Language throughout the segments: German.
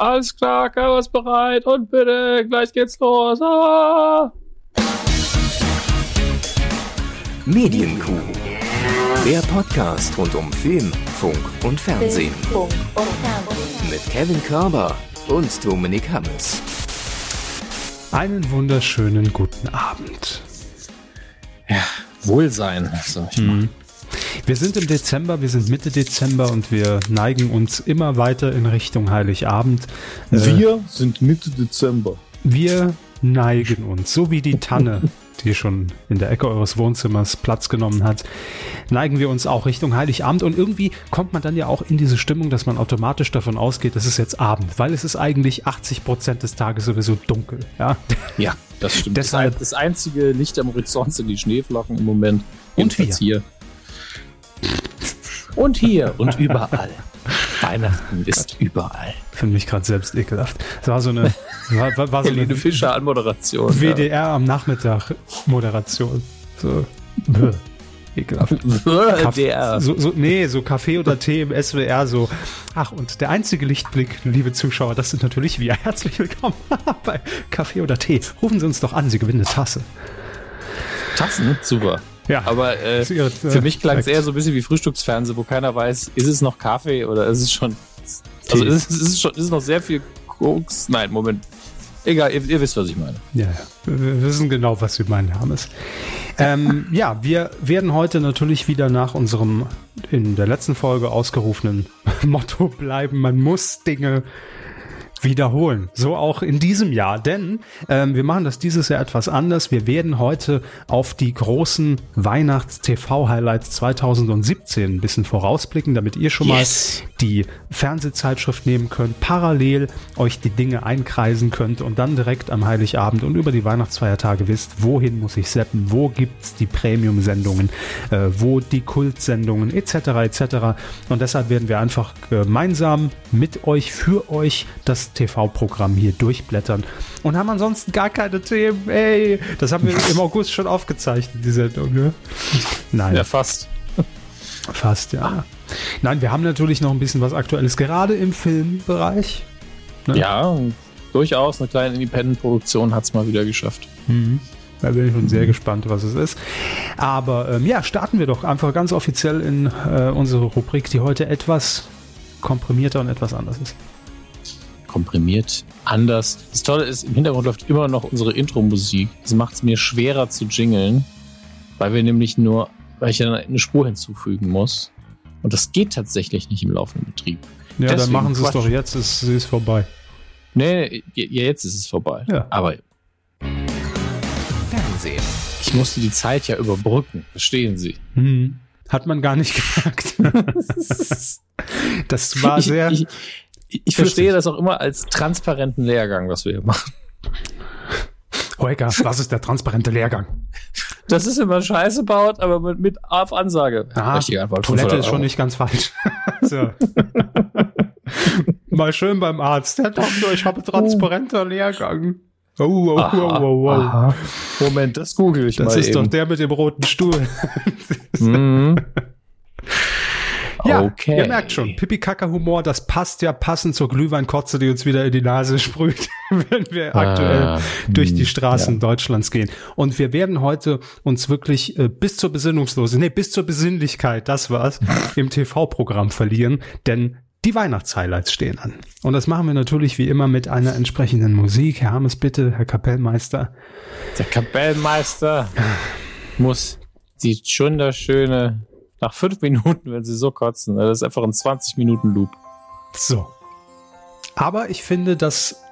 alles klar, Körper ist bereit und bitte, gleich geht's los. Ah. Medienkuh. Der Podcast rund um Film, Funk und Fernsehen. Mit Kevin Körber und Dominik Hammes. Einen wunderschönen guten Abend. Ja, Wohlsein, sag ich mal. Mhm. Wir sind im Dezember, wir sind Mitte Dezember und wir neigen uns immer weiter in Richtung Heiligabend. Äh, Wir sind Mitte Dezember. wir neigen uns, so wie die Tanne, die schon in der Ecke eures Wohnzimmers Platz genommen hat, neigen wir uns auch Richtung Heiligabend und irgendwie kommt man dann ja auch in diese Stimmung, dass man automatisch davon ausgeht, es ist jetzt Abend, weil es ist eigentlich 80 Prozent des Tages sowieso dunkel. Ja? Ja, das stimmt. Deshalb- das einzige Licht am Horizont sind die Schneeflocken im Moment. Und Jedenfalls hier. Und hier und überall. Weihnachten ist überall. Finde mich gerade selbst ekelhaft. Es war so eine, war, war, war so eine Fischer an Moderation. WDR am Nachmittag Moderation. So, bäh, ekelhaft. Ja. Kaff-. So, so, nee, so Kaffee oder Tee im SWR, so. Ach, und der einzige Lichtblick, liebe Zuschauer, das sind natürlich wir. Herzlich willkommen bei Kaffee oder Tee. Rufen Sie uns doch an, Sie gewinnen eine Tasse. Tassen, super. Ja. Aber äh, ihre- für mich klang es eher so ein bisschen wie Frühstücksfernsehen, wo keiner weiß, ist es noch Kaffee oder ist es schon. Also ist, es- ist es schon, ist noch sehr viel Koks? Nein, Moment. Egal, ihr, ihr wisst, was ich meine. Ja, ja. Wir wir wissen genau, was wir meinen, Hermes. Ähm, ja, wir werden heute natürlich wieder nach unserem in der letzten Folge ausgerufenen Motto bleiben. Man muss Dinge wiederholen. So auch in diesem Jahr, denn ähm, wir machen das dieses Jahr etwas anders. Wir werden heute auf die großen Weihnachts-TV-Highlights 2017 ein bisschen vorausblicken, damit ihr schon Yes. mal die Fernsehzeitschrift nehmen könnt, parallel euch die Dinge einkreisen könnt und dann direkt am Heiligabend und über die Weihnachtsfeiertage wisst, wohin muss ich seppen, wo gibt's die Premium-Sendungen, äh, wo die Kultsendungen etc. etc. Und deshalb werden wir einfach gemeinsam mit euch, für euch das TV-Programm hier durchblättern und haben ansonsten gar keine Themen. Ey, das haben wir im August schon aufgezeichnet, die Sendung, ne? Nein. Ja, fast. Fast, ja. Nein, wir haben natürlich noch ein bisschen was Aktuelles, gerade im Filmbereich. Ne? Ja, durchaus eine kleine Independent-Produktion hat es mal wieder geschafft. Da bin ich schon sehr gespannt, was es ist. Aber ähm, ja, starten wir doch einfach ganz offiziell in äh, unsere Rubrik, die heute etwas komprimierter und etwas anders ist. Komprimiert, anders. Das Tolle ist, im Hintergrund läuft immer noch unsere Intro-Musik. Das macht es mir schwerer zu jingeln, weil wir nämlich nur, weil ich dann eine Spur hinzufügen muss. Und das geht tatsächlich nicht im laufenden Betrieb. Ja, dann Deswegen machen sie es doch jetzt, es sie ist vorbei. Nee, ja, jetzt ist es vorbei. Ja. Aber Fernsehen. ich musste die Zeit ja überbrücken. Verstehen Sie? Hm. Hat man gar nicht gemerkt. das war sehr. ich, ich, ich verstehe das auch immer als transparenten Lehrgang, was wir hier machen. Hoeker, was ist der transparente Lehrgang? Das ist immer Scheiße baut, aber mit, mit auf Ansage. Ah, Richtige Antwort. Toilette 500 ist schon nicht ganz falsch. so. Mal schön beim Arzt. Herr Doktor, ich habe transparenter Lehrgang. Oh, oh, Aha, oh, oh, oh. aha. Moment, das google ich Das mal ist doch eben. der mit dem roten Stuhl. Mhm. Ja, okay. ihr merkt schon, Pipi-Kaka-Humor, das passt ja passend zur Glühweinkotze, die uns wieder in die Nase sprüht, wenn wir aktuell Ah, durch die hm, Straßen ja. Deutschlands gehen. Und wir werden heute uns wirklich äh, bis zur Besinnungslose, nee, bis zur Besinnlichkeit, das war's, im TV-Programm verlieren, denn die Weihnachtshighlights stehen an. Und das machen wir natürlich wie immer mit einer entsprechenden Musik. Herr Hammes, bitte, Herr Kapellmeister. Der Kapellmeister muss die schöne, nach fünf Minuten, wenn sie so kotzen, das ist einfach ein 20 Minuten Loop. So. Aber ich finde, dass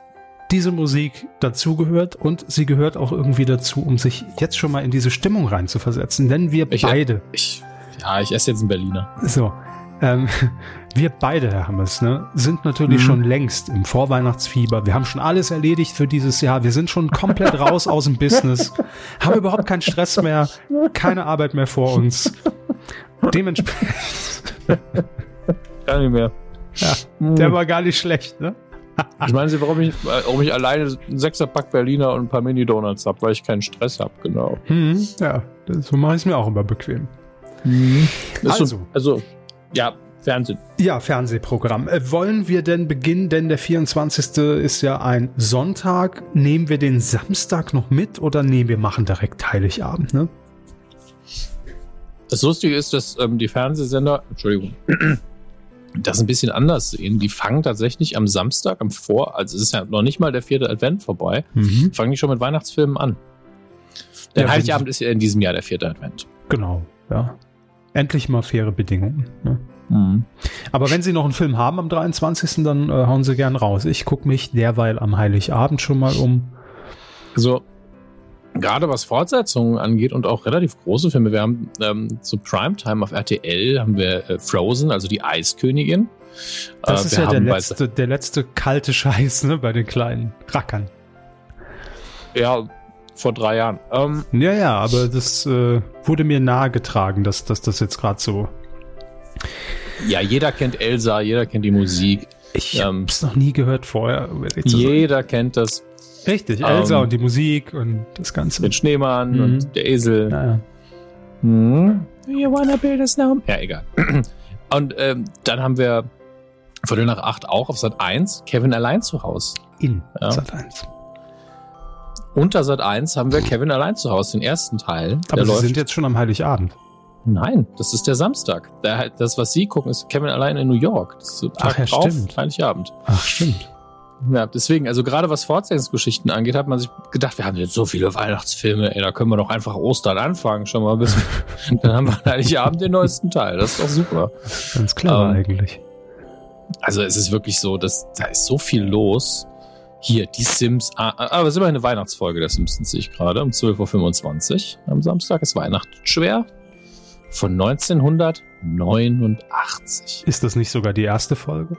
diese Musik dazugehört und sie gehört auch irgendwie dazu, um sich jetzt schon mal in diese Stimmung reinzuversetzen. Denn wir Ich- beide, Ich, ja, ich esse jetzt einen Berliner. so, ähm, wir beide, Herr Hammers, ne, sind natürlich Mhm. schon längst im Vorweihnachtsfieber. Wir haben schon alles erledigt für dieses Jahr. Wir sind schon komplett raus aus dem Business, haben überhaupt keinen Stress mehr, keine Arbeit mehr vor uns. Dementsprechend, Gar nicht mehr. ja, der war gar nicht schlecht, ne? Ich meine, Sie, warum ich, warum ich alleine einen Sechserpack Berliner und ein paar Mini-Donuts habe, weil ich keinen Stress habe, genau. Hm, ja, das- so mache ich es mir auch immer bequem. Ist Also. So, also, ja, Fernsehen. Ja, Fernsehprogramm. Äh, wollen wir denn beginnen? Denn der 24. ist ja ein Sonntag. Nehmen wir den Samstag noch mit oder nehmen wir machen direkt Heiligabend, ne? Das Lustige ist, dass ähm, die Fernsehsender, Entschuldigung, das ein bisschen anders sehen. Die fangen tatsächlich am Samstag, am Vor, also es ist ja noch nicht mal der vierte Advent vorbei, mhm. fangen die schon mit Weihnachtsfilmen an. Denn ja, Heiligabend ist ja in diesem Jahr der vierte Advent. Genau, ja. Endlich mal faire Bedingungen. Ne? Mhm. Aber wenn Sie noch einen Film haben am 23., dann äh, hauen Sie gern raus. Ich gucke mich derweil am Heiligabend schon mal um. Also, gerade was Fortsetzungen angeht und auch relativ große Filme, wir haben ähm, zu Primetime auf RTL haben wir äh, Frozen, also die Eiskönigin. Das äh, ist ja der letzte, der letzte kalte Scheiß, ne, bei den kleinen Rackern. Ja, vor drei Jahren. Ähm, ja, ja, aber das äh, wurde mir nahegetragen, dass, dass das jetzt gerade so. Ja, jeder kennt Elsa, jeder kennt die Musik. Ich ähm, hab's noch nie gehört vorher. Jeder kennt das. Richtig, Elsa ähm, und die Musik und das Ganze. Den Schneemann mhm. und der Esel. Naja. Mhm. You wanna build a snow? Ja, egal. Und ähm, dann haben wir Viertel nach acht auch auf Sat 1 Kevin allein zu Hause. In ja. Sat 1. Unter Sat 1 haben wir Kevin allein zu Hause, den ersten Teil. Aber Sie sind jetzt schon am Heiligabend. Nein, das ist der Samstag. das, was Sie gucken, ist Kevin allein in New York. Das ist so Tag Ach, ja, drauf, stimmt. Heiligabend. Ach, stimmt. Ja, deswegen, also gerade was Fortsetzungsgeschichten angeht, hat man sich gedacht, wir haben jetzt so viele Weihnachtsfilme, ey, da können wir doch einfach Ostern anfangen, schon mal bis, dann haben wir eigentlich Abend den neuesten Teil. Das ist doch super. Ganz klar ähm, eigentlich. Also es ist wirklich so, dass da ist so viel los. Hier, die Sims, ah, ah aber es ist immer eine Weihnachtsfolge der Simpsons, sehe ich gerade, um 12.25 Uhr am Samstag. ist Weihnachten schwer. Von 1989. Ist das nicht sogar die erste Folge?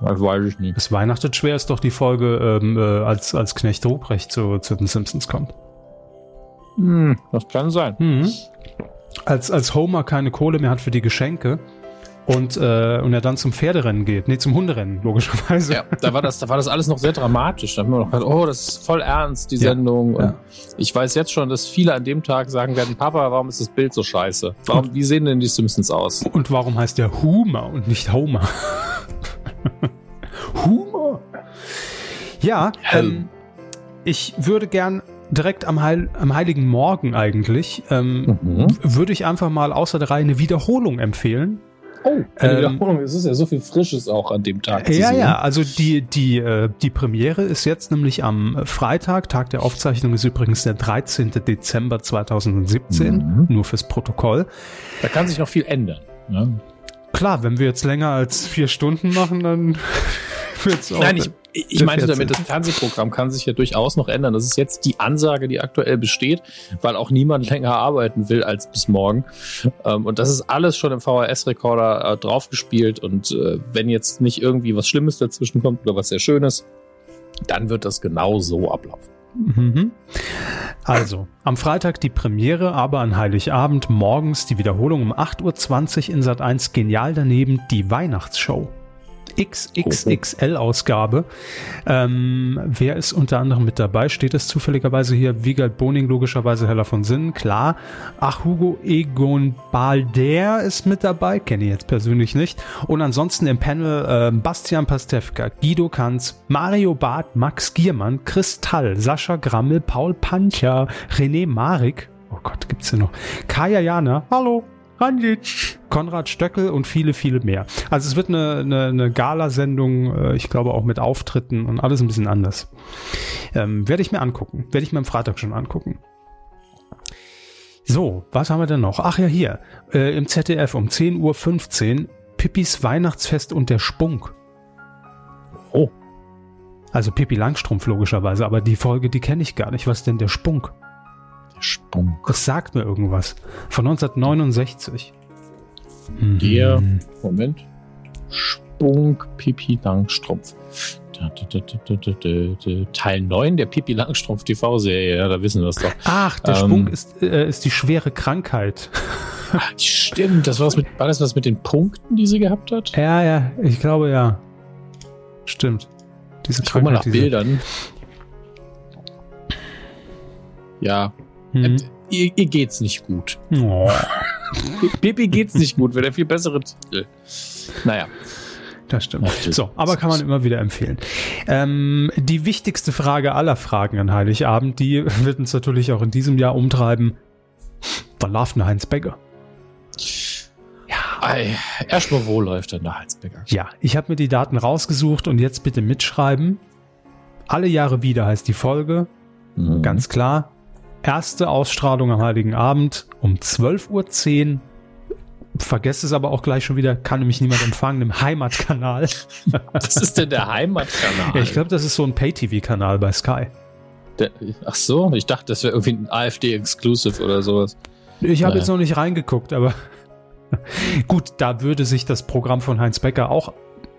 Das weiß ich nicht. Das Weihnachtet schwer ist doch die Folge, ähm, äh, als, als Knecht Ruprecht zu, zu den Simpsons kommt. Hm, das kann sein. Mhm. Als, als Homer keine Kohle mehr hat für die Geschenke und, äh, und er dann zum Pferderennen geht. Nee, zum Hunderennen, logischerweise. Ja, da war das, da war das alles noch sehr dramatisch. Da haben wir noch gedacht, oh, das ist voll ernst, die Sendung. Ja, ja. ich weiß jetzt schon, dass viele an dem Tag sagen werden, Papa, warum ist das Bild so scheiße? Warum, wie sehen denn die Simpsons aus? Und warum heißt der Homer und nicht Homer? Humor. Ja, ähm, ich würde gern direkt am, Heil, am Heiligen Morgen eigentlich, ähm, mhm. würde ich einfach mal außer der Reihe eine Wiederholung empfehlen. Oh, eine ähm, Wiederholung. Es ist ja so viel Frisches auch an dem Tag. Ja, ja, also die, die, äh, die Premiere ist jetzt nämlich am Freitag. Tag der Aufzeichnung ist übrigens der 13. Dezember 2017. Mhm. Nur fürs Protokoll. Da kann sich noch viel ändern. Ja. Klar, wenn wir jetzt länger als vier Stunden machen, dann wird's auch. Nein, ich, ich meinte damit, das Fernsehprogramm kann sich ja durchaus noch ändern. Das ist jetzt die Ansage, die aktuell besteht, weil auch niemand länger arbeiten will als bis morgen. Ähm, und das ist alles schon im VHS-Rekorder äh, draufgespielt. Und äh, wenn jetzt nicht irgendwie was Schlimmes dazwischen kommt oder was sehr Schönes, dann wird das genau so ablaufen. Mhm. Also, am Freitag die Premiere, aber an Heiligabend morgens die Wiederholung um 8.20 Uhr in Sat 1 genial daneben die Weihnachtsshow. XXXL-Ausgabe. Ähm, wer ist unter anderem mit dabei? Steht es zufälligerweise hier? Wiegald Boning, logischerweise Heller von Sinnen, klar. Ach, Hugo Egon Balder ist mit dabei, kenne ich jetzt persönlich nicht. Und ansonsten im Panel äh, Bastian Pastewka, Guido Kanz, Mario Barth, Max Giermann, Kristall, Sascha Grammel, Paul Pancher, René Marik, oh Gott, gibt's hier noch, Kaya Jana, hallo, Ranjic, Konrad Stöckel und viele, viele mehr. Also es wird eine, eine, eine Gala-Sendung, äh, ich glaube auch mit Auftritten und alles ein bisschen anders. Ähm, werde ich mir angucken. Werde ich mir am Freitag schon angucken. So, was haben wir denn noch? Ach ja, hier. Äh, Im ZDF um 10.15 Uhr Pippis Weihnachtsfest und der Spunk. Oh. Also Pippi Langstrumpf logischerweise, aber die Folge, die kenne ich gar nicht. Was ist denn der Spunk? Spunk. Das sagt mir irgendwas. Von 1969. Der, mhm. Moment. Spunk Pipi Langstrumpf. Teil 9 der Pipi Langstrumpf TV-Serie, ja, da wissen wir es doch. Ach, der ähm, Spunk ist, äh, ist die schwere Krankheit. Stimmt, das war, mit, war das was mit den Punkten, die sie gehabt hat? Ja, ja, ich glaube ja. Stimmt. Diese ich Krankheit, mal nach diese... Bildern. Ja, Mhm. Ihr, ihr, geht's nicht gut. Oh. Pippi geht's nicht gut, wäre der viel bessere Titel. Naja. Das stimmt. So, aber kann man immer wieder empfehlen. Ähm, die wichtigste Frage aller Fragen an Heiligabend, die wird uns natürlich auch in diesem Jahr umtreiben. Wann läuft denn Heinz Becker? Ja. Erstmal, wo läuft denn der Heinz Becker? Ja, ich habe mir die Daten rausgesucht und jetzt bitte mitschreiben. Alle Jahre wieder heißt die Folge. Mhm. Ganz klar. Erste Ausstrahlung am Heiligen Abend um 12.10 Uhr vergesst es aber auch gleich schon wieder, kann nämlich niemand empfangen, im Heimatkanal. Was ist denn der Heimatkanal? Ja, ich glaube, das ist so ein Pay-TV-Kanal bei Sky. Der, ach so, ich dachte, das wäre irgendwie ein AfD-Exclusive oder sowas. Ich habe jetzt noch nicht reingeguckt, aber gut, da würde sich das Programm von Heinz Becker auch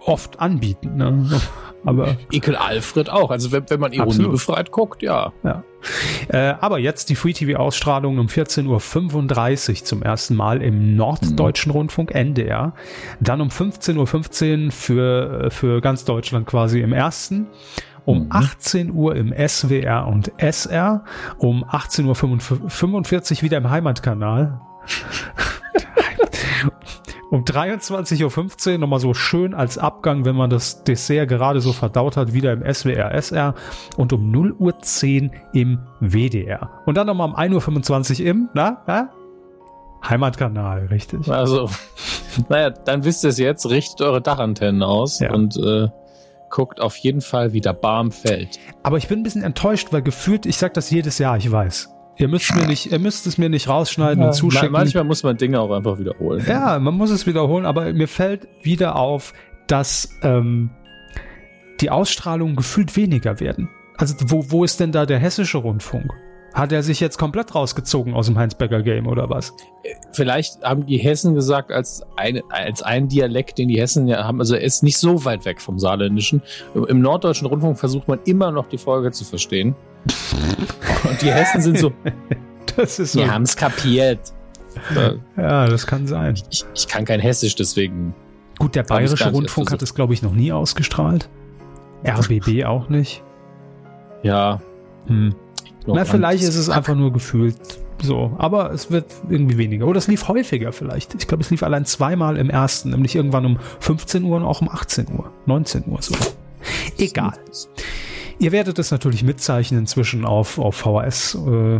oft anbieten. Ne? Aber Ekel Alfred auch. Also wenn, wenn man Ironie absolut. befreit guckt, ja. ja. Äh, aber jetzt die Free TV-Ausstrahlung um 14.35 Uhr zum ersten Mal im Norddeutschen mhm. Rundfunk NDR. Dann um 15.15 Uhr für, für ganz Deutschland quasi im ersten um 18 mhm. Uhr im SWR und SR, um 18.45 Uhr wieder im Heimatkanal. Um 23.15 Uhr nochmal so schön als Abgang, wenn man das Dessert gerade so verdaut hat, wieder im SWR, SR und um 0.10 Uhr im WDR. Und dann nochmal um 1.25 Uhr im, na, na? Heimatkanal, richtig. Also, naja, dann wisst ihr es jetzt, richtet eure Dachantennen aus ja. und äh, guckt auf jeden Fall, wie der Barm fällt. Aber ich bin ein bisschen enttäuscht, weil gefühlt, ich sag das jedes Jahr, ich weiß. Ihr müsst, mir nicht, ihr müsst es mir nicht rausschneiden ja, und zuschicken. Manchmal muss man Dinge auch einfach wiederholen. Ja, man muss es wiederholen, aber mir fällt wieder auf, dass ähm, die Ausstrahlungen gefühlt weniger werden. Also wo, wo ist denn da der hessische Rundfunk? Hat er sich jetzt komplett rausgezogen aus dem Heinz-Becker-Game oder was? Vielleicht haben die Hessen gesagt, als, eine, als ein Dialekt, den die Hessen ja haben, also er ist nicht so weit weg vom Saarländischen. Im norddeutschen Rundfunk versucht man immer noch die Folge zu verstehen. Und die Hessen sind so. das ist so. Wir haben es kapiert. Ja, das kann sein. Ich, ich, kann kein Hessisch, deswegen. Gut, der Bayerische Rundfunk hat es, glaube ich, noch nie ausgestrahlt. RBB auch nicht. Ja. Hm. Na, vielleicht ist es einfach nur gefühlt so. Aber es wird irgendwie weniger. Oder es lief häufiger vielleicht. Ich glaube, es lief allein zweimal im ersten, nämlich irgendwann um 15 Uhr und auch um 18 Uhr, 19 Uhr so. Egal. Ihr werdet es natürlich mitzeichnen inzwischen auf, auf VHS äh,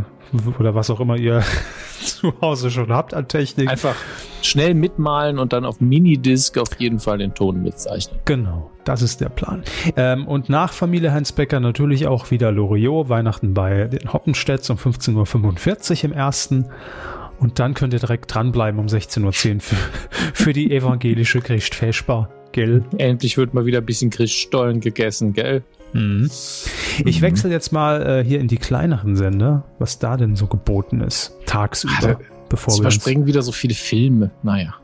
oder was auch immer ihr zu Hause schon habt an Technik. Einfach schnell mitmalen und dann auf Minidisc auf jeden Fall den Ton mitzeichnen. Genau, das ist der Plan. Ähm, und nach Familie Heinz Becker natürlich auch wieder Loriot, Weihnachten bei den Hoppenstedts um 15.45 Uhr im ersten. Und dann könnt ihr direkt dranbleiben um 16.10 Uhr für, für die evangelische Christfeschbar, gell? Endlich wird mal wieder ein bisschen Christstollen gegessen, gell? Mhm. Ich mhm. wechsle jetzt mal äh, hier in die kleineren Sender, was da denn so geboten ist, tagsüber. Ah, bevor wir überspringen wieder so viele Filme. Naja.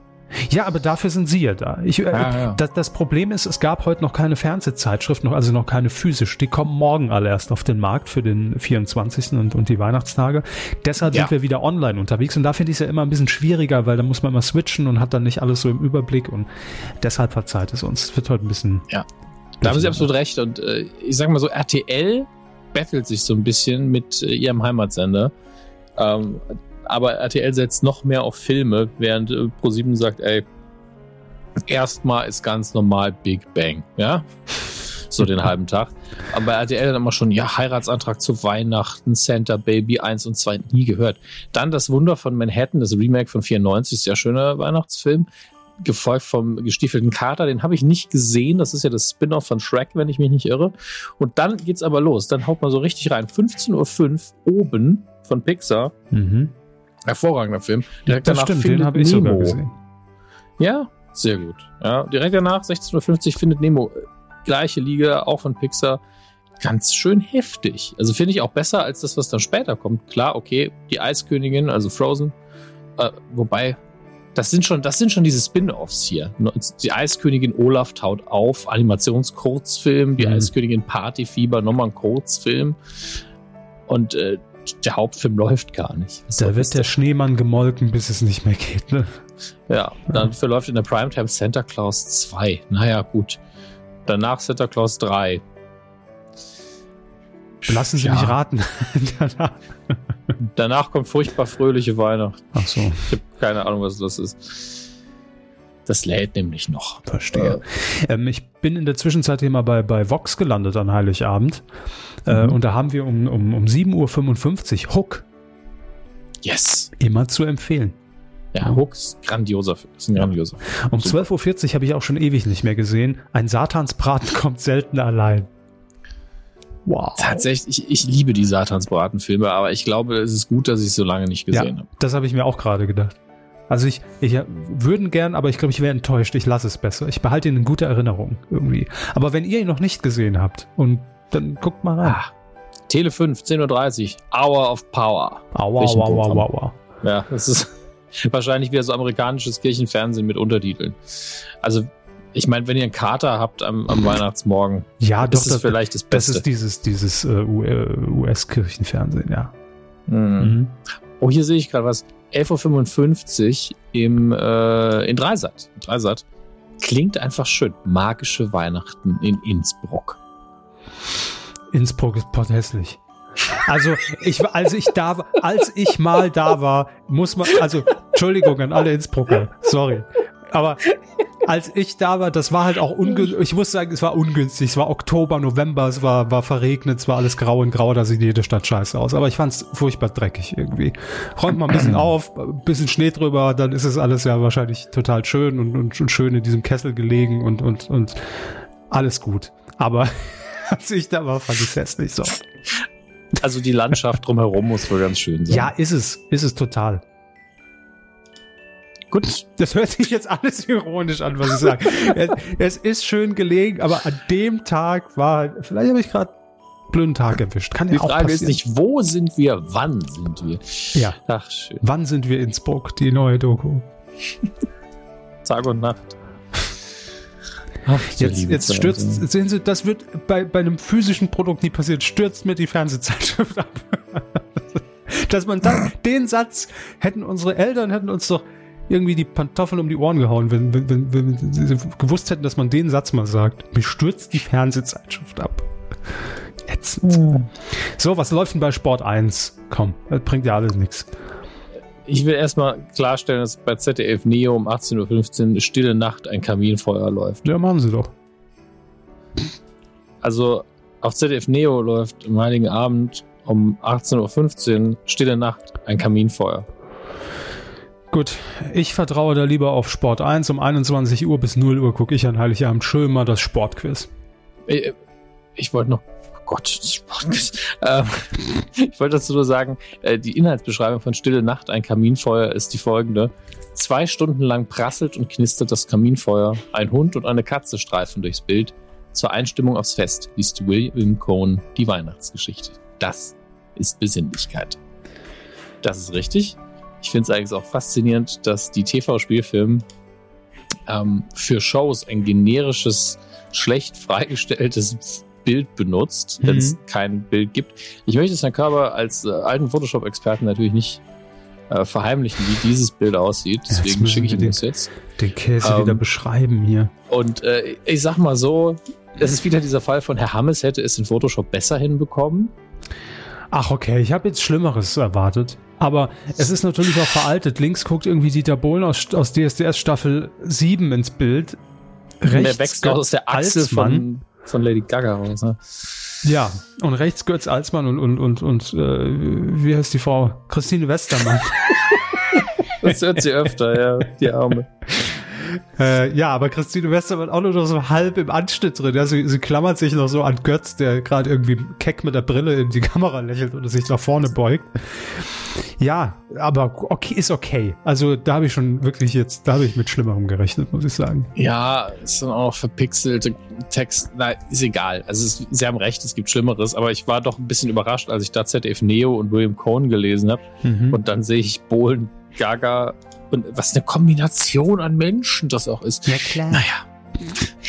Ja, aber dafür sind Sie ja da. Ich, äh, ja, ja. Das, das, Problem ist, es gab heute noch keine Fernsehzeitschrift, noch, also noch keine physisch. Die kommen morgen alle erst auf den Markt für den 24. und, und die Weihnachtstage. Deshalb ja. sind wir wieder online unterwegs und da finde ich es ja immer ein bisschen schwieriger, weil da muss man immer switchen und hat dann nicht alles so im Überblick und deshalb verzeiht es uns. Es wird heute ein bisschen. Da haben Sie absolut recht. Und äh, ich sag mal so, RTL battelt sich so ein bisschen mit äh, ihrem Heimatsender. Ähm, aber RTL setzt noch mehr auf Filme, während äh, Pro7 sagt, ey, erstmal ist ganz normal Big Bang, ja? So den halben Tag. Aber bei RTL dann immer schon, ja, Heiratsantrag zu Weihnachten, Santa Baby 1 und 2 nie gehört. Dann das Wunder von Manhattan, das Remake von 94, sehr schöner Weihnachtsfilm gefolgt vom gestiefelten Kater. Den habe ich nicht gesehen. Das ist ja das Spin-off von Shrek, wenn ich mich nicht irre. Und dann geht's aber los. Dann haut man so richtig rein. 15.05 Uhr oben von Pixar. Mhm. Hervorragender Film. Direkt das danach stimmt, findet den habe ich sogar gesehen. Ja, sehr gut. Ja, direkt danach, 16.50 Uhr, findet Nemo. Gleiche Liga, auch von Pixar. Ganz schön heftig. Also finde ich auch besser als das, was dann später kommt. Klar, okay, die Eiskönigin, also Frozen. Äh, wobei, das sind schon, das sind schon diese Spin-offs hier. Die Eiskönigin Olaf taut auf, Animationskurzfilm, die mhm. Eiskönigin Partyfieber, nochmal ein Kurzfilm. Und äh, der Hauptfilm läuft gar nicht. Was da wird der Schneemann gemolken, bis es nicht mehr geht, ne? Ja, dann ja. verläuft in der Primetime Santa Claus 2. Naja, gut. Danach Santa Claus 3. Lassen Sie Ja. mich raten. Danach- Danach kommt furchtbar fröhliche Weihnacht. Ach so, Ich habe keine Ahnung, was das ist. Das lädt nämlich noch. verstehe. Ähm, ich bin in der Zwischenzeit hier mal bei, bei Vox gelandet an Heiligabend. Äh, Mhm. und da haben wir um, um, um 7.55 Uhr Hook Yes. immer zu empfehlen. Ja, Hook ist grandioser. Ist ein grandioser. Film. Um Super. 12.40 Uhr habe ich auch schon ewig nicht mehr gesehen. Ein Satansbraten kommt selten allein. Wow. Tatsächlich, ich, ich liebe die Satansbraten-Filme, aber ich glaube, es ist gut, dass ich es so lange nicht gesehen Ja, habe. das habe ich mir auch gerade gedacht. Also ich, ich äh, würden gern, aber ich glaube, ich wäre enttäuscht. Ich lasse es besser. Ich behalte ihn in guter Erinnerung irgendwie. Aber wenn ihr ihn noch nicht gesehen habt, und dann guckt mal rein. Ah. Tele 5, 10.30 Uhr, Hour of Power. Aua, aua, aua, aua, aua. Ja, das ist wahrscheinlich wieder so amerikanisches Kirchenfernsehen mit Untertiteln. Also, ich meine, wenn ihr einen Kater habt am, am Weihnachtsmorgen, Ja, doch, ist das, vielleicht das das Beste. ist dieses, dieses äh, U- äh, US-Kirchenfernsehen, ja. Mhm. Mhm. Oh, hier sehe ich gerade was. 11.55 Uhr im, äh, in Dreisat. Dreisat. Klingt einfach schön. Magische Weihnachten in Innsbruck. Innsbruck ist potthässlich. Also ich, als ich da war, als ich mal da war, muss man, also Entschuldigung an alle Innsbrucker, sorry, aber als ich da war, das war halt auch ungünstig. Ich muss sagen, es war ungünstig. Es war Oktober, November, es war, war verregnet, es war alles grau und grau, da sieht jede Stadt scheiße aus. Aber ich fand es furchtbar dreckig irgendwie. Räumt mal ein bisschen auf, ein bisschen Schnee drüber, dann ist es alles ja wahrscheinlich total schön und, und, und schön in diesem Kessel gelegen und, und, und alles gut. Aber als ich da war, fand ich es hässlich so. Also die Landschaft drumherum muss wohl ganz schön sein. Ja, ist es. Ist es total. Gut. Das hört sich jetzt alles ironisch an, was ich sage. es, es ist schön gelegen, aber an dem Tag war, vielleicht habe ich gerade einen blöden Tag erwischt. Kann ja Die auch Frage ist passieren. nicht, wo sind wir, wann sind wir? Ja. Ach, schön. Wann sind wir in Innsbruck, die neue Doku? Tag und Nacht. Ach, Jetzt, jetzt stürzt, ja. sehen Sie, das wird bei, bei einem physischen Produkt nie passieren, stürzt mir die Fernsehzeitschrift ab. Dass man dann, den Satz, hätten unsere Eltern, hätten uns doch irgendwie die Pantoffeln um die Ohren gehauen, wenn, wenn, wenn, wenn sie gewusst hätten, dass man den Satz mal sagt. Mir stürzt die Fernsehzeitschrift ab. Ätzend. So, was läuft denn bei Sport 1? Komm, das bringt ja alles nichts. Ich will erstmal klarstellen, dass bei ZDF Neo um 18.15 Uhr Stille Nacht ein Kaminfeuer läuft. Ja, machen sie doch. Also auf ZDF Neo läuft am Heiligen Abend um 18.15 Uhr Stille Nacht ein Kaminfeuer. Gut, ich vertraue da lieber auf Sport 1. Um 21 Uhr bis 0 Uhr gucke ich an Heiligabend schön mal das Sportquiz. Ich, ich wollte noch. Oh Gott, Sportquiz. ähm, ich wollte dazu nur sagen, äh, die Inhaltsbeschreibung von Stille Nacht, ein Kaminfeuer, ist die folgende. Zwei Stunden lang prasselt und knistert das Kaminfeuer. Ein Hund und eine Katze streifen durchs Bild. Zur Einstimmung aufs Fest liest William Cohn die Weihnachtsgeschichte. Das ist Besinnlichkeit. Das ist richtig. Ich finde es eigentlich auch faszinierend, dass die TV-Spielfilme ähm, für Shows ein generisches, schlecht freigestelltes Bild benutzt, wenn es Mhm. kein Bild gibt. Ich möchte es Herrn Körber als äh, alten Photoshop-Experten natürlich nicht äh, verheimlichen, wie dieses Bild aussieht. Deswegen schicke ich Ihnen den- das jetzt. Den Käse Ähm, wieder beschreiben hier. Und äh, ich sag mal so, es ist wieder dieser Fall von Herr Hammes hätte es in Photoshop besser hinbekommen. Ach, okay, ich habe jetzt Schlimmeres erwartet. Aber es ist natürlich auch veraltet. Links guckt irgendwie Dieter Bohlen aus, aus DSDS Staffel 7 ins Bild. der Rechts wächst aus der Achse Alsmann. von, von Lady Gaga raus. Ne? Ja, und rechts Götz Alsmann und, und, und, und äh, wie heißt die Frau? Christine Westermann. Das hört sie öfter, ja, die Arme. Äh, ja, aber Christine Westermann auch nur noch so halb im Anschnitt drin. Ja, sie, sie klammert sich noch so an Götz, der gerade irgendwie keck mit der Brille in die Kamera lächelt oder sich nach vorne beugt. Ja, aber okay, ist okay. Also da habe ich schon wirklich jetzt, da habe ich mit Schlimmerem gerechnet, muss ich sagen. Ja, ist dann auch noch verpixelte Text. Na, ist egal. Also es, Sie haben recht, es gibt Schlimmeres, aber ich war doch ein bisschen überrascht, als ich da ZDF Neo und William Cohn gelesen habe. Mhm. Und dann sehe ich Bohlen, Gaga und was eine Kombination an Menschen das auch ist. ja, klar. Naja,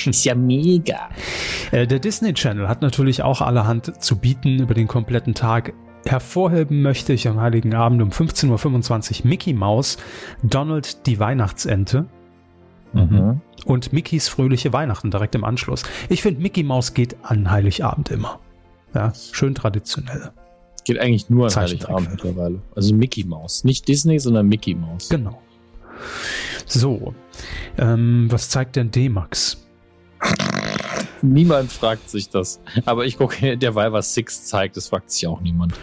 ist ja mega. Äh, der Disney Channel hat natürlich auch allerhand zu bieten über den kompletten Tag. Hervorheben möchte ich am Heiligen Abend um 15.25 Uhr Mickey Mouse, Donald die Weihnachtsente Mhm. und Mickeys fröhliche Weihnachten direkt im Anschluss. Ich finde, Mickey Mouse geht an Heiligabend immer. Ja, schön traditionell. Geht eigentlich nur an Heiligabend mittlerweile. Also Mickey Mouse. Nicht Disney, sondern Mickey Mouse. Genau. So, ähm, was zeigt denn D-Max? Niemand fragt sich das. Aber ich gucke derweil, was Six zeigt, das fragt sich auch niemand.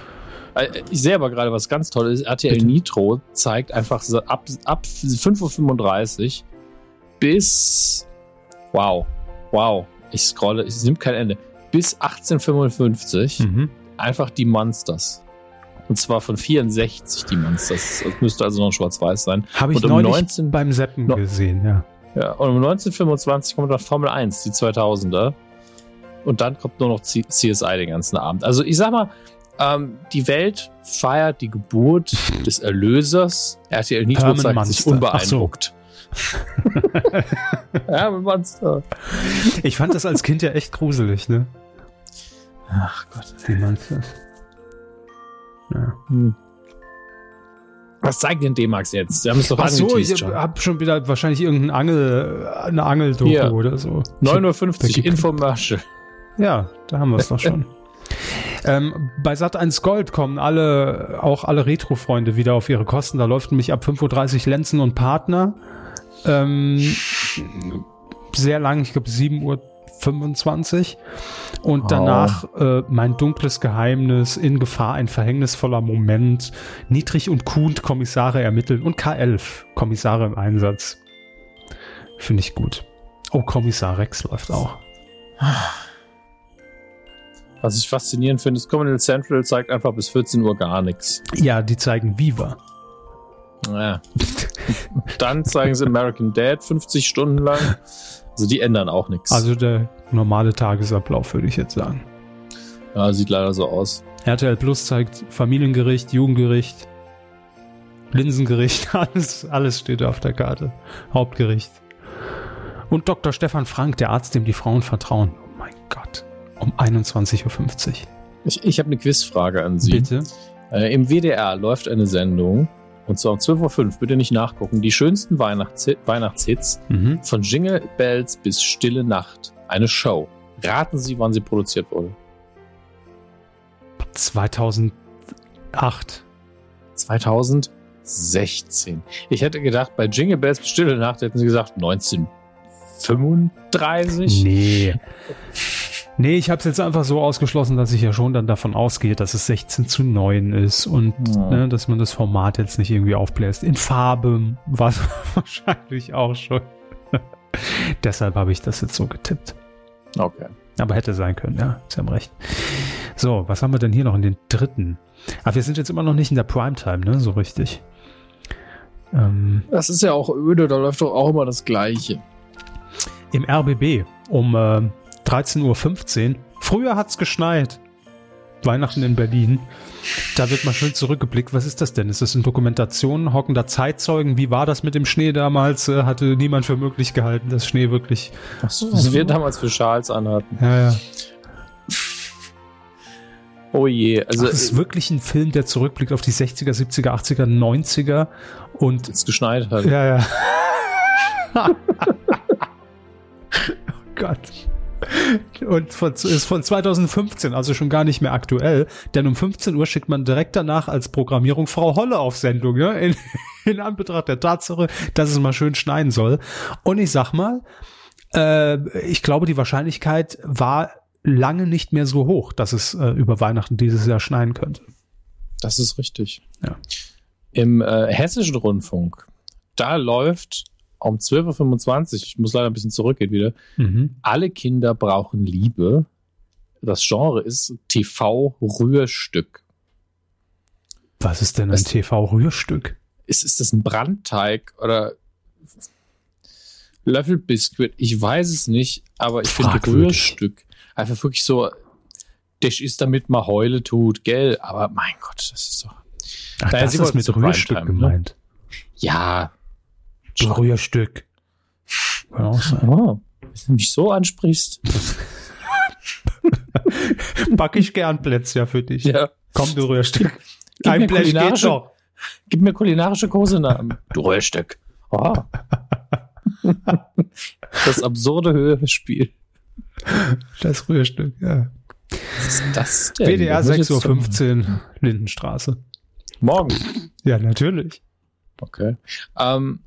Äh, ich sehe aber gerade was ganz Tolles. RTL Bitte? Nitro zeigt einfach ab, ab 5.35 Uhr bis. Wow. Wow. Ich scrolle, es nimmt kein Ende. Bis 1855 mhm. einfach die Monsters. Und zwar von 64 die Monsters. Das müsste also noch schwarz-weiß sein. Habe ich und um 19, beim Seppen no, gesehen, ja. Ja, und um 1925 kommt dann Formel 1, die 2000er. Und dann kommt nur noch CSI den ganzen Abend. Also ich sag mal, ähm, die Welt feiert die Geburt des Erlösers. RTL Nitro zeigt Monster. sich unbeeindruckt. ja, Monster. Ich fand das als Kind ja echt gruselig, ne? Ach Gott. Wie Monsters. Ja. Hm. Was zeigt denn D-Max jetzt? Sie haben es doch Ach so, ich schon. hab schon wieder wahrscheinlich irgendeine Angel, eine Angeldoku oder so. 9.50 Uhr, Infomercial. Ja, da haben wir es doch schon. Ähm, bei Sat1 Gold kommen alle, auch alle Retro-Freunde wieder auf ihre Kosten. Da läuft nämlich ab 5.30 Uhr Lenzen und Partner. Ähm, sehr lang, ich glaube 7 Uhr 25. Und oh. danach äh, mein dunkles Geheimnis, in Gefahr, ein verhängnisvoller Moment, Niedrig und Kuhn, Kommissare ermitteln und K11, Kommissare im Einsatz. Finde ich gut. Oh, Kommissar Rex läuft auch. Was ich faszinierend finde, ist Communal Central zeigt einfach bis 14 Uhr gar nichts. Ja, die zeigen Viva. Ja. Dann zeigen sie American Dad 50 Stunden lang. Also die ändern auch nichts. Also der normale Tagesablauf, würde ich jetzt sagen. Ja, sieht leider so aus. RTL Plus zeigt Familiengericht, Jugendgericht, Linsengericht, alles, alles steht auf der Karte. Hauptgericht. Und Dr. Stefan Frank, der Arzt, dem die Frauen vertrauen. Oh mein Gott. Um 21.50 Uhr. Ich, ich habe eine Quizfrage an Sie. Bitte. Äh, Im WDR läuft eine Sendung, und zwar um 12.05 Uhr, bitte nicht nachgucken. Die schönsten Weihnachts Weihnachtshits mhm. von Jingle Bells bis Stille Nacht. Eine Show. Raten Sie, wann sie produziert wurde. 2008. 2016. Ich hätte gedacht, bei Jingle Bells bis Stille Nacht hätten sie gesagt 1935. Nee. Nee, ich habe es jetzt einfach so ausgeschlossen, dass ich ja schon dann davon ausgehe, dass es 16 zu 9 ist und ja. ne, dass man das Format jetzt nicht irgendwie aufbläst. In Farbe war es wahrscheinlich auch schon. Deshalb habe ich das jetzt so getippt. Okay. Aber hätte sein können, ja, Sie haben recht. So, was haben wir denn hier noch in den dritten? Ach, wir sind jetzt immer noch nicht in der Primetime, ne? So richtig. Ähm, das ist ja auch öde, da läuft doch auch immer das Gleiche. Im RBB um äh, 13.15 Uhr. Früher hat es geschneit. Weihnachten in Berlin. Da wird mal schön zurückgeblickt. Was ist das denn? Ist das eine Dokumentation hockender Zeitzeugen? Wie war das mit dem Schnee damals? Äh, hatte niemand für möglich gehalten, dass Schnee wirklich. Ach so, was wir damals für Schals anhatten. Ja, ja. Oh je. Also, Ach, das ist wirklich ein Film, der zurückblickt auf die 60er, 70er, 80er, 90er und. Es geschneit hat. Ja, ja. oh Gott. Und von, ist von 2015, also schon gar nicht mehr aktuell. Denn um 15 Uhr schickt man direkt danach als Programmierung Frau Holle auf Sendung, ja, in, in Anbetracht der Tatsache, dass es mal schön schneien soll. Und ich sag mal, äh, ich glaube, die Wahrscheinlichkeit war lange nicht mehr so hoch, dass es äh, über Weihnachten dieses Jahr schneien könnte. Das ist richtig. Ja. Im äh, hessischen Rundfunk, da läuft um 12.25 Uhr, ich muss leider ein bisschen zurückgehen wieder, mhm. alle Kinder brauchen Liebe. Das Genre ist TV-Rührstück. Was ist denn ein TV-Rührstück? Ist, ist das ein Brandteig oder Löffelbiskuit? Ich weiß es nicht, aber ich finde Rührstück einfach wirklich so, das ist damit man Heule tut, gell? Aber mein Gott, das ist doch. Ach, da das ist mit Rührstück ne? gemeint. Ne? Ja, Rührstück. Kann auch sein. Oh, wenn du mich so ansprichst. Back ich gern Plätzchen für dich. Ja. Komm, du Rührstück. Gib Ein Blech geht doch. Gib mir kulinarische Kosenamen. Du Rührstück. Oh. das absurde Hörspiel. Das Rührstück, ja. ist das denn? WDR Das muss ich jetzt 6.15 Uhr, Lindenstraße. Morgen. Ja, natürlich. Okay. Ähm,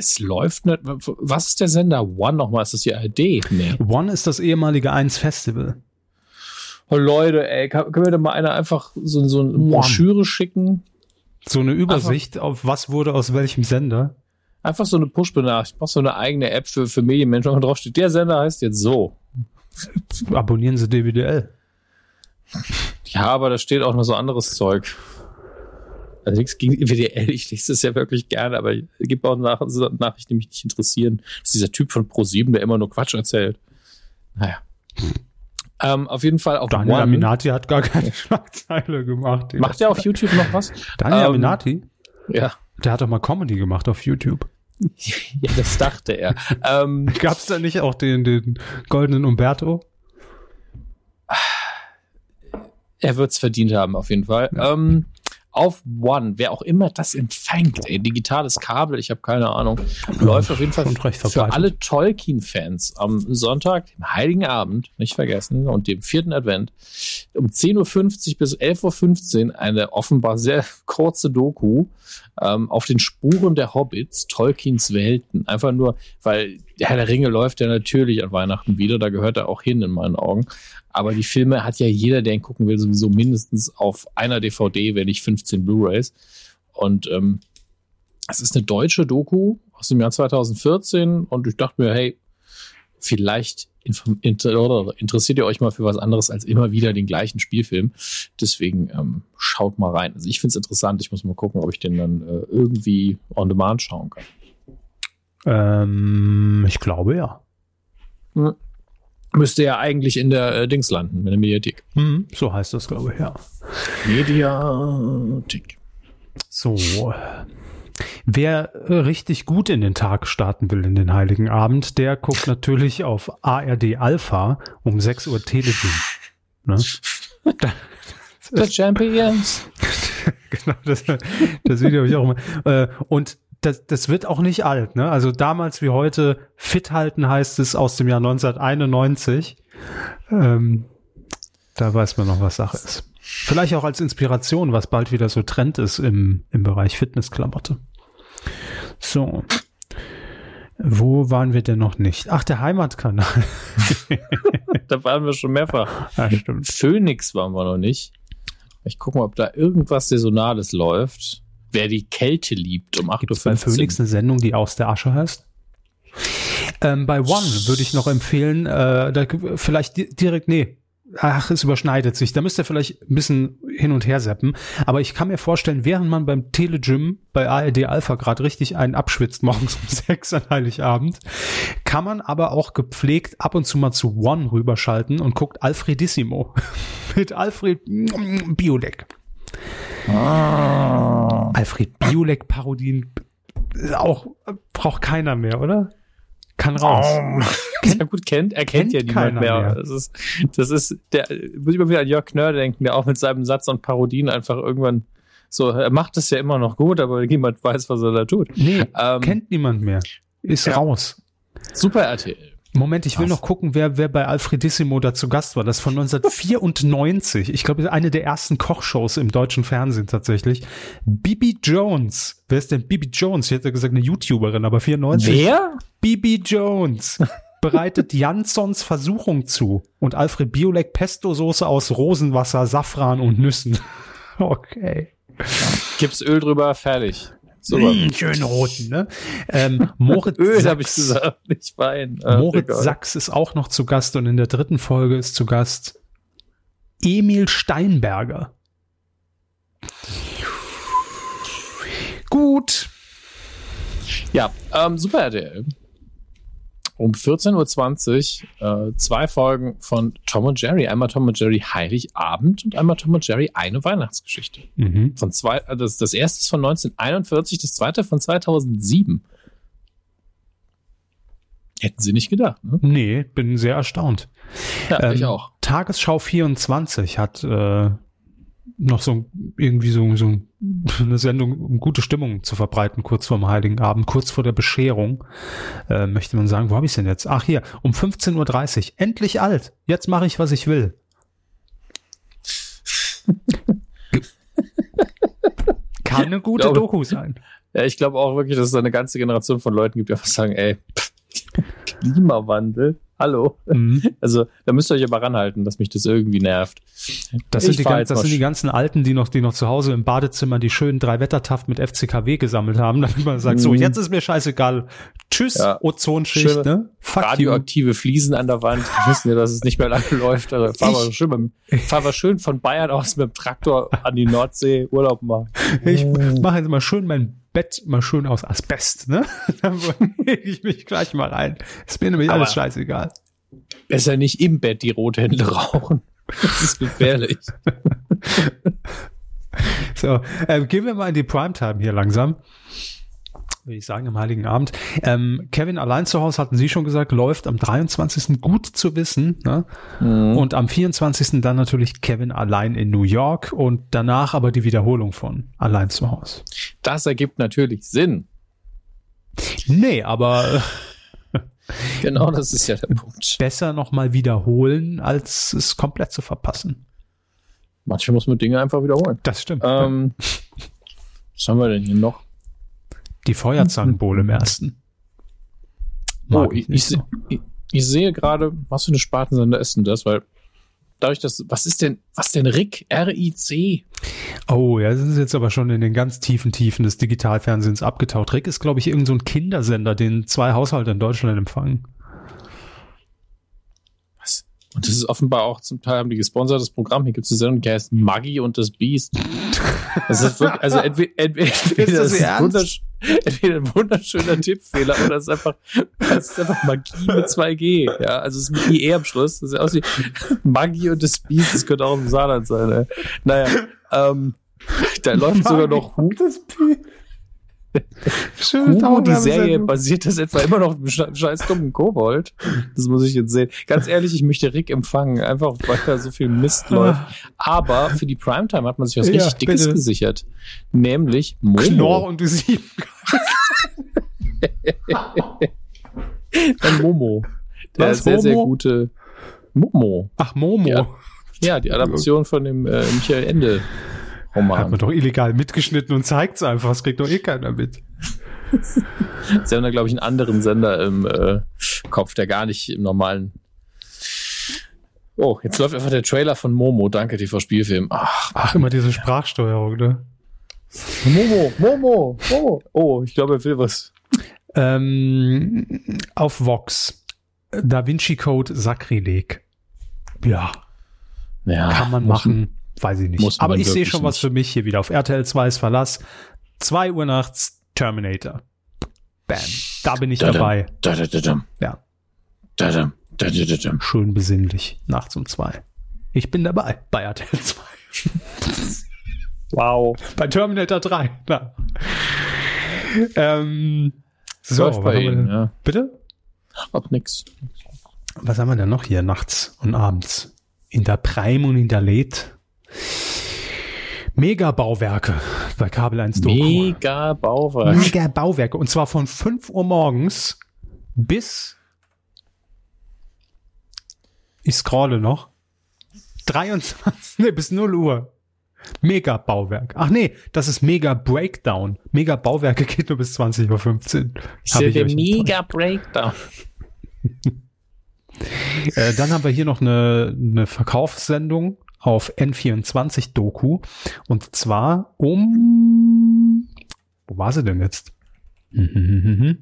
es läuft nicht. Was ist der Sender? One nochmal? Ist das die ARD? Nee. One ist das ehemalige 1 Festival. Oh, Leute, ey, kann, können wir da mal einer einfach so, so eine. Broschüre schicken? So eine Übersicht auf was wurde aus welchem Sender. Einfach so eine Push-Benachrichtigung. Ich mach so eine eigene App für, für Medienmenschen, und drauf steht, der Sender heißt jetzt so. Abonnieren Sie DWDL. Ja, aber da steht auch noch so anderes Zeug. Also nichts gegen WDL, ich lese das ja wirklich gerne, aber es gibt auch Nach Nachrichten, die mich nicht interessieren. Das ist dieser Typ von Pro7, der immer nur Quatsch erzählt. Naja. Ähm, auf jeden Fall auf Daniel One. Aminati hat gar keine Schlagzeile gemacht. Macht er auf YouTube noch was? Daniel Ähm, Aminati? Ja. Der hat doch mal Comedy gemacht auf YouTube. ja, das dachte er. ähm, Gab's da nicht auch den, den goldenen Umberto? er wird's verdient haben, auf jeden Fall. Ähm, auf One, wer auch immer das empfängt, ey, digitales Kabel, ich habe keine Ahnung, läuft auf jeden Fall für alle Tolkien-Fans am Sonntag, dem Heiligen Abend, nicht vergessen, und dem vierten Advent, um 10.50 Uhr bis 11.15 Uhr eine offenbar sehr kurze Doku ähm, auf den Spuren der Hobbits, Tolkiens Welten. Einfach nur, weil Herr der Ringe läuft ja natürlich an Weihnachten wieder, da gehört er auch hin in meinen Augen. Aber die Filme hat ja jeder, der ihn gucken will, sowieso mindestens auf einer DVD, wenn nicht 15 Blu-rays. Und ähm, es ist eine deutsche Doku aus dem Jahr 2014 und ich dachte mir, hey, vielleicht interessiert ihr euch mal für was anderes als immer wieder den gleichen Spielfilm. Deswegen ähm, schaut mal rein. Also ich finde es interessant. Ich muss mal gucken, ob ich den dann äh, irgendwie on demand schauen kann. Ähm, ich glaube ja. Müsste ja eigentlich in der äh, Dings landen, in der Mediathek. Mhm, so heißt das, glaube ich, ja. Mediathek. So. Wer äh, richtig gut in den Tag starten will, in den Heiligen Abend, der guckt natürlich auf ARD Alpha um 6 Uhr Telefilm. Ne? The Champions. genau, das, das Video habe ich auch immer. Äh, und das, das wird auch nicht alt, ne? Also damals wie heute fit halten heißt es aus dem Jahr 1991. Ähm, da weiß man noch, was Sache ist. Vielleicht auch als Inspiration, was bald wieder so Trend ist im, im Bereich Fitnessklamotte. So. Wo waren wir denn noch nicht? Ach, der Heimatkanal. Da waren wir schon mehrfach. ja, stimmt. Phoenix waren wir noch nicht. Ich gucke mal, ob da irgendwas Saisonales läuft. Wer die Kälte liebt um 8.15 Gibt es bei Phoenix eine Sendung, die aus der Asche heißt? Ähm, bei One würde ich noch empfehlen, äh, da, vielleicht di direkt, nee, ach, es überschneidet sich. Da müsst ihr vielleicht ein bisschen hin und her seppen. Aber ich kann mir vorstellen, während man beim Telegym bei ARD Alpha gerade richtig einen abschwitzt, morgens um sechs an Heiligabend, kann man aber auch gepflegt ab und zu mal zu One rüberschalten und guckt Alfredissimo mit Alfred Biolek. Ah. Alfred Biolek Parodien äh, auch braucht keiner mehr, oder? Kann raus. ja gut, kennt, er kennt, kennt ja niemand mehr. mehr. Das ist, das ist, der, muss ich mal wieder an Jörg Knör denken, der auch mit seinem Satz und Parodien einfach irgendwann so, er macht es ja immer noch gut, aber niemand weiß, was er da tut. Nee, Ähm, kennt niemand mehr. Ist ja. raus. Super RTL. Moment, ich will Was? noch gucken, wer, wer bei Alfredissimo da zu Gast war. Das ist von 1994. Ich glaube, eine der ersten Kochshows im deutschen Fernsehen tatsächlich. Bibi Jones. Wer ist denn Bibi Jones? Ich hätte gesagt, eine YouTuberin, aber 94. Wer? Bibi Jones bereitet Jansons Versuchung zu und Alfred Biolek Pesto-Soße aus Rosenwasser, Safran und Nüssen. Okay. Gibt's Öl drüber, fertig. Super. Mm, schön roten, ne? Ähm, Moritz Öl Sachs, habe ich gesagt, nicht Wein. Äh, Moritz egal. Sachs ist auch noch zu Gast und in der dritten Folge ist zu Gast Emil Steinberger. Gut. Ja, ähm, Super RTL. Um 14.20 Uhr äh, zwei Folgen von Tom und Jerry. Einmal Tom und Jerry Heiligabend und einmal Tom und Jerry eine Weihnachtsgeschichte. Mhm. Von zwei, äh, das, das erste ist von 1941, das zweite von 2007. Hätten sie nicht gedacht, ne? Nee, bin sehr erstaunt. Ja, ich Ähm, auch. Tagesschau 24 hat äh, noch so irgendwie so, so eine Sendung, um gute Stimmung zu verbreiten, kurz vorm Heiligen Abend, kurz vor der Bescherung. Äh, möchte man sagen, wo habe ich denn jetzt? Ach hier, um 15.30 Uhr. Endlich alt. Jetzt mache ich, was ich will. Kann eine gute glaube, Doku sein. Ja, ich glaube auch wirklich, dass es eine ganze Generation von Leuten gibt, die einfach sagen, ey, Klimawandel, hallo. Mhm. Also da müsst ihr euch aber ranhalten, dass mich das irgendwie nervt. Das, sind die, ganz, das sind die, ganzen Alten, die noch, die noch zu Hause im Badezimmer die schönen drei Wettertaft mit FCKW gesammelt haben, damit man sagt, mhm. so, jetzt ist mir scheißegal. Tschüss, ja. Ozonschicht, Schöne ne? Radioaktive. Fliesen an der Wand. Wir wissen ja, dass es nicht mehr lange läuft. Also fahr mal schön, beim, fahr mal schön von Bayern aus mit dem Traktor an die Nordsee Urlaub machen. Ich mache jetzt mal schön mein Bett mal schön aus Asbest, ne? Dann lege ich mich gleich mal rein. Ist mir nämlich Aber alles scheißegal. Besser nicht im Bett die Rothände rauchen. Das ist gefährlich. so, äh, gehen wir mal in die Primetime hier langsam würde ich sagen, am Heiligen Abend. Ähm, Kevin allein zu Hause, hatten Sie schon gesagt, läuft am 23. gut zu wissen. Ne? Mhm. Und am 24. dann natürlich Kevin allein in New York und danach aber die Wiederholung von allein zu Hause. Das ergibt natürlich Sinn. Nee, aber genau das ist ja der Punkt. Besser nochmal wiederholen, als es komplett zu verpassen. Manchmal muss man Dinge einfach wiederholen. Das stimmt. Ähm, was haben wir denn hier noch? Die Feuerzangenbowle im ersten. Mag oh, ich, ich, so. ich, ich, sehe gerade, was für eine Spartensender ist denn das? Weil dadurch, dass, was ist denn, was denn RIC? R-I-C? Oh, ja, das ist jetzt aber schon in den ganz tiefen Tiefen des Digitalfernsehens abgetaucht. RIC ist, glaube ich, irgendein so ein Kindersender, den zwei Haushalte in Deutschland empfangen. Und das ist offenbar auch zum Teil haben die gesponsert das Programm. Hier gibt es eine Sendung, die heißt Maggie und das Beast. Das ist wirklich, also entweder, entweder, entweder, ist ein wundersch entweder ein wunderschöner Tippfehler oder es ist einfach, es ist einfach Magie mit 2G. Ja, also es ist mit IE am Schluss. Das ist aus wie Maggie und das Beast. Das könnte auch im Saarland sein. Ey. Naja, ähm, da läuft sogar noch Hu. Hugo, die Serie basiert das etwa immer noch scheiß dummen Kobold. Das muss ich jetzt sehen. Ganz ehrlich, ich möchte Rick empfangen, einfach weil da so viel Mist ah. läuft. Aber für die Primetime hat man sich was ja, richtig Dickes bitte. gesichert. Nämlich Momo. Knorr und die sieben. Dann Momo. Der was, sehr, Momo? sehr gute Momo. Ach, Momo. Ja, ja die Adaption von dem äh, Michael Ende Roman. Hat man doch illegal mitgeschnitten und zeigt es einfach. Das kriegt doch eh keiner mit. Sie haben da, glaube ich, einen anderen Sender im äh, Kopf, der gar nicht im normalen. Oh, jetzt läuft einfach der Trailer von Momo. Danke, TV Spielfilm. Ach, Ach immer diese Sprachsteuerung, ne? Momo, Momo, Momo. Oh, ich glaube, er will was. Ähm, auf Vox. Da Vinci Code Sakrileg. Ja. ja kann man machen. Weiß ich nicht. Aber ich sehe schon nicht. was für mich hier wieder. Auf RTL 2 ist Verlass. 2 Uhr nachts Terminator. Bam. Da bin ich da dabei. Da, da, da, da. Ja. Da, da, da, da, da. Schön besinnlich. Nachts um 2. Ich bin dabei bei RTL 2. wow. Bei Terminator 3. Ja. Ähm, so, Läuft bei Ihnen, ja. Bitte? Ab nix. Was haben wir denn noch hier nachts und abends? In der Prime und in der Late Mega-Bauwerke bei Kabel 1 Doku. Mega-Bauwerke. Mega-Bauwerke. Und zwar von 5 Uhr morgens bis ich scrolle noch. 23, nee, bis 0 Uhr. Mega-Bauwerk. Ach nee, das ist Mega-Breakdown. Mega-Bauwerke geht nur bis 20.15 Uhr. Ich sehe den Mega-Breakdown. äh, dann haben wir hier noch eine, eine Verkaufssendung auf N24 Doku. Und zwar um, wo war sie denn jetzt?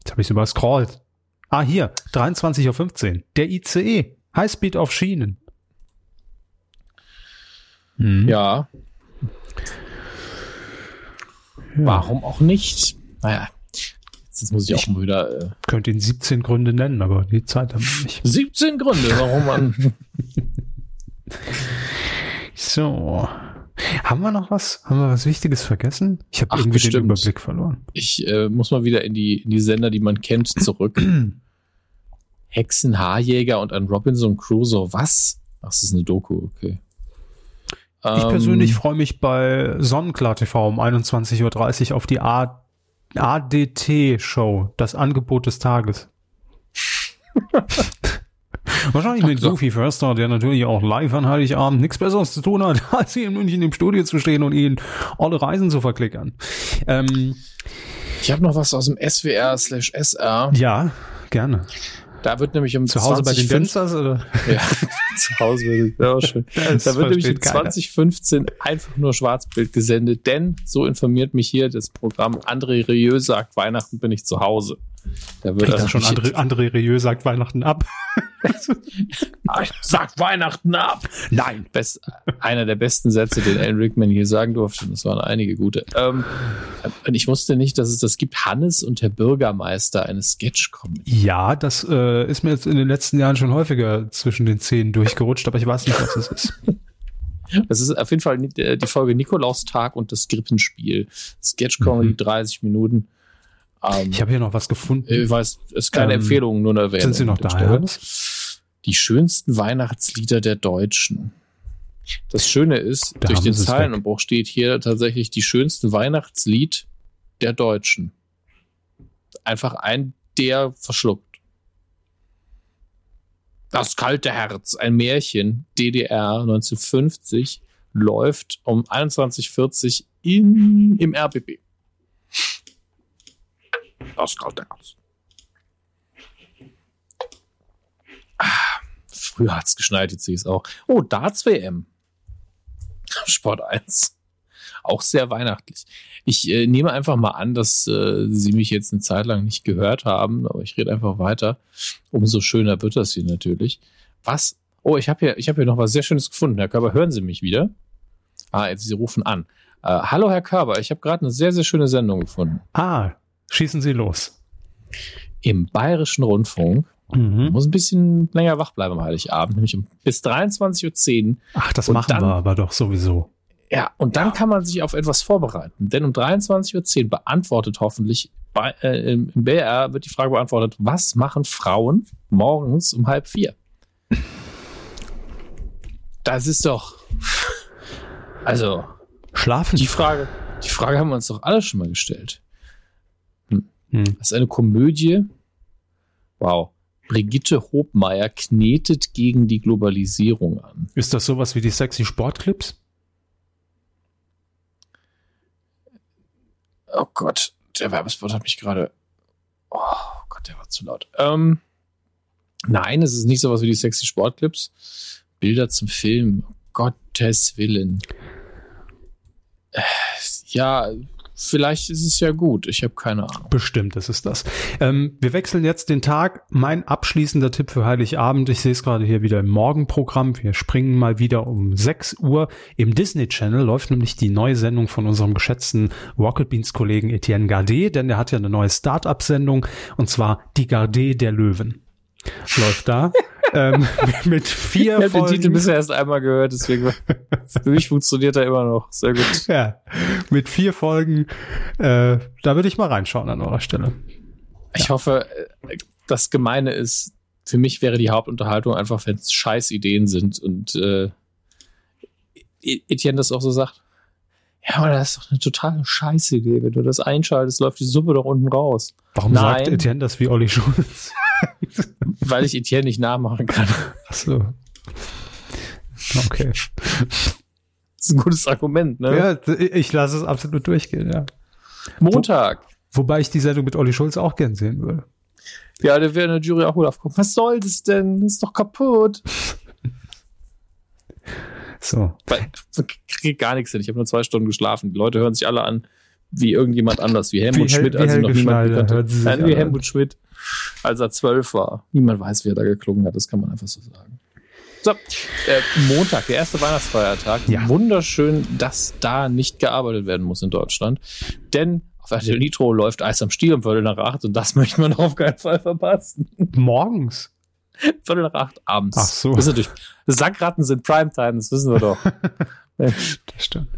Jetzt habe ich es überscrollt. Ah, hier, 23.15 Uhr. Der ICE. Highspeed auf Schienen. Hm. Ja. ja. Warum auch nicht? Naja, jetzt muss ich, ich auch mal wieder. Äh könnte ihn 17 Gründe nennen, aber die Zeit haben wir nicht. 17 Gründe, warum man. So. Haben wir noch was? Haben wir was Wichtiges vergessen? Ich habe irgendwie bestimmt. den Überblick verloren. Ich äh, muss mal wieder in die, in die Sender, die man kennt, zurück. Hexen, Haarjäger und ein Robinson Crusoe. Was? Ach, das ist eine Doku, okay. Ich ähm, persönlich freue mich bei Sonnenklar TV um 21.30 Uhr auf die ADT-Show, das Angebot des Tages. Wahrscheinlich mit Sophie Förster, der natürlich auch live an Heiligabend nichts Besseres zu tun hat, als hier in München im Studio zu stehen und ihnen alle Reisen zu verklickern. Ähm, ich habe noch was aus dem SWR slash SR. Ja, gerne. Da wird nämlich um Zu Hause bei den Dancers oder? Ja, zu Hause den ja, schön. Das Da wird nämlich um keiner. 2015 einfach nur Schwarzbild gesendet, denn so informiert mich hier das Programm André Rieu sagt, Weihnachten bin ich zu Hause. Da wird also schon, André, André Rieu sagt Weihnachten ab. sagt Weihnachten ab. Nein. Best, einer der besten Sätze, den Alan Rickman hier sagen durfte. Das waren einige gute. Ähm, und ich wusste nicht, dass es das gibt. Hannes und der Bürgermeister, eine Sketch-Comedy. Ja, das äh, ist mir jetzt in den letzten Jahren schon häufiger zwischen den Zähnen durchgerutscht, aber ich weiß nicht, was das ist. Das ist auf jeden Fall die die Folge Nikolaustag und das Krippenspiel. Sketch-Comedy, Mhm. 30 Minuten. Ähm, Ich habe hier noch was gefunden. ich weiß, es ist keine Ähm, Empfehlung, nur eine Erwähnung. Sind Sie noch da? Die schönsten Weihnachtslieder der Deutschen. Das Schöne ist, Da durch den. Zeilenumbruch steht hier tatsächlich die schönsten Weihnachtslied der Deutschen. Einfach ein der verschluckt. Das kalte Herz, ein Märchen, DDR 1950, läuft um 21.40 in, im RBB. Kalte Herz. Früher hat's geschneit, jetzt sehe ich es auch. Oh, Darts WM. Sport 1. Auch sehr weihnachtlich. Ich äh, nehme einfach mal an, dass äh, Sie mich jetzt eine Zeit lang nicht gehört haben, aber ich rede einfach weiter. Umso schöner wird das hier natürlich. Was? Oh, ich habe hier, ich habe hier noch was sehr Schönes gefunden. Herr Körber, hören Sie mich wieder? Ah, jetzt Sie rufen an. Äh, hallo, Herr Körber, ich habe gerade eine sehr, sehr schöne Sendung gefunden. Ah, schießen Sie los. Im Bayerischen Rundfunk Mhm. muss ein bisschen länger wach bleiben am Heiligabend, nämlich um, bis 23.10 Uhr. Ach, das Und machen dann- wir aber doch sowieso. Ja, und dann kann man sich auf etwas vorbereiten. Denn um 23.10 Uhr beantwortet hoffentlich bei, äh, im im BR wird die Frage beantwortet, was machen Frauen morgens um halb vier? Das ist doch. Also, Schlafen. die Frage, die Frage haben wir uns doch alle schon mal gestellt. Hm. Das ist eine Komödie. Wow. Brigitte Hobmeier knetet gegen die Globalisierung an. Ist das sowas wie die sexy Sportclips? Oh Gott, der Werbespot hat mich gerade. Oh Gott, der war zu laut. Ähm, nein, es ist nicht sowas wie die sexy Sportclips. Bilder zum Film. Gottes Willen. Äh, Ja, vielleicht ist es ja gut. Ich habe keine Ahnung. Bestimmt ist es das. Ähm, wir wechseln jetzt den Tag. Mein abschließender Tipp für Heiligabend. Ich sehe es gerade hier wieder im Morgenprogramm. Wir springen mal wieder um 6 Uhr. Im Disney Channel läuft nämlich die neue Sendung von unserem geschätzten Rocket Beans Kollegen Etienne Gardet, denn der hat ja eine neue Start-up-Sendung und zwar die Gardet der Löwen. Läuft da. ähm, mit vier Ich habe den Titel Folgen. bisher erst einmal gehört, deswegen für mich funktioniert er immer noch. Sehr gut. Ja, mit vier Folgen. Äh, da würde ich mal reinschauen an eurer Stelle. Ich hoffe, äh, das Gemeine ist, für mich wäre die Hauptunterhaltung einfach, wenn es scheiß Ideen sind und äh, E- Etienne das auch so sagt. Ja, aber das ist doch eine totale Scheißidee. Wenn du das einschaltest, läuft die Suppe doch unten raus. Warum Nein. sagt Etienne das wie Olli Schulz? Weil ich Etienne nicht nachmachen kann. Ach so. Okay. Das ist ein gutes Argument, ne? Ja, ich lasse es absolut durchgehen, ja. Montag. Wobei ich die Sendung mit Olli Schulz auch gern sehen würde. Ja, der wäre in der Jury auch wohl aufgekommen. Was soll das denn? Das ist doch kaputt. So. Ich krieg gar nichts hin. Ich habe nur zwei Stunden geschlafen. Die Leute hören sich alle an wie irgendjemand anders, wie Helmut Wie Schmidt, wie als ihn noch Helge niemand Schneider sie sich Nein, wie Helmut Schmidt, als er zwölf war. Niemand weiß, wie er da geklungen hat. Das kann man einfach so sagen. So, äh, Montag, der erste Weihnachtsfeiertag. Ja. Wunderschön, dass da nicht gearbeitet werden muss in Deutschland. Denn auf RTL Nitro läuft Eis am Stiel um Viertel nach acht und das möchte man auf keinen Fall verpassen. Morgens. Viertel nach acht abends. Ach so. Das ist natürlich, Sackratten sind Primetime, das wissen wir doch. Das stimmt.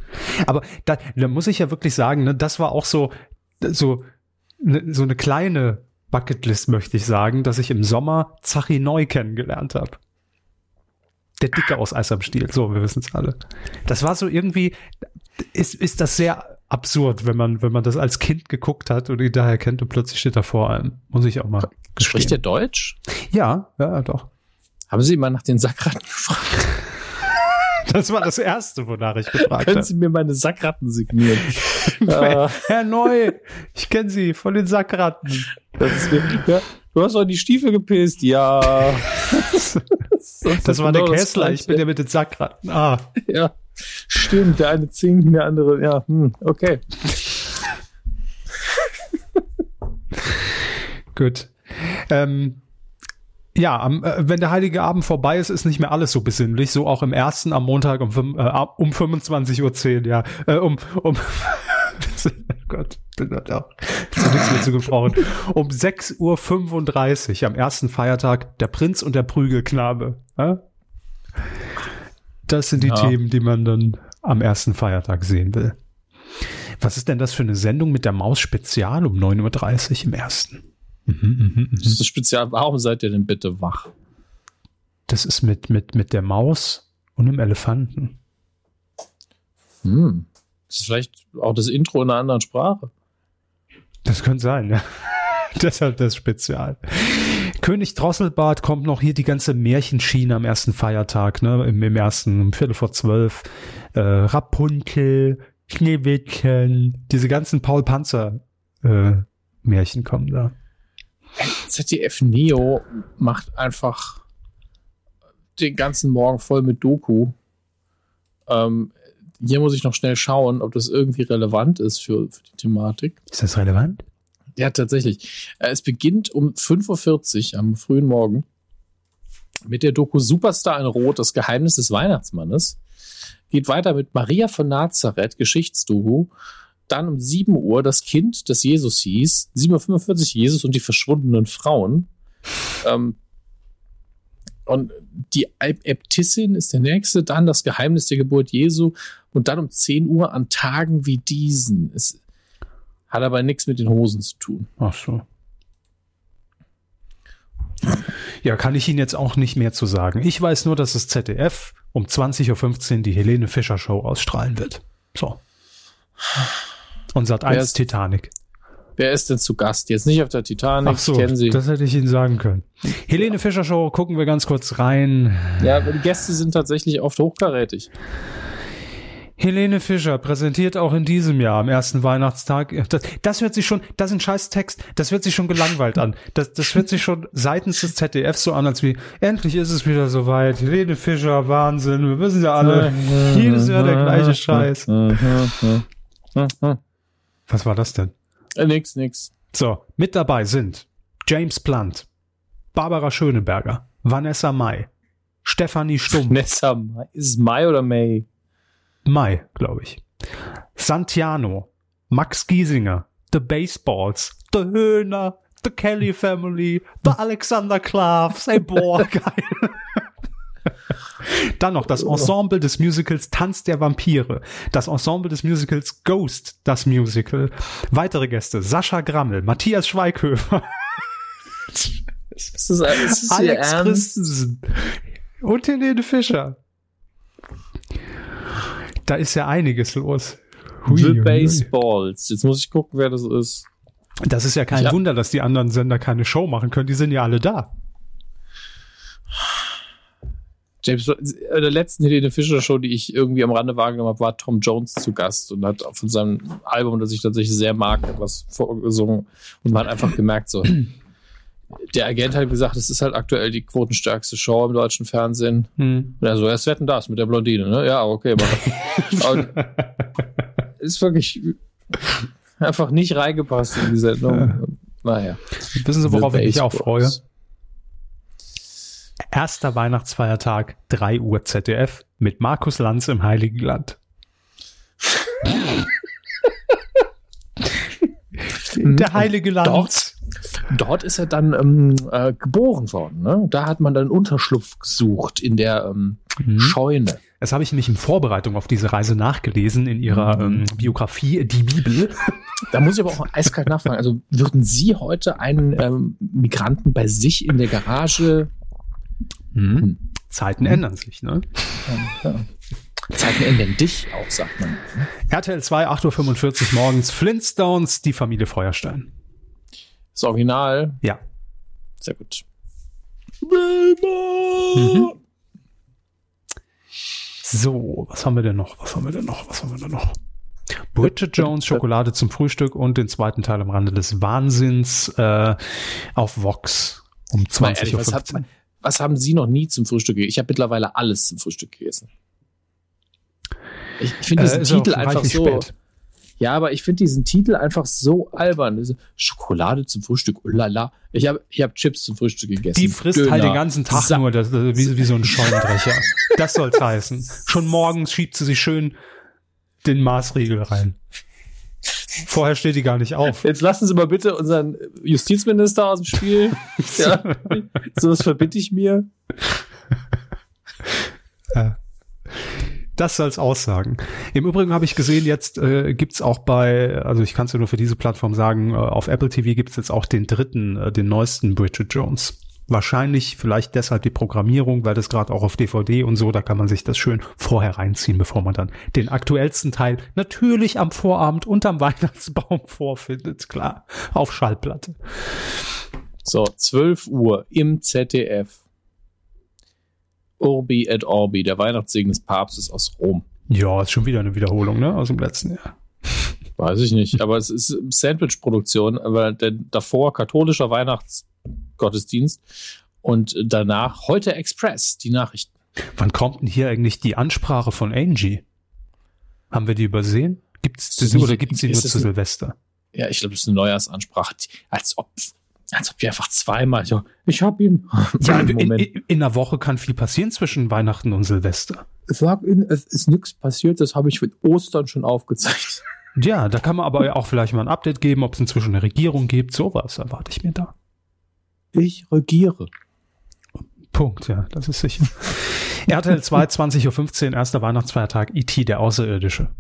Aber da, da muss ich ja wirklich sagen, ne, das war auch so, so, ne, so eine kleine Bucketlist, möchte ich sagen, dass ich im Sommer Zachi Neu kennengelernt habe. Der Dicke aus Eis am Stiel. So, wir wissen es alle. Das war so irgendwie, ist, ist das sehr absurd, wenn man, wenn man das als Kind geguckt hat und ihn daher kennt und plötzlich steht er vor einem. Muss ich auch mal Spricht der gestehen. Deutsch? Ja, ja, doch. Haben Sie mal nach den Sackratten gefragt? Das war das Erste, wonach ich gefragt Können habe. Sie mir meine Sackratten signieren? Äh, Herr Neu, ich kenne Sie von den Sackratten. Das, ist mir, ja, du hast doch die Stiefel gepisst. Ja. Das, war der genau das Kessler, ich bin der mit den Sackratten. Ah, Ja, stimmt. Der eine zinkt, der andere, ja, hm, okay. gut. Ähm, ja, am, äh, wenn der Heilige Abend vorbei ist, ist nicht mehr alles so besinnlich. So auch im ersten am Montag um, äh, um 25.10 Uhr, ja. Äh, um, um Gott, bin da nichts mehr zu gebrauchen. Um 6.35 Uhr am ersten Feiertag der Prinz und der Prügelknabe. Ja? Das sind die Ja. Themen, die man dann am ersten Feiertag sehen will. Was ist denn das für eine Sendung mit der Maus Spezial um 9.30 Uhr im ersten? Mhm, mhm, mhm. Das ist speziell. Warum seid ihr denn bitte wach? Das ist mit, mit, mit der Maus und dem Elefanten. Hm. Das ist vielleicht auch das Intro in einer anderen Sprache. Das könnte sein, ja. Deshalb das Spezial. König Drosselbart kommt noch hier die ganze Märchenschiene am ersten Feiertag, ne? Im, im ersten, um Viertel vor zwölf. Äh, Rapunzel, Schneewittchen, diese ganzen Paul Panzer äh, Märchen kommen da. ZDF Neo macht einfach den ganzen Morgen voll mit Doku. Ähm, hier muss ich noch schnell schauen, ob das irgendwie relevant ist für, für die Thematik. Ist das relevant? Ja, tatsächlich. Äh, Es beginnt um 5.40 Uhr am frühen Morgen mit der Doku Superstar in Rot, das Geheimnis des Weihnachtsmannes. Geht weiter mit Maria von Nazareth, Geschichtsdoku. Dann um 7 Uhr das Kind, das Jesus hieß. 7.45 Uhr Jesus und die verschwundenen Frauen. Ähm, und die Äbtissin ist der nächste. Dann das Geheimnis der Geburt Jesu. Und dann um 10 Uhr an Tagen wie diesen. Es hat aber nichts mit den Hosen zu tun. Ach so. Ja, kann ich Ihnen jetzt auch nicht mehr zu sagen. Ich weiß nur, dass das ZDF um 20.15 Uhr die Helene Fischer Show ausstrahlen wird. So. Und Sat Wer 1 ist- Titanic. Wer ist denn zu Gast? Jetzt nicht auf der Titanic, Ach so, kennen Sie. das hätte ich Ihnen sagen können. Helene Fischer Show, gucken wir ganz kurz rein. ja, die Gäste sind tatsächlich oft hochkarätig. Helene Fischer präsentiert auch in diesem Jahr am ersten Weihnachtstag. Das, das hört sich schon, das ist ein scheiß Text, das hört sich schon gelangweilt an. Das, das hört sich schon seitens des ZDF so an, als wie, endlich ist es wieder soweit. Helene Fischer, Wahnsinn, wir wissen ja alle, jedes Jahr der gleiche Scheiß. Was war das denn? Äh, nix, nix. So, mit dabei sind James Blunt, Barbara Schöneberger, Vanessa Mai, Stefanie Stumm, Nessa, Mai- ist es Mai oder May? Mai, glaube ich. Santiano, Max Giesinger, The Baseballs, The Höhner, The Kelly Family, The Alexander Klavs, ey boah, geil. Dann noch das Ensemble des Musicals Tanz der Vampire, das Ensemble des Musicals Ghost, das Musical. Weitere Gäste, Sascha Grammel, Matthias Schweighöfer, Ist das, ist das Alex? Christensen und Helene Fischer. Da ist ja einiges los. Hui, The. Baseballs. Jetzt muss ich gucken, wer das ist. Das ist ja kein. Wunder, dass die anderen Sender keine Show machen können. Die sind ja alle da. James, äh, der letzten Helene Fischer Show, die ich irgendwie am Rande wahrgenommen habe, war Tom Jones zu Gast und hat von seinem Album, das ich tatsächlich sehr mag, etwas vorgesungen und man hat einfach gemerkt, so, der Agent hat gesagt, es ist halt aktuell die quotenstärkste Show im deutschen Fernsehen. Und er so, erst wetten das mit der Blondine, ne? Ja, okay, ist wirklich einfach nicht reingepasst in die Sendung. Und, naja. Wissen Sie, worauf ich mich auch freue? Erster Weihnachtsfeiertag, 3 Uhr ZDF mit Markus Lanz im Heiligen Land. Der Heilige Land. Dort, dort ist er dann ähm, äh, geboren worden. Ne? Da hat man dann Unterschlupf gesucht in der ähm, Mhm. Scheune. Das habe ich nämlich in Vorbereitung auf diese Reise nachgelesen in ihrer ähm, Biografie Die Bibel. Da muss ich aber auch eiskalt nachfragen. Also würden Sie heute einen ähm, Migranten bei sich in der Garage Mhm. Zeiten ändern sich, ne? Zeiten ändern dich auch, sagt man. RTL 2, 8.45 Uhr morgens, Flintstones, die Familie Feuerstein. Das Original, Ja. sehr gut. Mhm. So, was haben wir denn noch? Was haben wir denn noch? Was haben wir denn noch? Bridget Jones, Schokolade zum Frühstück und den zweiten Teil am Rande des Wahnsinns äh, auf Vox um 20 Uhr. Was, haben Sie noch nie zum Frühstück gegessen? Ich habe mittlerweile alles zum Frühstück gegessen. Ich, ich finde diesen äh, Titel einfach so. Spät. Ja, aber ich finde diesen Titel einfach so albern. Schokolade zum Frühstück, oh lala. Ich habe ich hab Chips zum Frühstück gegessen. Die frisst Döner. halt den ganzen Tag Sa nur, das, wie, wie so ein Scheunendrecher. das soll's heißen. Schon morgens schiebt sie sich schön den Maßriegel rein. Vorher steht die gar nicht auf. Jetzt lassen Sie mal bitte unseren Justizminister aus dem Spiel. ja, so was verbitte ich mir. Ja. Das soll's aussagen. Im Übrigen habe ich gesehen, jetzt äh, gibt's auch bei, also ich kann es ja nur für diese Plattform sagen, äh, auf Apple TV gibt's jetzt auch den dritten, äh, den neuesten Bridget Jones. Wahrscheinlich vielleicht deshalb die Programmierung, weil das gerade auch auf DVD und so, da kann man sich das schön vorher reinziehen, bevor man dann den aktuellsten Teil natürlich am Vorabend unterm Weihnachtsbaum vorfindet, klar, auf Schallplatte. So, 12 Uhr im ZDF. Urbi et Orbi, der Weihnachtssegen des Papstes aus Rom. Ja, ist schon wieder eine Wiederholung, ne? Aus dem letzten Jahr. Weiß ich nicht, aber es ist Sandwich-Produktion, aber davor katholischer Weihnachtsgottesdienst und danach heute Express, die Nachrichten. Wann kommt denn hier eigentlich die Ansprache von Angie? Haben wir die übersehen? Gibt's das, oder gibt es sie nur zu Silvester? Ja, ich glaube, das ist eine Neujahrsansprache. Als ob als ob die einfach zweimal so, ich hab ihn. Ja, in, in, in, einer Woche kann viel passieren zwischen Weihnachten und Silvester. Sag Ihnen, es ist nichts passiert, das habe ich mit Ostern schon aufgezeigt. Ja, da kann man aber auch vielleicht mal ein Update geben, ob es inzwischen eine Regierung gibt. Sowas erwarte ich mir da. Ich regiere. Punkt, ja, das ist sicher. RTL 2, 20.15 Uhr, erster Weihnachtsfeiertag, IT, der Außerirdische.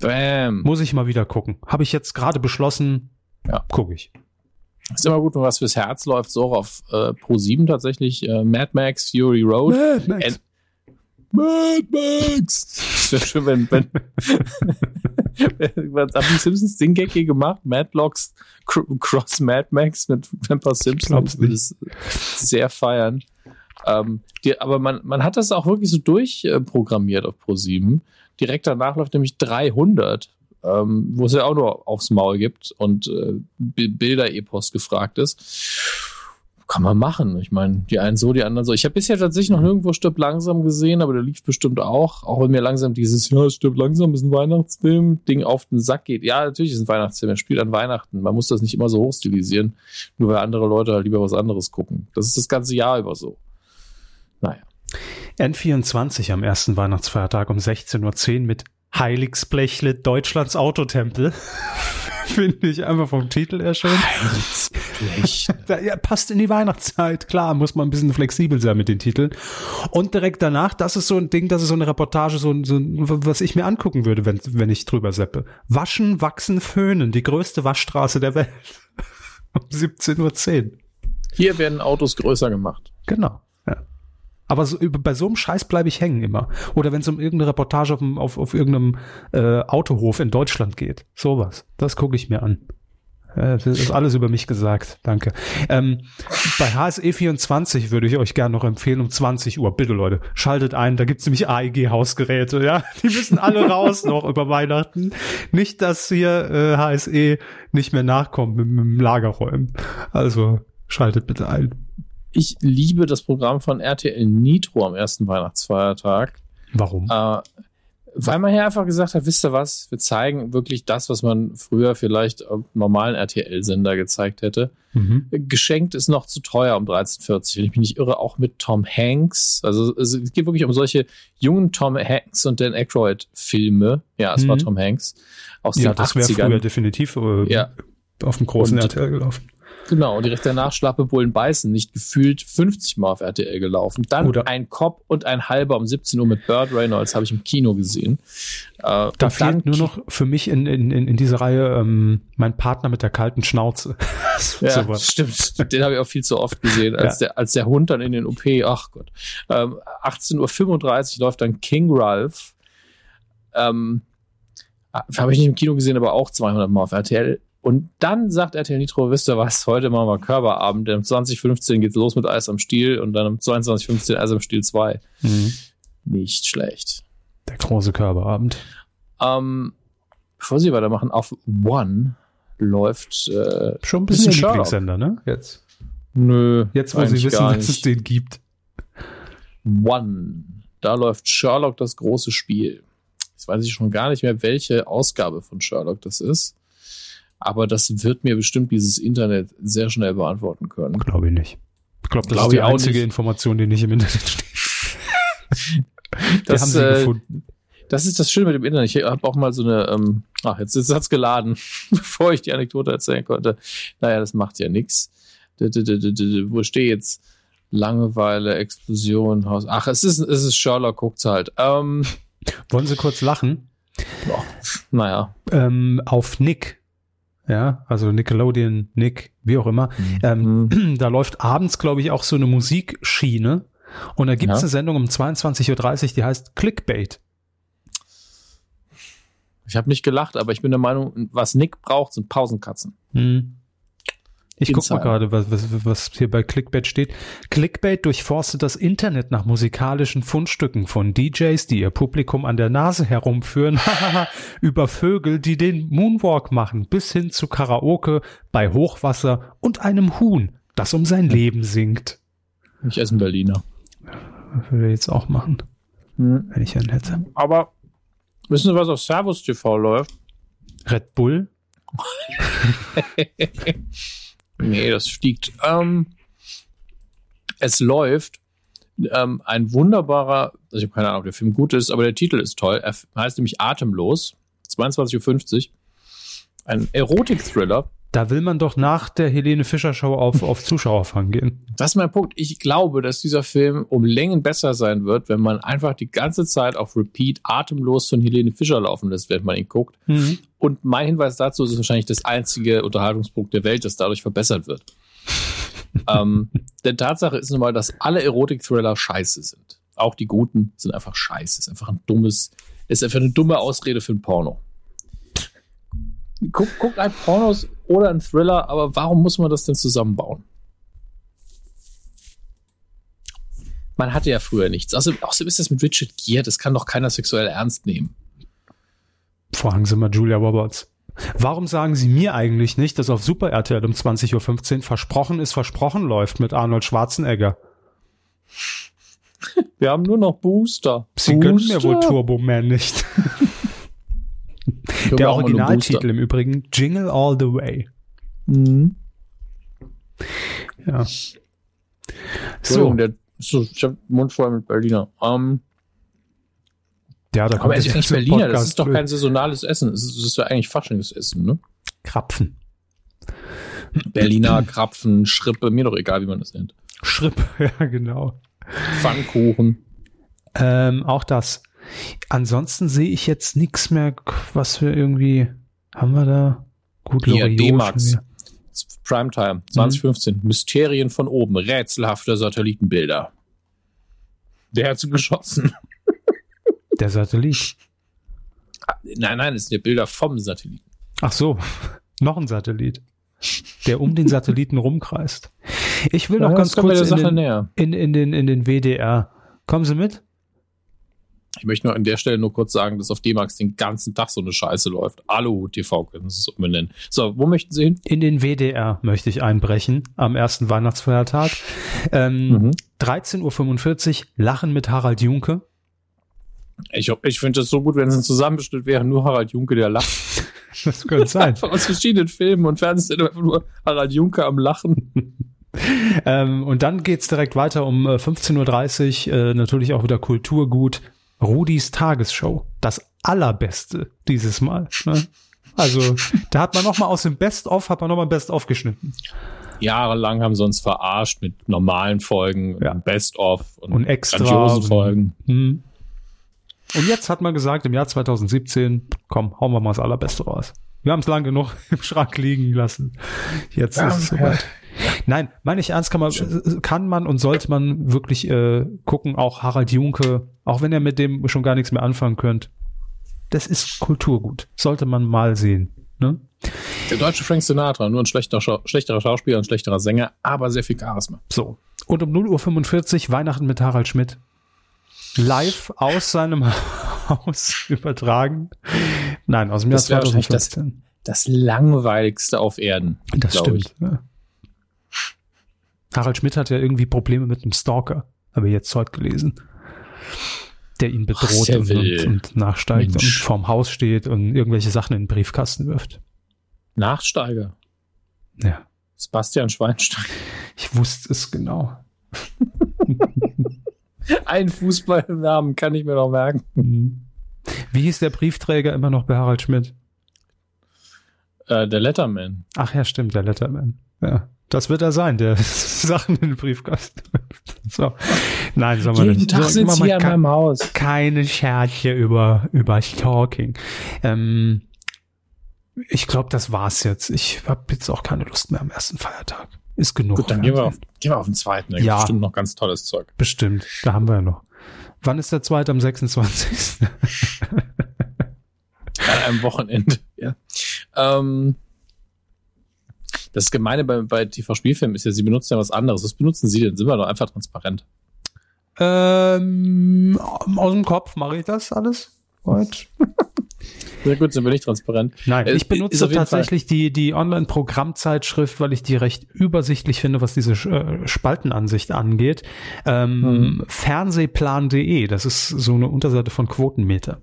Bam. Muss ich mal wieder gucken. Habe ich jetzt gerade beschlossen, ja. gucke ich. Ist immer gut, wenn was fürs Herz läuft, so auf äh, Pro 7 tatsächlich. Äh, Mad Max, Fury Road. Mad Max. Mad Max. Das wäre schön, wenn, wenn, was haben die Simpsons den Gag hier gemacht? Madlocks Cross Mad Max mit Vampire Simpsons. Ich würde es sehr feiern. Ähm, die, aber man, man hat das auch wirklich so durchprogrammiert auf Pro 7. Direkt danach läuft nämlich 300 ähm, wo es ja auch nur aufs Maul gibt und äh, Bilder-Epos gefragt ist. Kann man machen. Ich meine, die einen so, die anderen so. Ich habe bisher tatsächlich noch nirgendwo Stirb langsam gesehen, aber der lief bestimmt auch. Auch wenn mir langsam dieses, ja, Stirb langsam ist ein Weihnachtsfilm, Ding auf den Sack geht. Ja, natürlich ist ein Weihnachtsfilm. Er spielt an Weihnachten. Man muss das nicht immer so hochstilisieren, nur weil andere Leute halt lieber was anderes gucken. Das ist das ganze Jahr über so. Naja. N24 am ersten Weihnachtsfeiertag um 16.10 Uhr mit Heiligsblechle Deutschlands Autotempel. Finde ich einfach vom Titel her schön. Heiligsblechle. ja, passt in die Weihnachtszeit. Klar, muss man ein bisschen flexibel sein mit den Titeln. Und direkt danach, das ist so ein Ding, das ist so eine Reportage, so, so was ich mir angucken würde, wenn, wenn ich drüber seppe. Waschen, wachsen, föhnen. Die größte Waschstraße der Welt. um 17.10 Uhr. Hier werden Autos größer gemacht. Genau. Aber so, bei so einem Scheiß bleibe ich hängen immer. Oder wenn es um irgendeine Reportage auf, auf, auf irgendeinem äh, Autohof in Deutschland geht. Sowas. Das gucke ich mir an. Äh, das ist alles über mich gesagt. Danke. Ähm, bei HSE24 würde ich euch gerne noch empfehlen, um 20 Uhr. Bitte, Leute, schaltet ein. Da gibt's nämlich AEG-Hausgeräte. Ja, Die müssen alle raus noch über Weihnachten. Nicht, dass hier äh, HSE nicht mehr nachkommt mit, mit dem Lagerräumen. Also schaltet bitte ein ich liebe das Programm von RTL Nitro am ersten Weihnachtsfeiertag. Warum? Äh, weil man hier einfach gesagt hat, wisst ihr was, wir zeigen wirklich das, was man früher vielleicht auf normalen RTL-Sender gezeigt hätte. Mhm. Geschenkt ist noch zu teuer um 13,40, wenn ich mich nicht irre, auch mit Tom Hanks. Also es geht wirklich um solche jungen Tom Hanks und Dan Aykroyd-Filme. Ja, es mhm. war Tom Hanks aus den ja, das wäre früher definitiv äh, ja. auf dem großen und, RTL gelaufen. Genau, direkt danach Schlappe Bullen beißen, nicht gefühlt 50 Mal auf RTL gelaufen. Dann Oder ein Cop und ein halber um 17 Uhr mit Bird Reynolds habe ich im Kino gesehen. Äh, da fehlt nur noch für mich in, in, in, dieser Reihe ähm, mein Partner mit der kalten Schnauze. ja, so stimmt. Den habe ich auch viel zu oft gesehen, als, ja. der, als der Hund dann in den OP, ach Gott. Ähm, 18.35 Uhr läuft dann King Ralph. Ähm, habe ich nicht im Kino gesehen, aber auch 200 Mal auf RTL Und dann sagt RTL Nitro, wisst ihr was, heute machen wir Körperabend. Um 2015 geht's los mit Eis am Stiel und dann um 22.15 Eis am Stiel 2. Mhm. Nicht schlecht. Der große Körperabend. Ähm, bevor sie weitermachen, auf One läuft äh, schon ein bisschen, bisschen Lieblingssender, ne? Jetzt. Nö. Jetzt, wo sie wissen, dass es den gibt. One. Da läuft Sherlock das große Spiel. Jetzt weiß ich schon gar nicht mehr, welche Ausgabe von Sherlock das ist. Aber das wird mir bestimmt dieses Internet sehr schnell beantworten können. Glaube ich nicht. Ich glaube, das Glaub ist die einzige nicht. Information, die nicht im Internet steht. das haben sie äh, gefunden. Das ist das Schöne mit dem Internet. Ich habe auch mal so eine, ähm, ach, jetzt, jetzt hat's geladen, bevor ich die Anekdote erzählen konnte. Naja, das macht ja nichts. Wo stehe jetzt? Langeweile, Explosion, Haus. Ach, es ist, es ist Sherlock, guckt's halt. Ähm, Wollen Sie kurz lachen? Oh, naja. Ähm, auf Nick ja, also Nickelodeon, Nick, wie auch immer. Mhm. Ähm, da läuft abends, glaube ich, auch so eine Musikschiene. Und da gibt es ja. eine Sendung um 22.30 Uhr, die heißt Clickbait. Ich habe nicht gelacht, aber ich bin der Meinung, was Nick braucht, sind Pausenkatzen. Mhm. Ich guck mal gerade, was, was, was hier bei Clickbait steht. Clickbait durchforstet das Internet nach musikalischen Fundstücken von DJs, die ihr Publikum an der Nase herumführen, über Vögel, die den Moonwalk machen, bis hin zu Karaoke bei Hochwasser und einem Huhn, das um sein Leben singt. Ich esse einen Berliner. Würde ich jetzt auch machen, hm. wenn ich einen hätte. Aber wissen Sie, was auf Servus TV läuft? Red Bull? Nee, das stiegt. Ähm, es läuft ähm, ein wunderbarer, also ich habe keine Ahnung, ob der Film gut ist, aber der Titel ist toll. Er heißt nämlich Atemlos, 22.50 Uhr. Ein Erotik-Thriller. Da will man doch nach der Helene Fischer Show auf, auf Zuschauerfang gehen. Das ist mein Punkt. Ich glaube, dass dieser Film um Längen besser sein wird, wenn man einfach die ganze Zeit auf Repeat atemlos von Helene Fischer laufen lässt, während man ihn guckt. Mhm. Und mein Hinweis dazu ist wahrscheinlich das einzige Unterhaltungspunkt der Welt, das dadurch verbessert wird. ähm, denn Tatsache ist nun mal, dass alle Erotik-Thriller scheiße sind. Auch die guten sind einfach scheiße. Ist einfach ein dummes, ist einfach eine dumme Ausrede für ein Porno. Guck, guckt ein Pornos oder ein Thriller, aber warum muss man das denn zusammenbauen? Man hatte ja früher nichts. Außerdem, außerdem ist das mit Richard Gere, das kann doch keiner sexuell ernst nehmen. Fragen Sie mal Julia Roberts. Warum sagen Sie mir eigentlich nicht, dass auf Super RTL um 20.15 Uhr versprochen ist, versprochen läuft mit Arnold Schwarzenegger? Wir haben nur noch Booster. Sie Booster? gönnen mir wohl Turbo Man nicht. Der Originaltitel im Übrigen, Jingle All the Way. Mhm. Ja. So. Der, so ich hab Mund voll mit Berliner. Um, ja, da aber es ist eigentlich Berliner, Podcast das ist doch kein saisonales Essen. Es ist, ist ja eigentlich Faschingsessen, ne? Krapfen. Berliner Krapfen, Schrippe, mir doch egal, wie man das nennt. Schrippe, ja, genau. Pfannkuchen. Ähm, auch das. Ansonsten sehe ich jetzt nichts mehr, was wir irgendwie haben wir da? Gut, Hier, D-Max. Primetime 2015. Mhm. Mysterien von oben. Rätselhafte Satellitenbilder. Der hat sie geschossen. Der Satellit. Nein, nein, es sind ja Bilder vom Satelliten. Ach so, noch ein Satellit, der um den Satelliten rumkreist. Ich will noch ja, ganz kurz in den, in, in, den, in den WDR. Kommen Sie mit? Ich möchte nur an der Stelle nur kurz sagen, dass auf D-Max den ganzen Tag so eine Scheiße läuft. Alu TV können Sie es umbenennen. So, wo möchten Sie hin? In den WDR möchte ich einbrechen am ersten Weihnachtsfeiertag. Ähm, mhm. 13.45 Uhr Lachen mit Harald Junke. Ich, ich finde das so gut, wenn es ein Zusammenschnitt wäre, nur Harald Junke, der lacht. das könnte sein. Einfach aus verschiedenen Filmen und Fernsehen einfach nur Harald Junke am Lachen. ähm, und dann geht's direkt weiter um 15.30 äh, Uhr, äh, natürlich auch wieder Kulturgut. Rudis Tagesshow. Das allerbeste dieses Mal. Ne? Also, da hat man nochmal aus dem Best-of, hat man nochmal Best-of geschnitten. Jahrelang haben sie uns verarscht mit normalen Folgen, ja. Best-of und, und extra Folgen. Hm. Und jetzt hat man gesagt, im Jahr 2017, komm, hauen wir mal das Allerbeste raus. Wir haben es lang genug im Schrank liegen lassen. Jetzt ja, ist es soweit. Nein, meine ich ernst, kann man, kann man und sollte man wirklich äh, gucken, auch Harald Junke, auch wenn er mit dem schon gar nichts mehr anfangen könnte. Das ist Kulturgut. Sollte man mal sehen. Ne? Der deutsche Frank Sinatra, nur ein schlechterer, Schau schlechterer Schauspieler, ein schlechterer Sänger, aber sehr viel Charisma. So. Und um 0.45 Uhr Weihnachten mit Harald Schmidt. Live aus seinem Haus übertragen. Nein, aus dem Jahr Das wäre wahrscheinlich 2015. Das langweiligste auf Erden. Das, stimmt. Ja. Harald Schmidt hat ja irgendwie Probleme mit einem Stalker, habe ich jetzt heute gelesen. Der ihn bedroht sehr und, und, und nachsteigt Mensch. und vorm Haus steht und irgendwelche Sachen in den Briefkasten wirft. Nachsteiger. Ja, Sebastian Schweinstein. ich wusste es genau. Ein Fußballnamen kann ich mir noch merken. Mhm. Wie hieß der Briefträger immer noch bei Harald Schmidt? Äh, der Letterman. Ach ja, stimmt, der Letterman. Ja, das wird er sein, der Sachen in den Briefkasten. So. Nein, soll man Jeden nicht. Tag So, sitzt mal an meinem Haus. keine Scherze über, über Stalking. Ähm, ich glaube, das war's jetzt. Ich habe jetzt auch keine Lust mehr am ersten Feiertag. Ist genug. Gut, dann gehen wir, auf, gehen wir auf den zweiten. Da gibt Ja. bestimmt noch ganz tolles Zeug. Bestimmt. Da haben wir ja noch. Wann ist der zweite? Am 26. An einem Wochenende. Ja. Ähm, das Gemeine bei, bei TV-Spielfilmen ist ja, sie benutzen ja was anderes. Was benutzen sie denn? Sind wir doch einfach transparent. ähm, aus dem Kopf mache ich das alles heute. Sehr gut, sind wir nicht transparent. Nein, Äh, ich benutze tatsächlich die, die Online-Programmzeitschrift, weil ich die recht übersichtlich finde, was diese äh, Spaltenansicht angeht. Ähm, Mhm. Fernsehplan.de, das ist so eine Unterseite von Quotenmeter.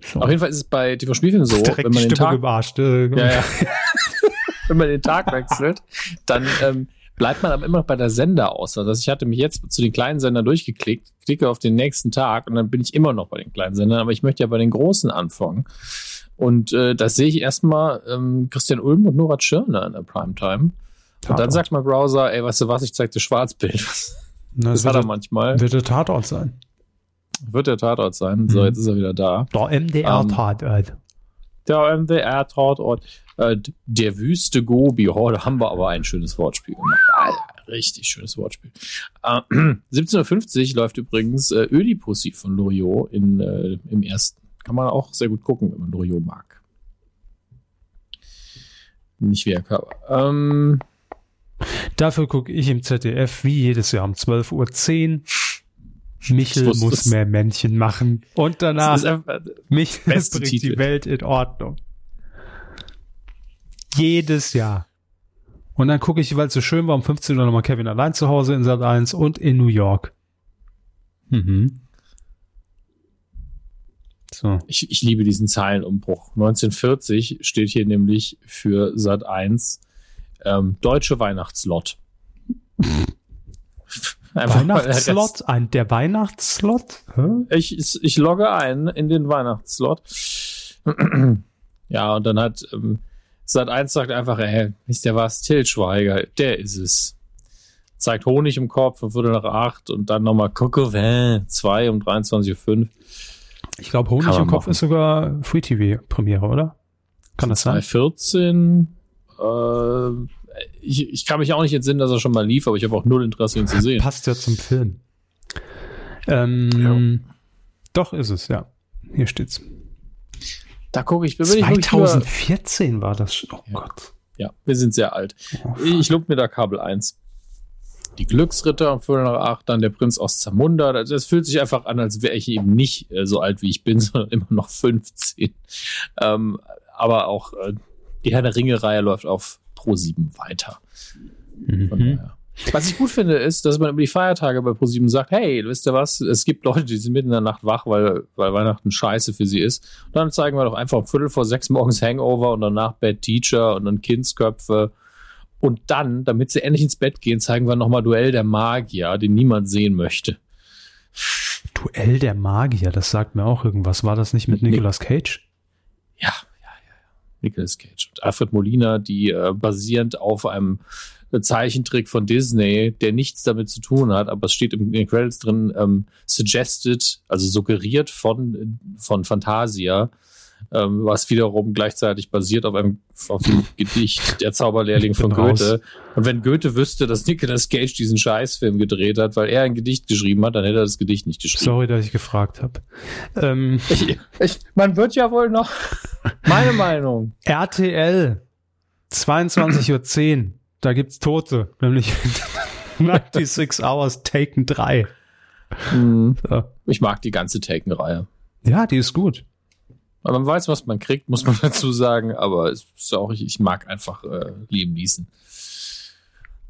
So. Auf jeden Fall ist es bei TV-Spielfilmen so, Direkt wenn man den Tag. Äh, Ja, ja. Wenn man den Tag wechselt, dann ähm, bleibt man aber immer noch bei der Senderauswahl. Also ich hatte mich jetzt zu den kleinen Sendern durchgeklickt, klicke auf den nächsten Tag und dann bin ich immer noch bei den kleinen Sendern, aber ich möchte ja bei den großen anfangen. Und äh, das sehe ich erstmal ähm, Christian Ulm und Nora Tschirner in der Primetime. Und dann Tatort. sagt mein Browser, ey, weißt du was, ich zeig dir Schwarzbild. Na, Das wird, hat er der, manchmal. wird der Tatort sein. Wird der Tatort sein. So, Mhm. jetzt ist er wieder da. Der MDR-Tatort. Der MDR-Tatort. Äh, der Wüste Gobi. Oh, da haben wir aber ein schönes Wortspiel gemacht. Alter, richtig schönes Wortspiel. Äh, 1750 läuft übrigens äh, Ödipussy von Loriot in, äh, im ersten. Kann man auch sehr gut gucken, wenn man Loriot mag. Nicht wie er Körper. Ähm, Dafür gucke ich im ZDF wie jedes Jahr um 12.10 Uhr. Michel muss mehr Männchen machen. Und danach Michel bringt Titel. die Welt in Ordnung. Jedes Jahr. Und dann gucke ich, weil es so schön war, um 15 Uhr nochmal Kevin allein zu Hause in Sat 1 und in New York. Mhm. So. ich, ich liebe diesen Zeilenumbruch. 1940 steht hier nämlich für Sat 1 ähm, Deutsche Weihnachtslot. Weihnachtsslot? Ein, der Weihnachtsslot? Hä? Ich, ich logge ein in den Weihnachtsslot. ja, und dann hat ähm, Sat 1 sagt einfach, ey, wisst ihr was, Till Schweiger, der ist es. Zeigt Honig im Kopf um Viertel nach acht und dann nochmal Coquevin 2 um 23.05 Uhr. Ich glaube, Honig im Kopf machen. ist sogar Free TV Premiere, oder? Kann das sein? 2014. Äh, ich, ich kann mich auch nicht entsinnen, dass er schon mal lief, aber ich habe auch null Interesse, ihn zu sehen. Passt ja zum Film. Ähm, Doch ist es, ja. Hier steht's. Da gucke ich, bin ich wirklich lieber- 2014 war das. Oh Ja. Gott. Ja, wir sind sehr alt. Oh, Ich lob mir da Kabel 1. Die Glücksritter um Viertel nach acht, dann der Prinz aus Zamunda. Das, das fühlt sich einfach an, als wäre ich eben nicht äh, so alt, wie ich bin, sondern immer noch 15. Ähm, aber auch äh, die Herr der Ringe-Reihe läuft auf Pro 7 weiter. Von Mhm. daher. Was ich gut finde, ist, dass man über die Feiertage bei Pro7 sagt, hey, wisst ihr was, es gibt Leute, die sind mitten in der Nacht wach, weil, weil Weihnachten scheiße für sie ist. Und dann zeigen wir doch einfach um Viertel vor sechs morgens Hangover und danach Bad Teacher und dann Kindsköpfe. Und dann, damit sie endlich ins Bett gehen, zeigen wir nochmal Duell der Magier, den niemand sehen möchte. Duell der Magier, das sagt mir auch irgendwas. War das nicht mit. Nicolas Cage? Ja, ja, ja, ja. Nicolas Cage und Alfred Molina, die äh, basierend auf einem Zeichentrick von Disney, der nichts damit zu tun hat, aber es steht im- in den Credits drin, ähm, suggested, also suggeriert von, von Fantasia, ähm, was wiederum gleichzeitig basiert auf einem, auf dem Gedicht Der Zauberlehrling von Goethe. Und wenn Goethe wüsste, dass Nicolas Cage diesen Scheißfilm gedreht hat, weil er ein Gedicht geschrieben hat, dann hätte er das Gedicht nicht geschrieben. Sorry, dass ich gefragt habe. Ähm, ich, ich, man wird ja wohl noch. Meine Meinung. RTL 22.10 Uhr. Da gibt's Tote, nämlich 96 Hours Taken 3. Mhm. So. Ich mag die ganze Taken-Reihe. Ja, die ist gut. Aber man weiß, was man kriegt, muss man dazu sagen. Aber es ist auch, ich, ich mag einfach äh, Liam Neeson.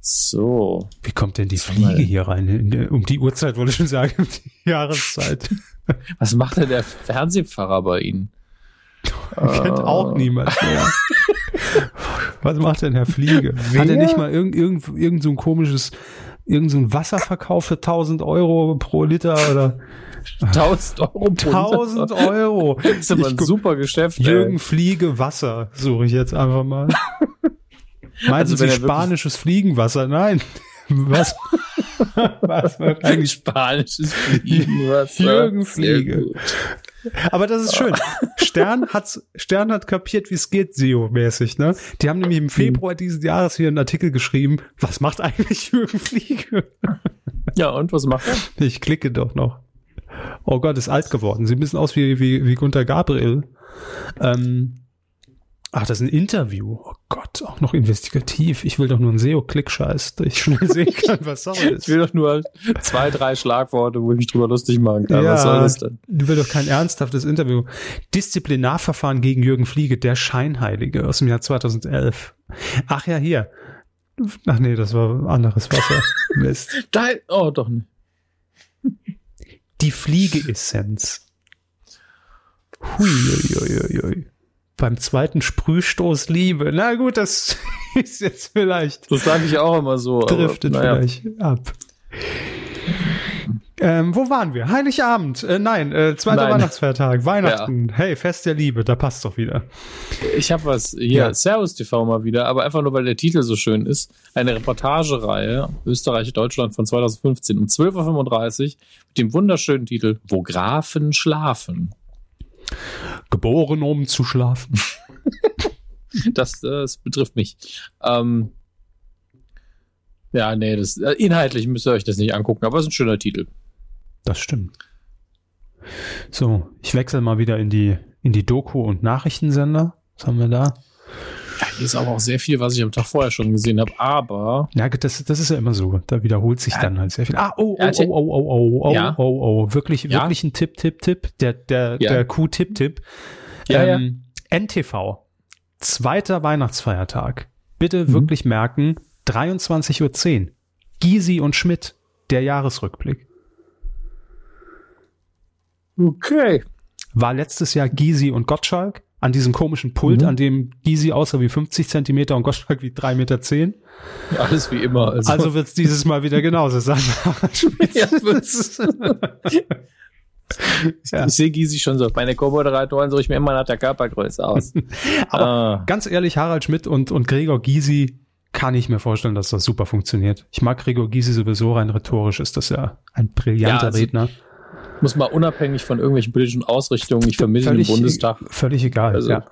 So. Wie kommt denn die Fliege hier rein? Um die Uhrzeit wollte ich schon sagen, um die Jahreszeit. Was macht denn der Fernsehpfarrer bei Ihnen? Kennt auch niemand mehr. Was macht denn Herr Fliege? Wer? Hat er nicht mal irgend, irgend, irgend so ein komisches, irgend so ein Wasserverkauf für 1000 Euro pro Liter oder? 1000 Euro pro 1000 Euro. Das ist aber ein super Geschäft. Jürgen ey. Fliege Wasser suche ich jetzt einfach mal. Meinen also, Sie spanisches Fliegenwasser? Nein. Was? Was wird eigentlich spanisches Fliegenwasser? Jürgen Fliege. Aber das ist schön. Stern hat, Stern hat kapiert, wie es geht, SEO-mäßig, ne? Die haben nämlich im Februar dieses Jahres hier einen Artikel geschrieben, was macht eigentlich Jürgen Fliege? Ja, und was macht er? Ich klicke doch noch. Oh Gott, ist alt geworden. Sie müssen aus wie, wie, wie Gunter Gabriel. Ähm, Ach, das ist ein Interview. Oh Gott, auch noch investigativ. Ich will doch nur einen SEO-Klick-Scheiß, dass ich schnell sehen kann, was soll das? Ich will doch nur zwei, drei Schlagworte, wo ich mich drüber lustig machen kann. Ja, was soll das denn? Du willst doch kein ernsthaftes Interview. Disziplinarverfahren gegen Jürgen Fliege, der Scheinheilige aus dem Jahr 2011. Ach ja, hier. Ach nee, das war anderes Wasser. Mist. Da, oh, doch nicht. Die Fliege-Essenz. Hui, hui, hui, hui beim zweiten Sprühstoß Liebe. Na gut, das ist jetzt vielleicht. Das sage ich auch immer so. Driftet aber, naja. vielleicht ab. Ähm, wo waren wir? Heiligabend. Äh, nein, äh, zweiter nein. Weihnachtsfeiertag. Weihnachten. Ja. Hey, Fest der Liebe. Da passt doch wieder. Ich habe was hier. Ja. Servus TV mal wieder, aber einfach nur, weil der Titel so schön ist. Eine Reportagereihe Österreich-Deutschland von 2015 um 12.35 Uhr mit dem wunderschönen Titel Wo Grafen schlafen. Geboren, um zu schlafen. das, das betrifft mich. Ähm, ja, nee, das, äh, inhaltlich müsst ihr euch das nicht angucken, aber es ist ein schöner Titel. Das stimmt. So, ich wechsle mal wieder in die, in die Doku- und Nachrichtensender. Was haben wir da? Ja, hier ist aber auch sehr viel, was ich am Tag vorher schon gesehen habe, aber. Ja, das, das ist ja immer so. Da wiederholt sich ja. dann halt sehr viel. Ah, oh, oh, oh, oh, oh, oh, oh, ja. oh, oh, wirklich, ja. wirklich ein Tipp, Tipp, Tipp. Der, der, der Q-Tipp-Tipp. Ähm, NTV. Zweiter Weihnachtsfeiertag. Bitte mhm. wirklich merken, 23.10 Uhr. Gysi und Schmidt. Der Jahresrückblick. Okay. War letztes Jahr Gysi und Gottschalk an diesem komischen Pult, mhm. an dem Gysi außer wie 50 Zentimeter und Gottschalk wie 3,10 Meter. Zehn. Ja, alles wie immer. Also, also wird es dieses Mal wieder genauso sein. ja, ja. Ich sehe Gysi schon so. Meine Co-Moderatoren suche ich mir immer nach der Körpergröße aus. Aber ah. ganz ehrlich, Harald Schmidt und, und Gregor Gysi kann ich mir vorstellen, dass das super funktioniert. Ich mag Gregor Gysi sowieso rein rhetorisch, ist das ja ein brillanter ja, also, Redner muss mal unabhängig von irgendwelchen politischen Ausrichtungen, ich vermittle im Bundestag. Völlig egal, also, ja.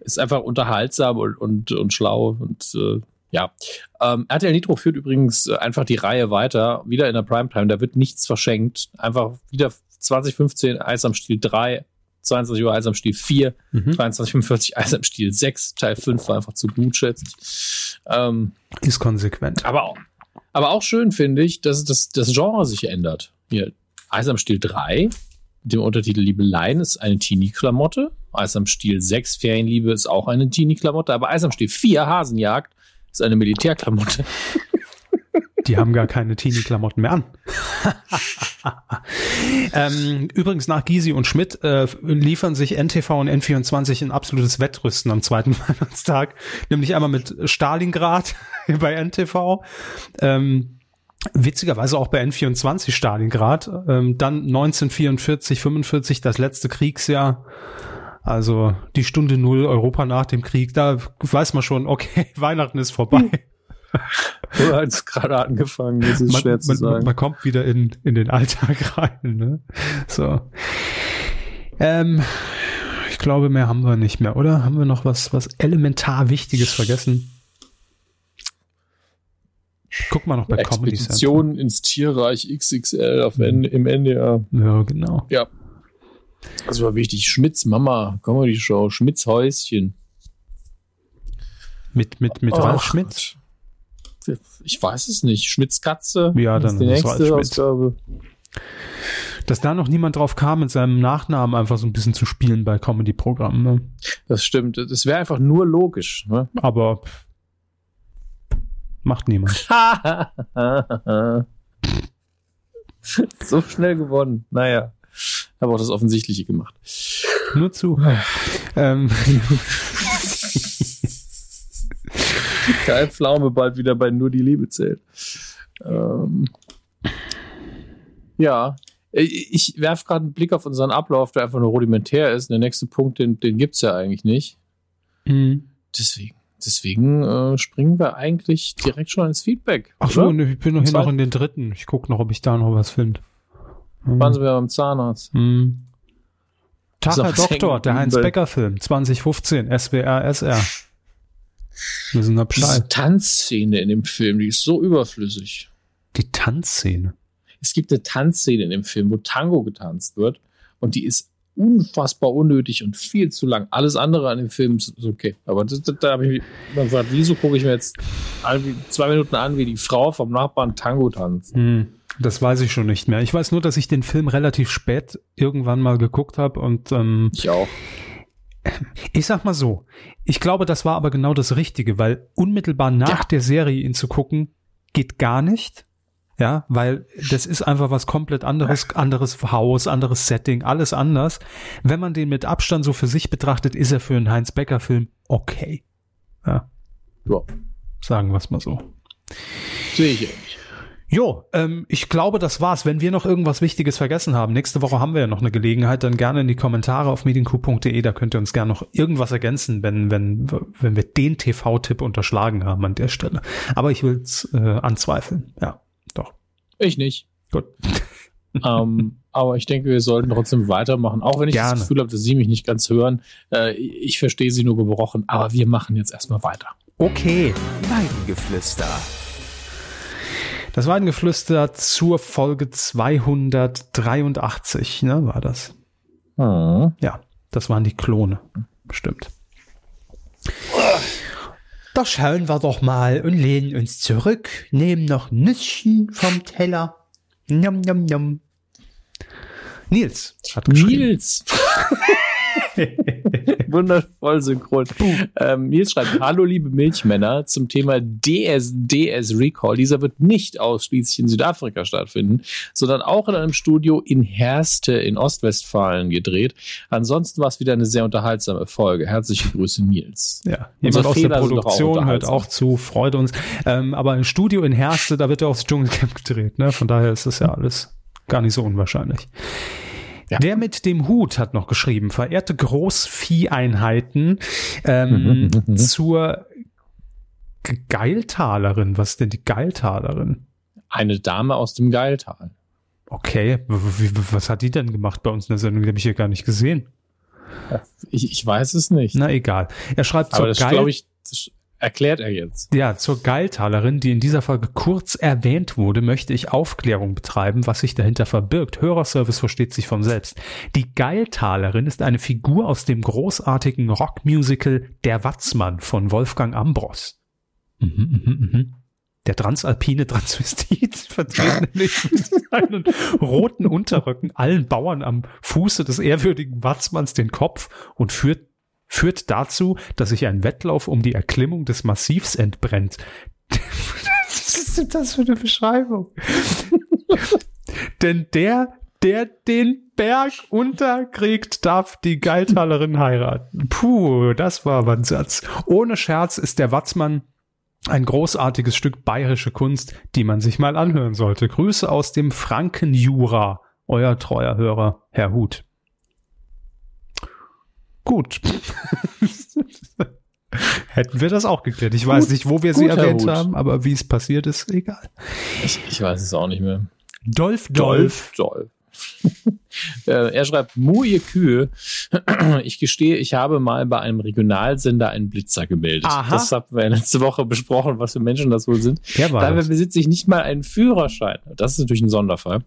Ist einfach unterhaltsam und, und, und schlau und äh, ja. Ähm, RTL Nitro führt übrigens äh, einfach die Reihe weiter, wieder in der Primetime, da wird nichts verschenkt. Einfach wieder 2015 Eis am Stiel 3, 22 Uhr Eis am Stiel 4, mhm. 23.45 Eis am Stiel 6, Teil 5 war einfach zu gut, schätze ich. Ähm, Ist konsequent. Aber auch, aber auch schön finde ich, dass das, das Genre sich ändert. Hier, Eis am Stiel 3 mit dem Untertitel Liebeleien ist eine Teenie-Klamotte. Eis am Stiel 6 Ferienliebe ist auch eine Teenie-Klamotte. Aber Eis am Stiel 4 Hasenjagd ist eine Militärklamotte. Die haben gar keine Teenie-Klamotten mehr an. ähm, übrigens nach Gysi und Schmidt äh, liefern sich NTV und N24 ein absolutes Wettrüsten am zweiten Weihnachtstag. Nämlich einmal mit Stalingrad bei NTV. Ähm, Witzigerweise auch bei N24 Stalingrad. Ähm, dann 1944, 45, das letzte Kriegsjahr. Also die Stunde Null Europa nach dem Krieg. Da weiß man schon, okay, Weihnachten ist vorbei. Du hast gerade angefangen, das ist man, schwer zu man, sagen. Man kommt wieder in, in den Alltag rein. Ne? So. Ähm, glaube, mehr haben wir nicht mehr, oder? Haben wir noch was, was elementar Wichtiges vergessen? Guck mal noch bei Comedy Expedition ins Tierreich XXL auf N im NDR. Ja, genau. Ja. Das war wichtig. Schmitz Mama, Comedy Show, Schmitz Häuschen. Mit, mit, mit Ralf Schmitz? Ich weiß es nicht. Schmitz Katze. Ja, dann ist die nächste Ralf Schmitz. Ausgabe. Dass da noch niemand drauf kam, mit seinem Nachnamen einfach so ein bisschen zu spielen bei Comedy-Programmen. Ne? Das stimmt. Das wäre einfach nur logisch. Ne? Aber macht niemand. so schnell gewonnen. Naja. Habe auch das Offensichtliche gemacht. Nur zu. ähm, Kai Pflaume bald wieder bei Nur die Liebe zählt. Ähm, ja, ich werfe gerade einen Blick auf unseren Ablauf, der einfach nur rudimentär ist. Der nächste Punkt, den, den gibt es ja eigentlich nicht. mhm. Deswegen, deswegen äh, springen wir eigentlich direkt schon ins Feedback. Ach so, ne, ich bin noch hier noch in den dritten. Ich gucke noch, ob ich da noch was finde. Waren sie wieder beim Zahnarzt. Mhm. Tag, Herr Doktor, der Heinz-Becker-Film, 2015, SWR, SR. Wir sind da Diese. Tanzszene in dem Film, die ist so überflüssig. Die Tanzszene. Es gibt eine Tanzszene in dem Film, wo Tango getanzt wird und die ist unfassbar unnötig und viel zu lang. Alles andere an dem Film ist okay. Aber das, das, da habe ich immer gefragt, wieso gucke ich mir jetzt zwei Minuten an, wie die Frau vom Nachbarn Tango tanzt? Hm, das weiß ich schon nicht mehr. Ich weiß nur, dass ich den Film relativ spät irgendwann mal geguckt habe und ähm, Ich auch. ich sag mal so, ich glaube, das war aber genau das Richtige, weil unmittelbar nach Ja. der Serie ihn zu gucken, geht gar nicht. Ja, weil das ist einfach was komplett anderes, anderes Haus, anderes Setting, alles anders. Wenn man den mit Abstand so für sich betrachtet, ist er für einen Heinz-Becker-Film okay. Ja, Ja, sagen wir es mal so. sehe ich ähnlich. Jo, ähm, ich glaube, das war's. Wenn wir noch irgendwas Wichtiges vergessen haben, nächste Woche haben wir ja noch eine Gelegenheit, dann gerne in die Kommentare auf medienku.de, da könnt ihr uns gerne noch irgendwas ergänzen, wenn, wenn, wenn wir den TV-Tipp unterschlagen haben an der Stelle. Aber ich will's äh, anzweifeln. Ja. Ich nicht. Gut. ähm, aber ich denke, wir sollten trotzdem weitermachen, auch wenn ich Gerne. das Gefühl habe, dass Sie mich nicht ganz hören. Äh, ich verstehe Sie nur gebrochen, aber wir machen jetzt erstmal weiter. Okay. Weidengeflüster. Das war ein Geflüster zur Folge 283, ne, war das? Hm. Ja, das waren die Klone. Bestimmt. Da schauen wir doch mal und lehnen uns zurück, nehmen noch Nüsschen vom Teller. Nom, nom, nom. Nils hat geschrieben. Nils. Wundervoll synchron. Ähm, Nils schreibt, hallo liebe Milchmänner, zum Thema DSDS Recall. Dieser wird nicht ausschließlich in Südafrika stattfinden, sondern auch in einem Studio in Herste in Ostwestfalen gedreht. Ansonsten war es wieder eine sehr unterhaltsame Folge. Herzliche Grüße, Nils. Ja, jemand aus der Fehler sind doch auch Produktion hört auch zu, freut uns. Ähm, aber ein Studio in Herste, da wird ja auch das Dschungelcamp gedreht, ne? Von daher ist das ja alles gar nicht so unwahrscheinlich. Ja. Der mit dem Hut hat noch geschrieben, verehrte Großvieheinheiten ähm, Mhm, mhm, mhm. zur Ge- Geiltalerin. Was ist denn die Geiltalerin? Eine Dame aus dem Geiltal. Okay, was hat die denn gemacht bei uns in der Sendung? Die habe ich hier gar nicht gesehen. Ich, ich weiß es nicht. Na egal. Er schreibt Aber zur das Geil glaube ich, das erklärt er jetzt. Ja, zur Geiltalerin, die in dieser Folge kurz erwähnt wurde, möchte ich Aufklärung betreiben, was sich dahinter verbirgt. Hörerservice versteht sich von selbst. Die Geiltalerin ist eine Figur aus dem großartigen Rockmusical Der Watzmann von Wolfgang Ambros. Mhm, mhm, mhm. Der transalpine Transvestit vertritt nämlich mit seinen roten Unterröcken allen Bauern am Fuße des ehrwürdigen Watzmanns den Kopf und führt führt dazu, dass sich ein Wettlauf um die Erklimmung des Massivs entbrennt. Was ist denn das für eine Beschreibung? Denn der, der den Berg unterkriegt, darf die Geiltalerin heiraten. Puh, das war aber ein Satz. Ohne Scherz ist der Watzmann ein großartiges Stück bayerische Kunst, die man sich mal anhören sollte. Grüße aus dem Frankenjura. Euer treuer Hörer, Herr Huth. Gut. Hätten wir das auch geklärt. Ich weiß Gut, nicht, wo wir sie erwähnt haben, aber wie es passiert ist, egal. Ich, ich weiß es auch nicht mehr. Dolph Dolph. Äh, er schreibt, Mu, ihr Kühe. Ich gestehe, ich habe mal bei einem Regionalsender einen Blitzer gemeldet. Aha. Das haben wir letzte Woche besprochen, was für Menschen das wohl sind. Dabei besitze ich nicht mal einen Führerschein. Das ist natürlich ein Sonderfall.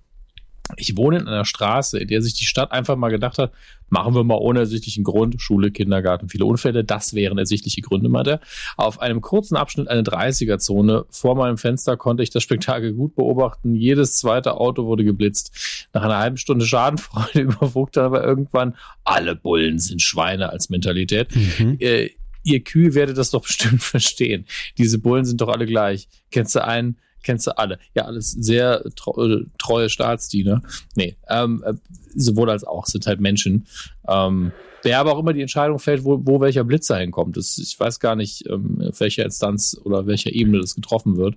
Ich wohne in einer Straße, in der sich die Stadt einfach mal gedacht hat, machen wir mal ohne ersichtlichen Grund, Schule, Kindergarten, viele Unfälle, das wären ersichtliche Gründe, meinte er. Auf einem kurzen Abschnitt eine 30er-Zone vor meinem Fenster konnte ich das Spektakel gut beobachten. Jedes zweite Auto wurde geblitzt. Nach einer halben Stunde Schadenfreude überwog dann aber irgendwann, alle Bullen sind Schweine als Mentalität. Mhm. Äh, ihr Kühe werdet das doch bestimmt verstehen. Diese Bullen sind doch alle gleich. Kennst du einen, kennst du alle. Ja, alles sehr treue, treue Staatsdiener. Nee, ähm, äh, sowohl als auch sind halt Menschen. Ähm, wer aber auch immer die Entscheidung fällt, wo, wo welcher Blitzer hinkommt. Das, ich weiß gar nicht, ähm, auf welcher Instanz oder welcher Ebene das getroffen wird.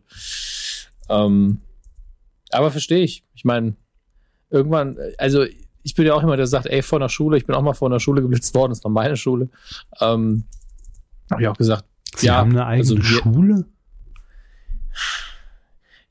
Ähm, aber verstehe ich. Ich meine, irgendwann, also ich bin ja auch immer der, sagt, ey, vor einer Schule, ich bin auch mal vor einer Schule geblitzt worden, das war meine Schule. Ähm, Habe ich auch gesagt, Sie ja, haben eine eigene also, Schule?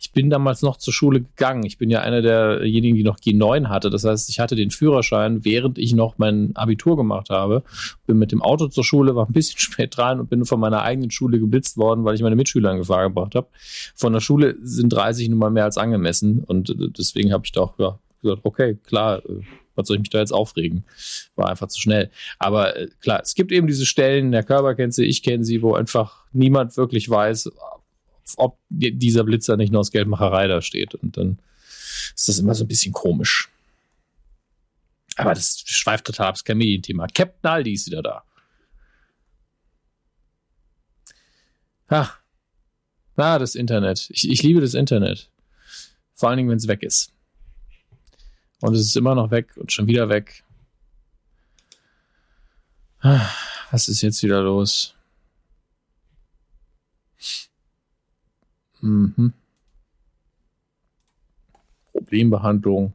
Ich bin damals noch zur Schule gegangen. Ich bin ja einer derjenigen, die noch G9 hatte. Das heißt, ich hatte den Führerschein, während ich noch mein Abitur gemacht habe. Bin mit dem Auto zur Schule, war ein bisschen spät dran und bin von meiner eigenen Schule geblitzt worden, weil ich meine Mitschüler in Gefahr gebracht habe. Von der Schule sind 30 nun mal mehr als angemessen und äh, deswegen habe ich doch ja, gesagt, okay, klar, äh, was soll ich mich da jetzt aufregen? War einfach zu schnell. Aber äh, klar, es gibt eben diese Stellen, der Körper kennt sie, ich kenne sie, wo einfach niemand wirklich weiß, ob dieser Blitzer nicht nur aus Geldmacherei da steht. Und dann ist das immer so ein bisschen komisch. Aber das schweift total ab, das ist kein Medienthema. Captain Aldi ist wieder da. Ah, ah das Internet. Ich, ich liebe das Internet. Vor allen Dingen, wenn es weg ist. Und es ist immer noch weg und schon wieder weg. Ah, was ist jetzt wieder los? Mhm. Problembehandlung.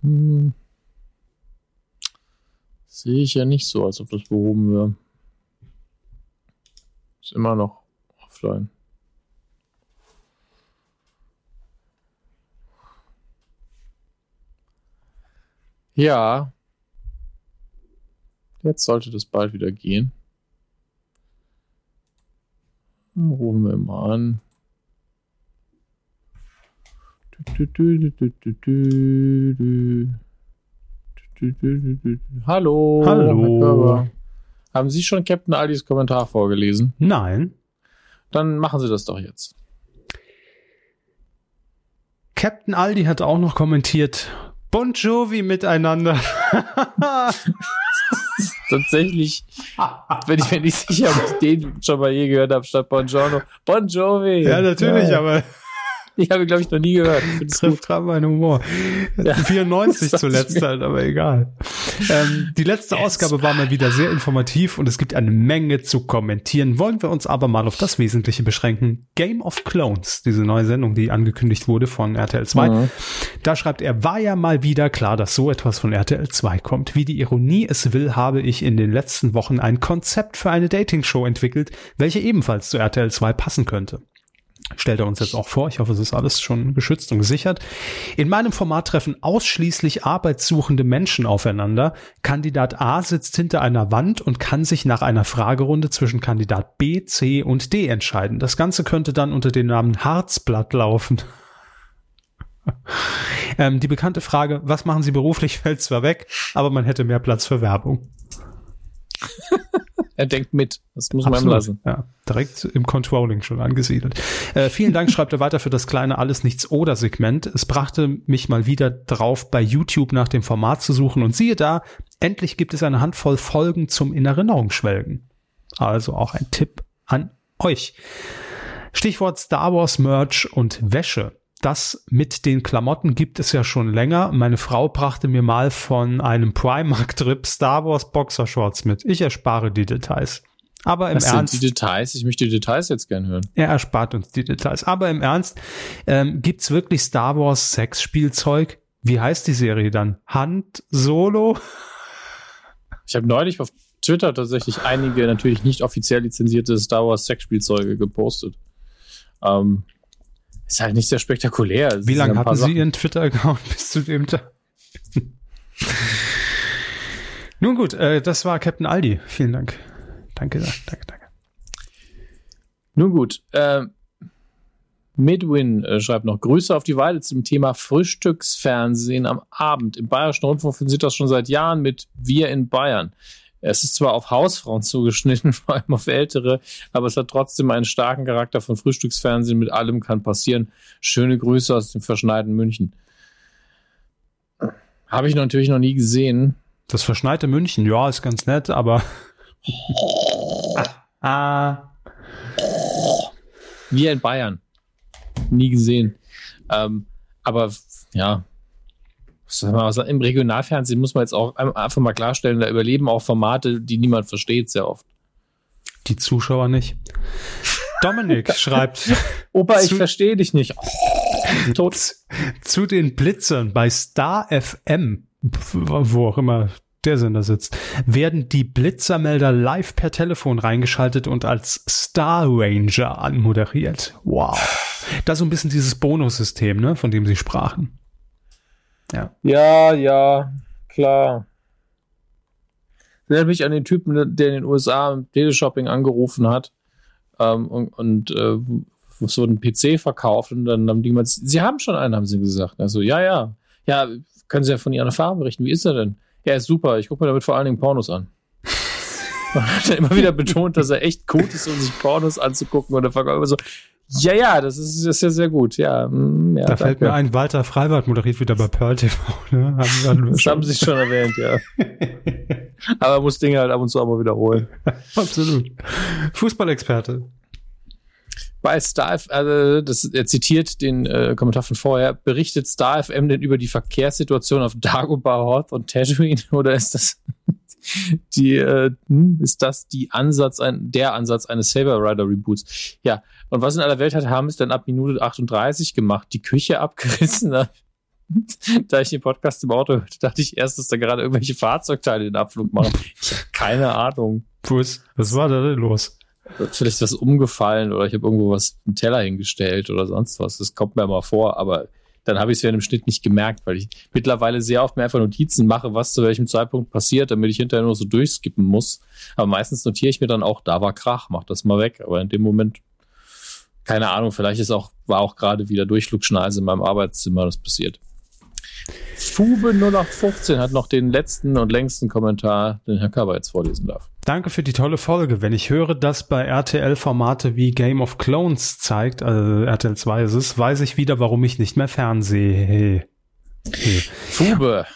Hm. Sehe ich ja nicht so, als ob das behoben wäre. Ist immer noch offline. Ja. Jetzt sollte das bald wieder gehen. Dann rufen wir mal an. Hallo. Hallo. Haben Sie schon Captain Aldis Kommentar vorgelesen? Nein. Dann machen Sie das doch jetzt. Captain Aldi hat auch noch kommentiert, Bon Jovi miteinander. Tatsächlich bin ich mir nicht sicher, ob ich den schon mal je gehört habe, statt Bon Jovi. Bon Jovi. Ja, natürlich, ja. aber ich habe glaube ich, noch nie gehört. Ich Trifft gerade meinen Humor. Ja. 94 zuletzt halt, aber egal. Ähm, die letzte Jetzt Ausgabe war mal wieder sehr informativ und es gibt eine Menge zu kommentieren. Wollen wir uns aber mal auf das Wesentliche beschränken. Game of Clones, diese neue Sendung, die angekündigt wurde von RTL 2. Mhm. Da schreibt er, war ja mal wieder klar, dass so etwas von RTL 2 kommt. Wie die Ironie es will, habe ich in den letzten Wochen ein Konzept für eine Dating-Show entwickelt, welche ebenfalls zu RTL 2 passen könnte stellt er uns jetzt auch vor. Ich hoffe, es ist alles schon geschützt und gesichert. In meinem Format treffen ausschließlich arbeitssuchende Menschen aufeinander. Kandidat A sitzt hinter einer Wand und kann sich nach einer Fragerunde zwischen Kandidat B, C und D entscheiden. Das Ganze könnte dann unter dem Namen Harzblatt laufen. ähm, die bekannte Frage, was machen Sie beruflich, fällt zwar weg, aber man hätte mehr Platz für Werbung. er denkt mit. Das muss man lassen. Ja, direkt im Controlling schon angesiedelt. Äh, vielen Dank, schreibt er weiter für das kleine Alles Nichts oder Segment. Es brachte mich mal wieder drauf, bei YouTube nach dem Format zu suchen und siehe da, endlich gibt es eine Handvoll Folgen zum in Erinnerung schwelgen. Also auch ein Tipp an euch. Stichwort Star Wars Merch und Wäsche das mit den Klamotten gibt es ja schon länger. Meine Frau brachte mir mal von einem Primark-Trip Star Wars Boxershorts mit. Ich erspare die Details. Aber im Was Ernst. Sind die Details? Ich möchte die Details jetzt gerne hören. Er erspart uns die Details. Aber im Ernst, ähm, gibt's wirklich Star Wars Sexspielzeug? Wie heißt die Serie dann? Hand Solo? Ich habe neulich auf Twitter tatsächlich einige natürlich nicht offiziell lizenzierte Star Wars Sexspielzeuge gepostet. Ähm, ist halt nicht sehr spektakulär. Wie lange hatten Sie Ihren Twitter-Account bis zu dem Tag? Nun gut, äh, das war Captain Aldi. Vielen Dank. Danke, danke, danke. Nun gut, äh, Midwin äh, schreibt noch Grüße auf die Weide zum Thema Frühstücksfernsehen am Abend. Im Bayerischen Rundfunk sind das schon seit Jahren mit Wir in Bayern. Es ist zwar auf Hausfrauen zugeschnitten, vor allem auf Ältere, aber es hat trotzdem einen starken Charakter von Frühstücksfernsehen. Mit allem kann passieren. Schöne Grüße aus dem verschneiten München. Habe ich natürlich noch nie gesehen. Das verschneite München, ja, ist ganz nett, aber. ah. Wir in Bayern. Nie gesehen. Ähm, aber ja, im Regionalfernsehen muss man jetzt auch einfach mal klarstellen, da überleben auch Formate, die niemand versteht, sehr oft. Die Zuschauer nicht. Dominik schreibt. Opa, ich verstehe dich nicht. Oh, tot. Zu den Blitzern bei Star FM, wo auch immer der Sender sitzt, werden die Blitzermelder live per Telefon reingeschaltet und als Star Ranger anmoderiert. Wow. Das ist so ein bisschen dieses Bonussystem, ne, von dem Sie sprachen. Ja. Ja, ja, klar. Ich erinnere mich an den Typen, der in den USA im Teleshopping angerufen hat ähm, und, und äh, so einen PC verkauft und dann haben die gesagt, sie haben schon einen, haben sie gesagt. Also, ja, ja. Ja, können Sie ja von Ihren Erfahrungen berichten. Wie ist er denn? Er ist super. Ich gucke mir damit vor allen Dingen Pornos an. Man hat ja immer wieder betont, dass er echt gut ist, um sich Pornos anzugucken. Und der Verkäufer so, ja, ja, das ist, das ist ja sehr gut. Ja, mm, ja da danke. fällt mir ein, Walter Freibart moderiert wieder bei Pearl TV. Ne? Haben das haben sie schon erwähnt, ja. Aber er muss Dinge halt ab und zu auch mal wiederholen. Absolut. Fußballexperte. Bei Star also das, er zitiert den äh, Kommentar von vorher, berichtet Star FM denn über die Verkehrssituation auf Dagobah, Hoth und Tatooine oder ist das die äh, hm, ist das die Ansatz ein, der Ansatz eines Saber Rider Reboots. Ja, und was in aller Welt hat Hermes dann ab Minute 38 gemacht? Die Küche abgerissen. da ich den Podcast im Auto hörte, dachte ich erst, dass da gerade irgendwelche Fahrzeugteile den Abflug machen. Ich habe keine Ahnung. Was, was war da denn los? Vielleicht ist was umgefallen oder ich habe irgendwo was einen Teller hingestellt oder sonst was. Das kommt mir mal vor, aber dann habe ich es während dem Schnitt nicht gemerkt, weil ich mittlerweile sehr oft mir einfach Notizen mache, was zu welchem Zeitpunkt passiert, damit ich hinterher nur so durchskippen muss. Aber meistens notiere ich mir dann auch, da war Krach, mach das mal weg. Aber in dem Moment, keine Ahnung, vielleicht ist auch, war auch gerade wieder Durchflugschneise in meinem Arbeitszimmer, das passiert. Fube 0815 hat noch den letzten und längsten Kommentar, den Herr Körber jetzt vorlesen darf. Danke für die tolle Folge. Wenn ich höre, dass bei RTL Formate wie Game of Clones zeigt, also RTL 2 ist es, weiß ich wieder, warum ich nicht mehr fernsehe. Hey. Hey. Fube.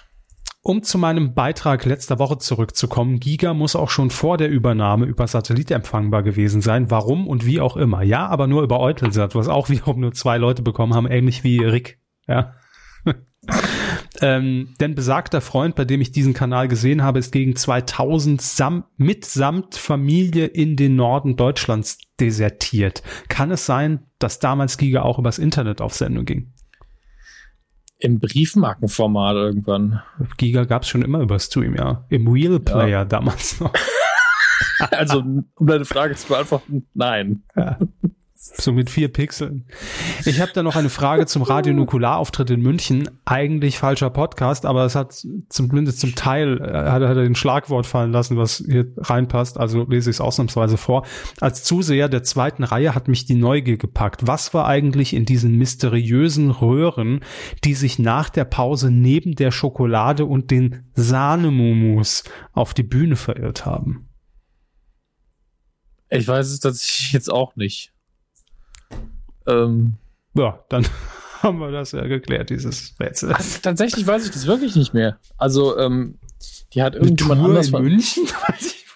Um zu meinem Beitrag letzter Woche zurückzukommen, Giga muss auch schon vor der Übernahme über Satellit empfangbar gewesen sein. Warum und wie auch immer. Ja, aber nur über Eutelsat, was auch wiederum nur zwei Leute bekommen haben, ähnlich wie Rick. Ja. Ähm, denn besagter Freund, bei dem ich diesen Kanal gesehen habe, ist gegen 2000 sam mitsamt Familie in den Norden Deutschlands desertiert. Kann es sein, dass damals Giga auch übers Internet auf Sendung ging? Im Briefmarkenformat irgendwann. Giga gab es schon immer über Stream, ja. Im Wheel Player ja. damals noch. also, um deine Frage zu beantworten, nein. Ja. So mit vier Pixeln. Ich habe da noch eine Frage zum Radionukulaarauftritt in München. Eigentlich falscher Podcast, aber es hat zumindest zum Teil, äh, hat er den Schlagwort fallen lassen, was hier reinpasst. Also lese ich es ausnahmsweise vor. Als Zuseher der zweiten Reihe hat mich die Neugier gepackt. Was war eigentlich in diesen mysteriösen Röhren, die sich nach der Pause neben der Schokolade und den Sahnemumus auf die Bühne verirrt haben? Ich weiß es tatsächlich jetzt auch nicht. Ähm, ja, dann haben wir das ja geklärt, dieses Rätsel. Also, tatsächlich weiß ich das wirklich nicht mehr. Also, ähm, die hat irgendjemand anders in München?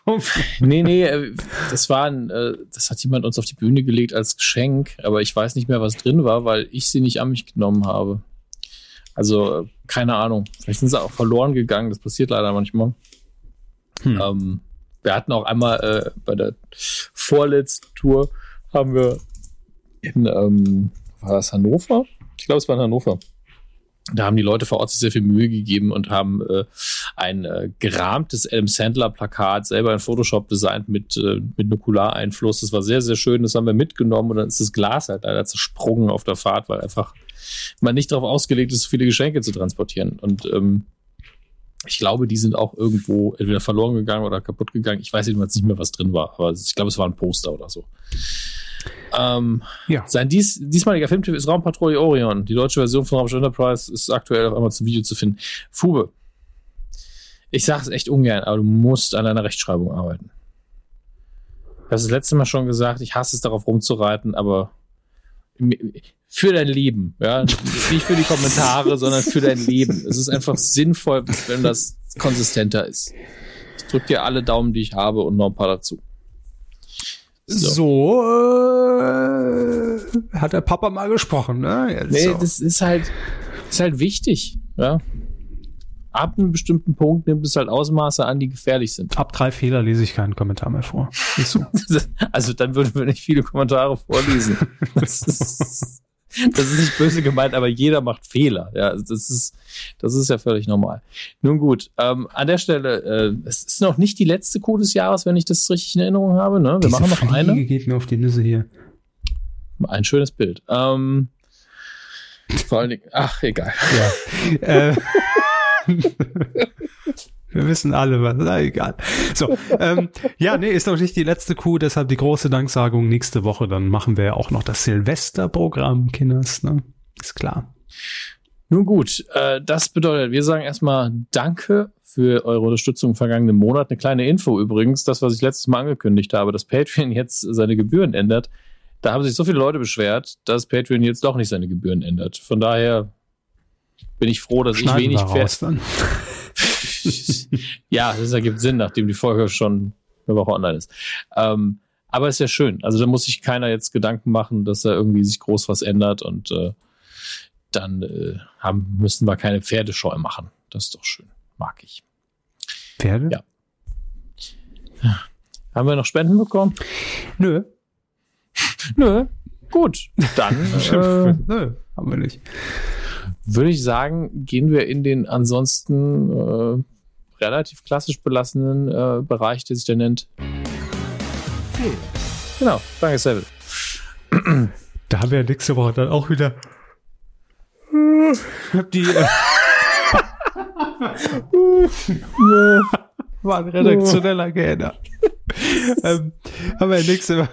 nee, nee, äh, das war ein, äh, das hat jemand uns auf die Bühne gelegt als Geschenk, aber ich weiß nicht mehr, was drin war, weil ich sie nicht an mich genommen habe. Also, keine Ahnung. Vielleicht sind sie auch verloren gegangen, das passiert leider manchmal. Hm. Ähm, wir hatten auch einmal äh, bei der vorletzten Tour haben wir in, ähm, war das Hannover? Ich glaube, es war in Hannover. da haben die Leute vor Ort sich sehr viel Mühe gegeben und haben äh, ein äh, gerahmtes Adam Sandler-Plakat selber in Photoshop designt mit, äh, mit Nukulareinfluss. Das war sehr, sehr schön. Das haben wir mitgenommen und dann ist das Glas halt leider zersprungen auf der Fahrt, weil einfach man nicht darauf ausgelegt ist, so viele Geschenke zu transportieren. Und ähm, ich glaube, die sind auch irgendwo entweder verloren gegangen oder kaputt gegangen. Ich weiß jedenfalls nicht mehr, was drin war, aber ich glaube, es war ein Poster oder so. Ähm, ja. Sein dies, diesmaliger Filmtipp ist Raumpatrouille Orion. Die deutsche Version von Raumschiff Enterprise ist aktuell auf einmal zum Video zu finden. Fube, ich sage es echt ungern, aber du musst an deiner Rechtschreibung arbeiten. Ich habe das letzte Mal schon gesagt, ich hasse es darauf rumzureiten, aber für dein Leben, ja, nicht für die Kommentare, sondern für dein Leben. Es ist einfach sinnvoll, wenn das konsistenter ist. Ich drücke dir alle Daumen, die ich habe und noch ein paar dazu. So, so äh, hat der Papa mal gesprochen, ne? Jetzt nee, so. das ist halt, ist halt wichtig, ja. Ab einem bestimmten Punkt nimmt es halt Ausmaße an, die gefährlich sind. Ab drei Fehler lese ich keinen Kommentar mehr vor. So. also dann würden wir nicht viele Kommentare vorlesen. Das ist, das ist nicht böse gemeint, aber jeder macht Fehler. Ja, das ist, das ist ja völlig normal. Nun gut, ähm, an der Stelle, äh, es ist noch nicht die letzte Kuh des Jahres, wenn ich das richtig in Erinnerung habe. Ne? Wir Diese machen noch Fliege eine. geht mir auf die Nüsse hier. Ein schönes Bild. Ähm, vor allen Dingen, ach, egal. Ja. äh, Wir wissen alle was. Na, egal. So, ähm, ja, nee, ist noch nicht die letzte Kuh, deshalb die große Danksagung nächste Woche. Dann machen wir ja auch noch das Silvesterprogramm, Kinders, ne? Ist klar. Nun gut, äh, das bedeutet, wir sagen erstmal Danke für eure Unterstützung im vergangenen Monat. Eine kleine Info übrigens, das, was ich letztes Mal angekündigt habe, dass Patreon jetzt seine Gebühren ändert. Da haben sich so viele Leute beschwert, dass Patreon jetzt doch nicht seine Gebühren ändert. Von daher bin ich froh, dass Schneiden ich wenig raus, ja, das ergibt Sinn, nachdem die Folge schon eine Woche online ist. Ähm, aber ist ja schön. Also da muss sich keiner jetzt Gedanken machen, dass da irgendwie sich groß was ändert und äh, dann äh, haben, müssen wir keine Pferdescheu machen. Das ist doch schön. Mag ich. Pferde? Ja. Haben wir noch Spenden bekommen? Nö. Nö. Gut. Dann. äh, Nö, haben wir nicht würde ich sagen, gehen wir in den ansonsten äh, relativ klassisch belassenen äh, Bereich, der sich da nennt. Film. Genau, danke, Seville. Da haben wir ja nächste Woche dann auch wieder. Ich hab die. Äh, war ein redaktioneller Gähner. ähm, haben wir nächste Woche.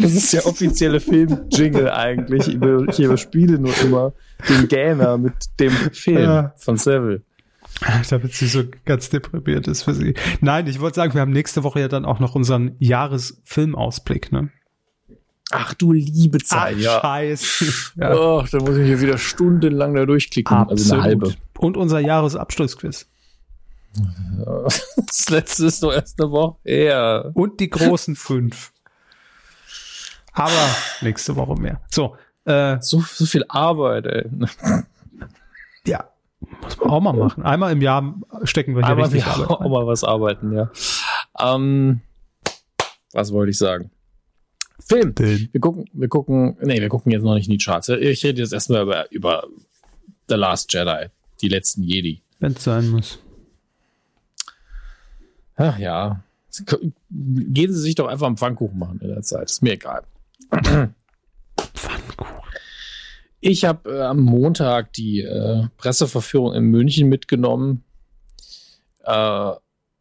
Das ist der offizielle Film-Jingle eigentlich. Ich überspiele nur immer den Gamer mit dem Film ja. von Seville. Damit sie so ganz deprimiert ist für sie. Nein, ich wollte sagen, wir haben nächste Woche ja dann auch noch unseren Jahresfilmausblick, ne? Ach du liebe Zeit, Ach, ja. Scheiße. Ja. Oh, da muss ich hier wieder stundenlang da durchklicken. Absolut. Also eine halbe. Und unser Jahresabschlussquiz. Das letzte ist doch erst eine Woche her. Und die großen fünf. Aber nächste Woche mehr. So, äh, so, so viel Arbeit, ey. Ja, muss man auch mal machen. Einmal im Jahr stecken wir hier Einmal richtig Arbeit auch mal was arbeiten, ja. Ähm, was wollte ich sagen? Film. Film. Wir gucken, wir gucken, nee, wir gucken jetzt noch nicht in die Charts. Ich rede jetzt erstmal über, über The Last Jedi, die letzten Jedi. Wenn es sein muss. Ach ja. Gehen Sie sich doch einfach einen Pfannkuchen machen in der Zeit. Ist mir egal. Pfannkuchen. Ich habe äh, am Montag die äh, Presseverführung in München mitgenommen äh,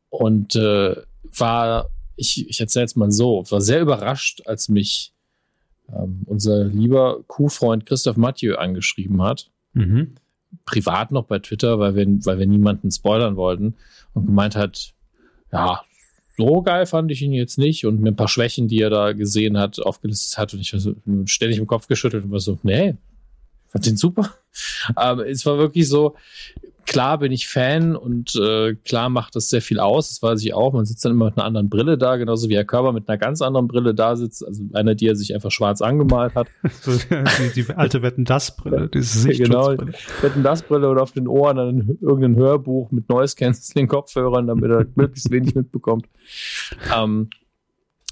und äh, war, ich, ich erzähle es mal so, war sehr überrascht, als mich ähm, unser lieber Kuhfreund Christoph Mathieu angeschrieben hat. Mhm. Privat noch bei Twitter, weil wir, weil wir niemanden spoilern wollten und gemeint hat, ja, so geil fand ich ihn jetzt nicht und mir ein paar Schwächen, die er da gesehen hat, aufgelistet hat und ich war so ständig im Kopf geschüttelt und war so, nee, fand den super. Aber es war wirklich so, klar bin ich Fan und äh, klar macht das sehr viel aus, das weiß ich auch. Man sitzt dann immer mit einer anderen Brille da, genauso wie Herr Körper mit einer ganz anderen Brille da sitzt. Also einer, die er sich einfach schwarz angemalt hat. die, die, alte Wetten-Das-Brille, diese Genau, Wetten-Das-Brille oder auf den Ohren dann irgendein Hörbuch mit Noise-Canceling-Kopfhörern, damit er möglichst wenig mitbekommt. Ähm,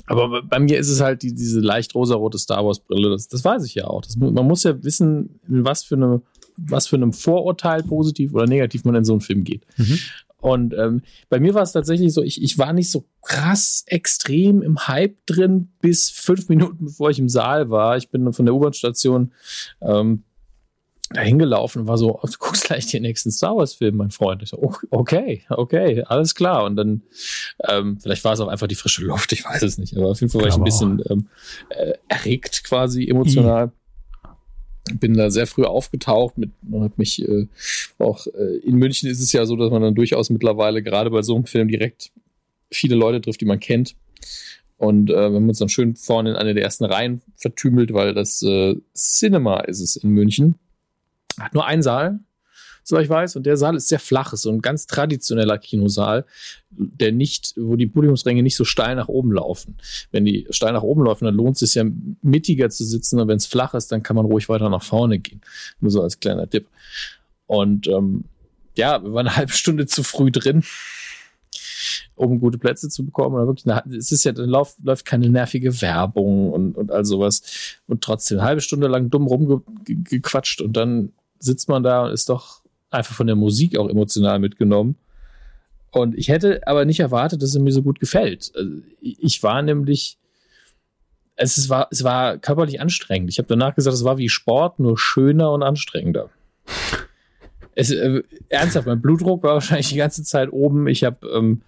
aber bei mir ist es halt die, diese leicht rosarote Star Wars Brille. Das, das weiß ich ja auch. Das, man muss ja wissen, in was für eine was für einem Vorurteil, positiv oder negativ man in so einen Film geht. Mhm. Und ähm, bei mir war es tatsächlich so, ich, ich war nicht so krass extrem im Hype drin, bis fünf Minuten bevor ich im Saal war. Ich bin von der U-Bahn-Station ähm, dahin gelaufen und war so, du guckst gleich den nächsten Star Wars-Film, mein Freund. Ich so, okay, okay, alles klar. Und dann, ähm, vielleicht war es auch einfach die frische Luft, ich weiß es nicht, aber auf jeden Fall war ich ein bisschen ähm, äh, erregt quasi emotional. Mhm bin da sehr früh aufgetaucht mit man hat mich äh, auch äh, in München ist es ja so, dass man dann durchaus mittlerweile gerade bei so einem Film direkt viele Leute trifft, die man kennt. Und äh, wir haben uns dann schön vorne in eine der ersten Reihen vertümelt, weil das äh, Cinema ist es in München. Hat nur einen Saal, so ich weiß, und der Saal ist sehr flach, ist so ein ganz traditioneller Kinosaal, der nicht, wo die Publikumsränge nicht so steil nach oben laufen. Wenn die steil nach oben laufen, dann lohnt es sich ja mittiger zu sitzen, und wenn es flach ist, dann kann man ruhig weiter nach vorne gehen. Nur so als kleiner Tipp. Und ähm, ja, wir waren eine halbe Stunde zu früh drin um gute Plätze zu bekommen. Oder wirklich es ist ja, dann lauf, läuft keine nervige Werbung und, und all sowas. Und trotzdem eine halbe Stunde lang dumm rumgequatscht und dann sitzt man da und ist doch einfach von der Musik auch emotional mitgenommen. Und ich hätte aber nicht erwartet, dass es mir so gut gefällt. Also, ich war nämlich, es war, es war körperlich anstrengend. Ich habe danach gesagt, es war wie Sport, nur schöner und anstrengender. Es, äh, ernsthaft, mein Blutdruck war wahrscheinlich die ganze Zeit oben. Ich habe ähm,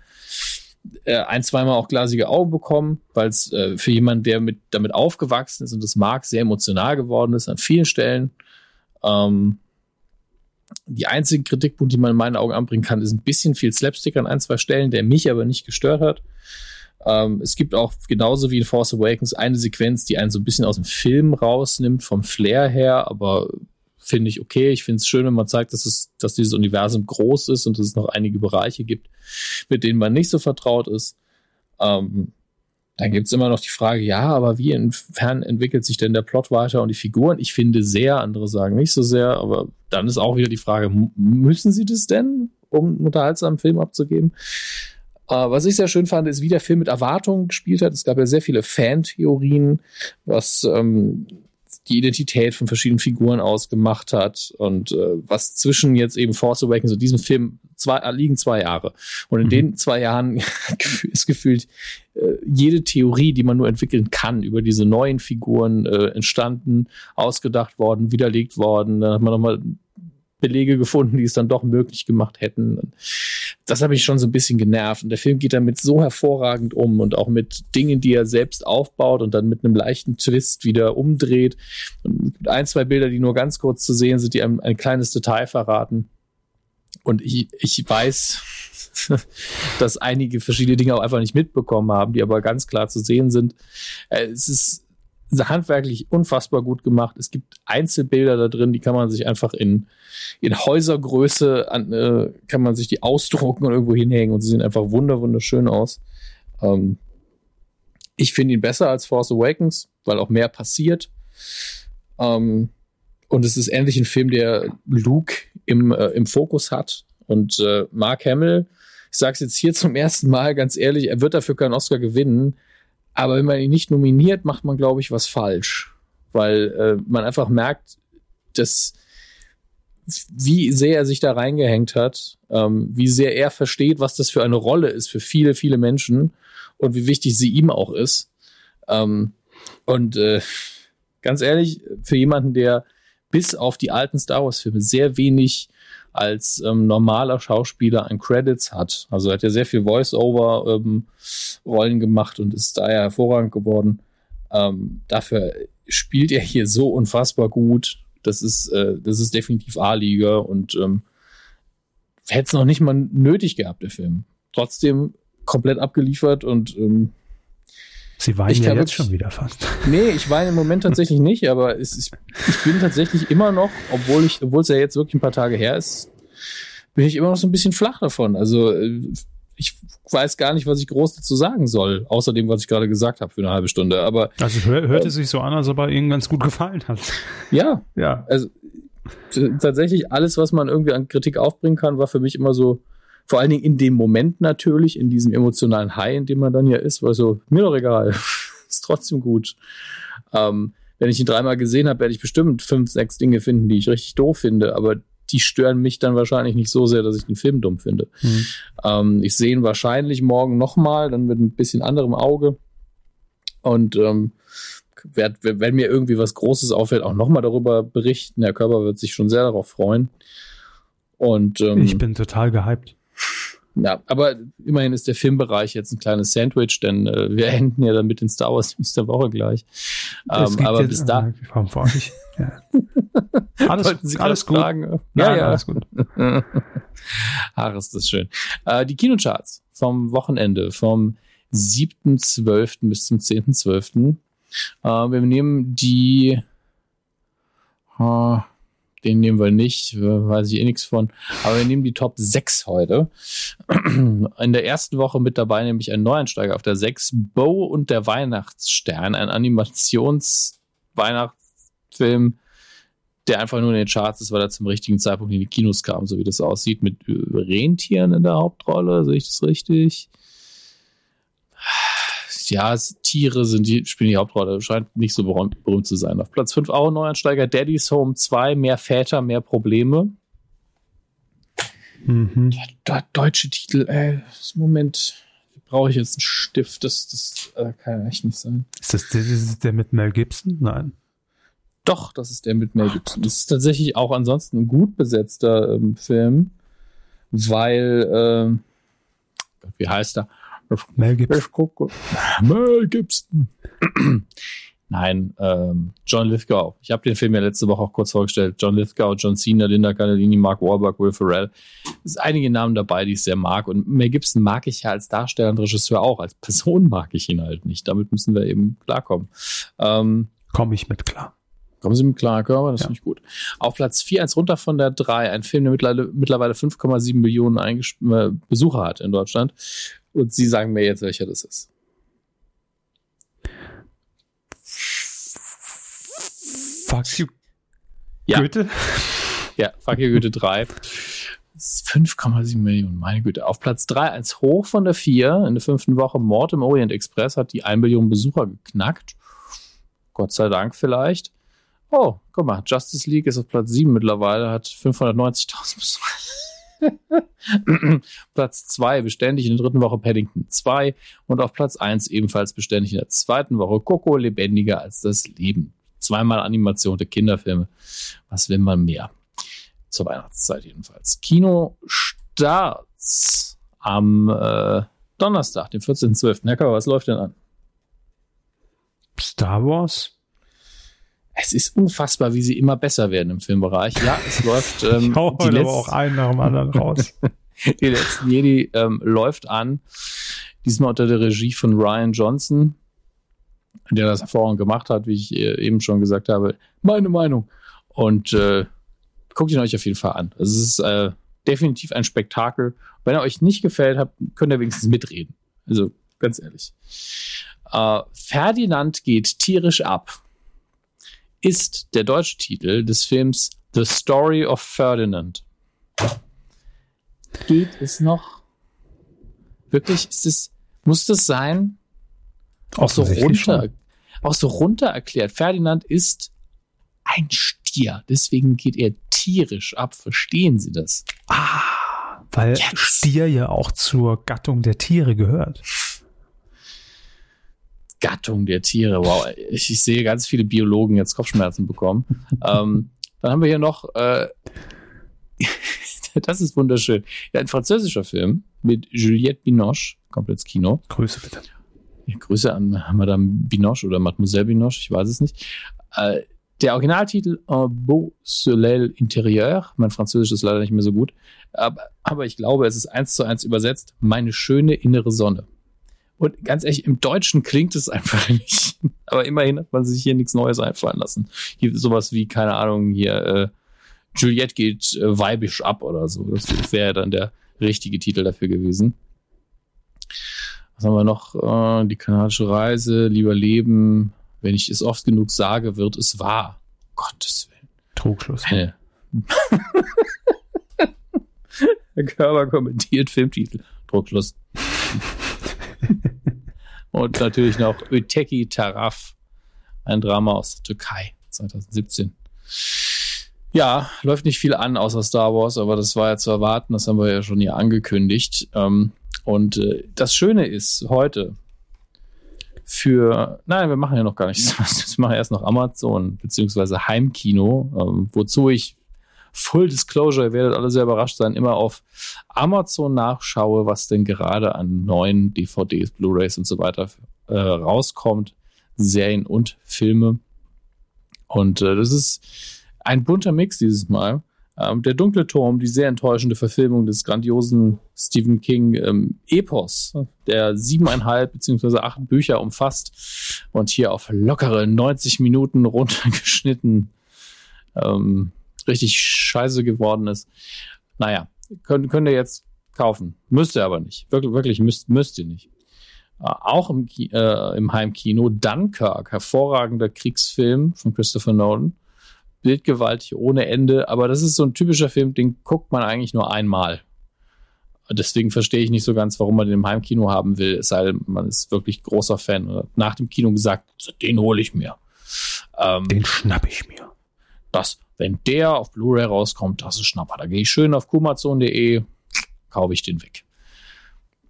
äh, ein, zweimal auch glasige Augen bekommen, weil es äh, für jemanden, der mit, damit aufgewachsen ist und das mag, sehr emotional geworden ist an vielen Stellen. Ähm, die einzigen Kritikpunkte, die man in meinen Augen anbringen kann, ist ein bisschen viel Slapstick an ein, zwei Stellen, der mich aber nicht gestört hat. Ähm, es gibt auch genauso wie in Force Awakens eine Sequenz, die einen so ein bisschen aus dem Film rausnimmt, vom Flair her, aber finde ich okay. Ich finde es schön, wenn man zeigt, dass, es, dass dieses Universum groß ist und dass es noch einige Bereiche gibt, mit denen man nicht so vertraut ist. Ähm, dann gibt es immer noch die Frage, ja, aber wie inwiefern entwickelt sich denn der Plot weiter und die Figuren? Ich finde sehr, andere sagen nicht so sehr, aber dann ist auch wieder die Frage, müssen sie das denn, um einen unterhaltsamen Film abzugeben? Äh, was ich sehr schön fand, ist, wie der Film mit Erwartungen gespielt hat. Es gab ja sehr viele Fan-Theorien, was ähm, die Identität von verschiedenen Figuren ausgemacht hat und äh, was zwischen jetzt eben Force Awakens und diesem Film zwei, äh, liegen zwei Jahre. Und in mhm. den zwei Jahren ist gefühlt äh, jede Theorie, die man nur entwickeln kann, über diese neuen Figuren äh, entstanden, ausgedacht worden, widerlegt worden. Dann hat man nochmal Belege gefunden, die es dann doch möglich gemacht hätten. Das habe ich schon so ein bisschen genervt. Und der Film geht damit so hervorragend um und auch mit Dingen, die er selbst aufbaut und dann mit einem leichten Twist wieder umdreht. Und ein, zwei Bilder, die nur ganz kurz zu sehen sind, die einem ein kleines Detail verraten. Und ich, ich weiß, dass einige verschiedene Dinge auch einfach nicht mitbekommen haben, die aber ganz klar zu sehen sind. Äh, es ist handwerklich unfassbar gut gemacht. Es gibt Einzelbilder da drin, die kann man sich einfach in, in Häusergröße an, äh, kann man sich die ausdrucken und irgendwo hinhängen und sie sehen einfach wunder wunderschön aus. Ähm, ich finde ihn besser als Force Awakens, weil auch mehr passiert. Ähm, und es ist endlich ein Film, der Luke im, äh, im Fokus hat. Und äh, Mark Hamill, ich sage es jetzt hier zum ersten Mal ganz ehrlich, er wird dafür keinen Oscar gewinnen. Aber wenn man ihn nicht nominiert, macht man, glaube ich, was falsch. Weil äh, man einfach merkt, dass wie sehr er sich da reingehängt hat, ähm, wie sehr er versteht, was das für eine Rolle ist für viele, viele Menschen und wie wichtig sie ihm auch ist. Ähm, und äh, ganz ehrlich, für jemanden, der bis auf die alten Star Wars-Filme sehr wenig als ähm, normaler Schauspieler an Credits hat. Also er hat ja sehr viel Voice-Over-Rollen ähm, gemacht und ist daher hervorragend geworden. Ähm, dafür spielt er hier so unfassbar gut. Das ist, äh, das ist definitiv A-Liga und ähm, hätte es noch nicht mal nötig gehabt, der Film. Trotzdem komplett abgeliefert und ähm, Sie weinen ich ja jetzt schon wieder fast. Nee, ich weine im Moment tatsächlich nicht, aber es, ich, ich bin tatsächlich immer noch, obwohl ich, obwohl es ja jetzt wirklich ein paar Tage her ist, bin ich immer noch so ein bisschen flach davon. Also äh, ich weiß gar nicht, was ich groß dazu sagen soll, außer dem, was ich gerade gesagt habe für eine halbe Stunde. Aber also hör, hört es sich so an, als ob er Ihnen ganz gut gefallen hat. Ja, ja. Also tatsächlich alles, was man irgendwie an Kritik aufbringen kann, war für mich immer so vor allen Dingen in dem Moment natürlich, in diesem emotionalen High, in dem man dann ja ist, weil so, mir doch egal, ist trotzdem gut. Ähm, wenn ich ihn dreimal gesehen habe, werde ich bestimmt fünf, sechs Dinge finden, die ich richtig doof finde, aber die stören mich dann wahrscheinlich nicht so sehr, dass ich den Film dumm finde. Mhm. Ähm, ich sehe ihn wahrscheinlich morgen nochmal, dann mit ein bisschen anderem Auge. Und ähm, werd, wenn mir irgendwie was Großes auffällt, auch nochmal darüber berichten. Der Körper wird sich schon sehr darauf freuen. Und ähm, ich bin total gehypt. Ja, aber immerhin ist der Filmbereich jetzt ein kleines Sandwich, denn äh, wir enden ja dann mit den Star Wars News der Woche gleich. Ähm, aber bis da. Ja. Alles, alles gut. Fragen? Ja, Nein, ja, alles gut. Ach, ist das schön. Äh, die Kinocharts vom Wochenende, vom 7.12. bis zum 10.12. Äh, wir nehmen die äh, den nehmen wir nicht, weiß ich eh nichts von. Aber wir nehmen die Top 6 heute. In der ersten Woche mit dabei nämlich ein Neueinsteiger auf der 6, Bo und der Weihnachtsstern, ein Animations-Weihnachtsfilm, der einfach nur in den Charts ist, weil er zum richtigen Zeitpunkt in die Kinos kam, so wie das aussieht, mit Rentieren in der Hauptrolle, sehe ich das richtig? Ja, Tiere sind die, spielen die Hauptrolle. Scheint nicht so berühmt, berühmt zu sein. Auf Platz 5 auch ein Neuansteiger. Daddy's Home 2, mehr Väter, mehr Probleme. Mhm. Der, deutsche Titel, ey, Moment, brauche ich jetzt einen Stift. Das, das äh, kann ja echt nicht sein. Ist das, das ist der mit Mel Gibson? Nein. Doch, das ist der mit Mel Gibson. Das ist tatsächlich auch ansonsten ein gut besetzter ähm, Film, weil, ähm, wie heißt er? Mel Gibson. Mel Gibson. Nein, ähm, John Lithgow. Ich habe den Film ja letzte Woche auch kurz vorgestellt. John Lithgow, John Cena, Linda Cardellini, Mark Wahlberg, Will Ferrell. Es sind einige Namen dabei, die ich sehr mag. Und Mel Gibson mag ich ja als Darsteller und Regisseur auch. Als Person mag ich ihn halt nicht. Damit müssen wir eben klarkommen. Ähm, Komme ich mit klar. Kommen Sie mit klar, Körper, das ja. finde ich gut. Auf Platz 4, eins runter von der 3, ein Film, der mittlerweile, 5,7 Millionen äh, Besucher hat in Deutschland. Und Sie sagen mir jetzt, welcher das ist. Fuck you. Ja. Goethe? Ja, Fuck you Goethe 3. 5,7 Millionen, meine Güte. Auf Platz 3, eins hoch von der 4, in der fünften Woche, Mord im Orient Express hat die 1 Million Besucher geknackt. Gott sei Dank vielleicht. Oh, guck mal, Justice League ist auf Platz 7 mittlerweile, hat 590.000 Besucher. Platz 2 beständig in der dritten Woche Paddington 2 und auf Platz 1 ebenfalls beständig in der zweiten Woche Coco lebendiger als das Leben. Zweimal Animation der Kinderfilme. Was will man mehr? Zur Weihnachtszeit jedenfalls. Kino Starts am äh, Donnerstag, den 14.12. Herr was läuft denn an? Star Wars? Es ist unfassbar, wie sie immer besser werden im Filmbereich. Ja, es läuft. Ähm, ich hau die aber auch einen nach dem anderen raus. die letzten Jedi ähm, läuft an. Diesmal unter der Regie von Ryan Johnson, der das hervorragend gemacht hat, wie ich äh, eben schon gesagt habe. Meine Meinung. Und äh, guckt ihn euch auf jeden Fall an. Es ist äh, definitiv ein Spektakel. Wenn er euch nicht gefällt, habt, könnt ihr wenigstens mitreden. Also ganz ehrlich. Äh, Ferdinand geht tierisch ab ist der deutsche Titel des Films The Story of Ferdinand. Geht es noch? Wirklich? Ist es, muss das sein? Auch so runter, auch so runter erklärt. Ferdinand ist ein Stier. Deswegen geht er tierisch ab. Verstehen Sie das? Ah, weil Jetzt. Stier ja auch zur Gattung der Tiere gehört. Gattung der Tiere. Wow, ich, ich sehe ganz viele Biologen jetzt Kopfschmerzen bekommen. ähm, dann haben wir hier noch, äh, das ist wunderschön, ja, ein französischer Film mit Juliette Binoche, komplett Kino. Grüße bitte. Ja, Grüße an Madame Binoche oder Mademoiselle Binoche, ich weiß es nicht. Äh, der Originaltitel Un beau soleil intérieur, mein Französisch ist leider nicht mehr so gut, aber, aber ich glaube, es ist eins zu eins übersetzt, meine schöne innere Sonne. Und ganz ehrlich, im Deutschen klingt es einfach nicht. Aber immerhin hat man sich hier nichts Neues einfallen lassen. Hier sowas wie, keine Ahnung, hier äh, Juliette geht äh, weibisch ab oder so. Das wäre dann der richtige Titel dafür gewesen. Was haben wir noch? Äh, die kanadische Reise, lieber Leben. Wenn ich es oft genug sage, wird es wahr. Gottes Willen. Trugschluss. Eine. Herr Körber kommentiert Filmtitel. Druckschluss. Und natürlich noch Öteki Taraf, ein Drama aus der Türkei 2017. Ja, läuft nicht viel an außer Star Wars, aber das war ja zu erwarten, das haben wir ja schon hier angekündigt. Ähm, und äh, das Schöne ist heute für, nein, wir machen ja noch gar nichts. Wir machen erst noch Amazon beziehungsweise Heimkino, ähm, wozu ich Full Disclosure, ihr werdet alle sehr überrascht sein, immer auf Amazon nachschaue, was denn gerade an neuen DVDs, Blu-rays und so weiter äh, rauskommt, Serien und Filme. Und äh, das ist ein bunter Mix dieses Mal. Ähm, der dunkle Turm, die sehr enttäuschende Verfilmung des grandiosen Stephen King ähm, Epos, der siebeneinhalb beziehungsweise acht Bücher umfasst und hier auf lockere 90 Minuten runtergeschnitten ähm, richtig scheiße geworden ist. Naja, könnt, könnt ihr jetzt kaufen. Müsst ihr aber nicht. Wirklich, wirklich müsst, müsst ihr nicht. Äh, auch im, äh, im Heimkino Dunkirk, hervorragender Kriegsfilm von Christopher Nolan bildgewaltig ohne Ende, aber das ist so ein typischer Film, den guckt man eigentlich nur einmal. Deswegen verstehe ich nicht so ganz, warum man den im Heimkino haben will, es sei denn, man ist wirklich großer Fan. Oder nach dem Kino gesagt, den hole ich mir. Ähm, den schnapp ich mir. Das, wenn der auf Blu-ray rauskommt, das ist Schnapper. Da gehe ich schön auf kumazon.de, kaufe ich den weg.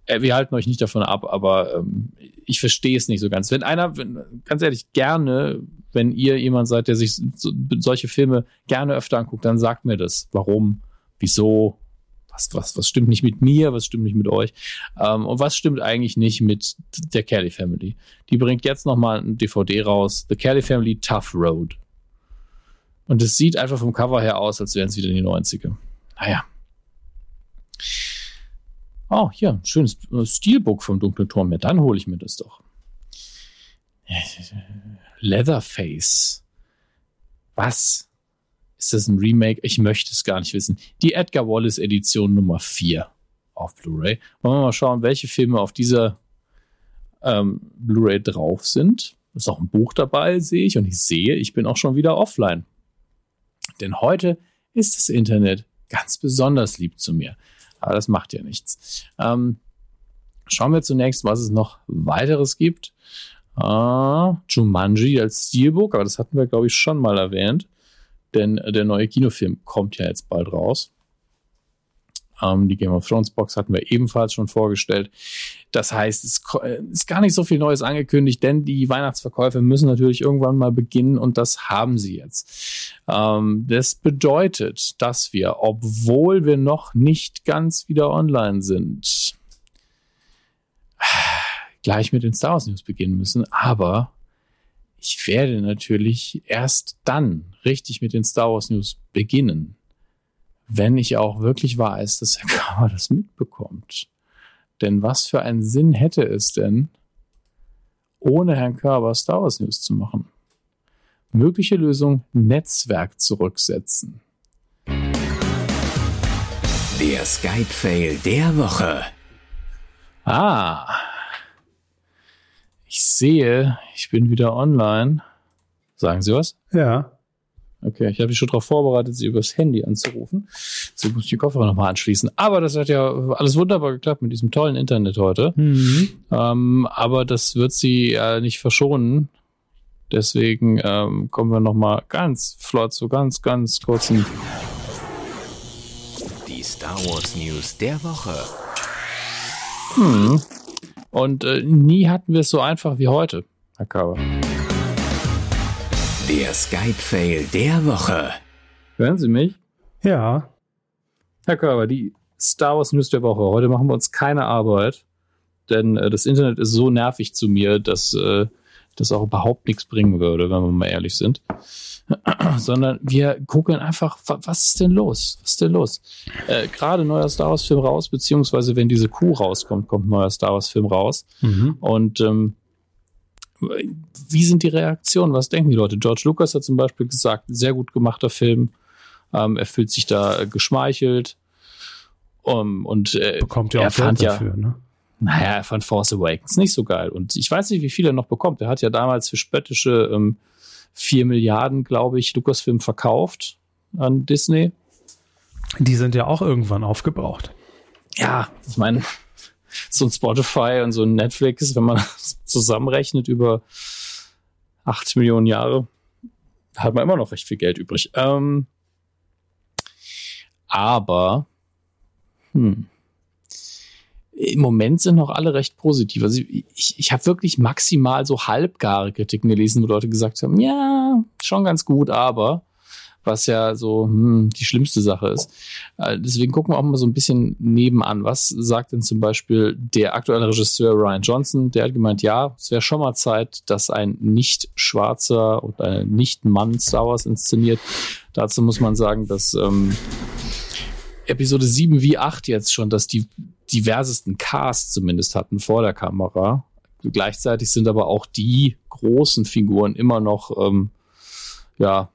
Äh, wir halten euch nicht davon ab, aber ähm, ich verstehe es nicht so ganz. Wenn einer, wenn, ganz ehrlich, gerne wenn ihr jemand seid, der sich so, solche Filme gerne öfter anguckt, dann sagt mir das. Warum? Wieso? Was, was, was stimmt nicht mit mir? Was stimmt nicht mit euch? Ähm, und was stimmt eigentlich nicht mit der Kelly Family? Die bringt jetzt nochmal ein DVD raus. The Kelly Family Tough Road. Und es sieht einfach vom Cover her aus, als wären es wieder die 90er. Naja. Oh, hier, ein schönes Steelbook vom Dunklen Turm. Ja, dann hole ich mir das doch. Leatherface. Was? Ist das ein Remake? Ich möchte es gar nicht wissen. Die Edgar Wallace Edition Nummer 4 auf Blu-ray. Wollen wir mal schauen, welche Filme auf dieser ähm, Blu-ray drauf sind. Ist auch ein Buch dabei, sehe ich. Und ich sehe, ich bin auch schon wieder offline. Denn heute ist das Internet ganz besonders lieb zu mir. Aber das macht ja nichts. Ähm, schauen wir zunächst, was es noch weiteres gibt. Ah, Jumanji als Steelbook, aber das hatten wir, glaube ich, schon mal erwähnt. Denn der neue Kinofilm kommt ja jetzt bald raus. Ähm, die Game of Thrones Box hatten wir ebenfalls schon vorgestellt. Das heißt, es ist gar nicht so viel Neues angekündigt, denn die Weihnachtsverkäufe müssen natürlich irgendwann mal beginnen und das haben sie jetzt. Ähm, das bedeutet, dass wir, obwohl wir noch nicht ganz wieder online sind, gleich mit den Star Wars News beginnen müssen, aber ich werde natürlich erst dann richtig mit den Star Wars News beginnen, wenn ich auch wirklich weiß, dass Herr Kammer das mitbekommt. Denn was für einen Sinn hätte es denn, ohne Herrn Körber Star Wars News zu machen? Mögliche Lösung Netzwerk zurücksetzen. Der Skype-Fail der Woche. Ah, ich sehe, ich bin wieder online. Sagen Sie was? Ja. Okay, ich habe mich schon darauf vorbereitet, Sie übers Handy anzurufen. So muss ich die Kopfhörer nochmal anschließen. Aber das hat ja alles wunderbar geklappt mit diesem tollen Internet heute. Mhm. Ähm, aber das wird Sie äh, nicht verschonen. Deswegen ähm, kommen wir nochmal ganz flott zu ganz, ganz kurzen. Die Star Wars News der Woche. Hm. Und äh, nie hatten wir es so einfach wie heute, Herr Körber. Der Skype-Fail der Woche. Hören Sie mich? Ja. Herr Körber, die Star Wars News der Woche. Heute machen wir uns keine Arbeit, denn äh, das Internet ist so nervig zu mir, dass äh, das auch überhaupt nichts bringen würde, wenn wir mal ehrlich sind. sondern wir gucken einfach, was ist denn los? Was ist denn los? Äh, Gerade neuer Star Wars Film raus, beziehungsweise wenn diese Kuh rauskommt, kommt ein neuer Star Wars Film raus. Mhm. Und ähm, wie sind die Reaktionen? Was denken die Leute? George Lucas hat zum Beispiel gesagt, sehr gut gemachter Film. Ähm, er fühlt sich da äh, geschmeichelt. Um, und äh, bekommt ja auch er fand dafür, ja, ne? Naja, er fand Force Awakens nicht so geil. Und ich weiß nicht, wie viel er noch bekommt. Er hat ja damals für spöttische ähm, 4 Milliarden, glaube ich, Lucasfilm verkauft an Disney. Die sind ja auch irgendwann aufgebraucht. Ja, ich meine, so ein Spotify und so ein Netflix, wenn man zusammenrechnet über 80 Millionen Jahre hat man immer noch recht viel Geld übrig. Ähm, aber hm, im Moment sind noch alle recht positiv. Also ich, ich habe wirklich maximal so halbgare Kritiken gelesen, wo Leute gesagt haben, ja, schon ganz gut, aber was ja so hm, die schlimmste Sache ist. Äh, deswegen gucken wir auch mal so ein bisschen nebenan. Was sagt denn zum Beispiel der aktuelle Regisseur Ryan Johnson? Der hat gemeint, ja, es wäre schon mal Zeit, dass ein nicht schwarzer oder ein nicht Mann Star Wars inszeniert. Dazu muss man sagen, dass ähm, Episode 7 wie 8 jetzt schon, dass die diversesten Casts zumindest hatten vor der Kamera. Gleichzeitig sind aber auch die großen Figuren immer noch ähm, ja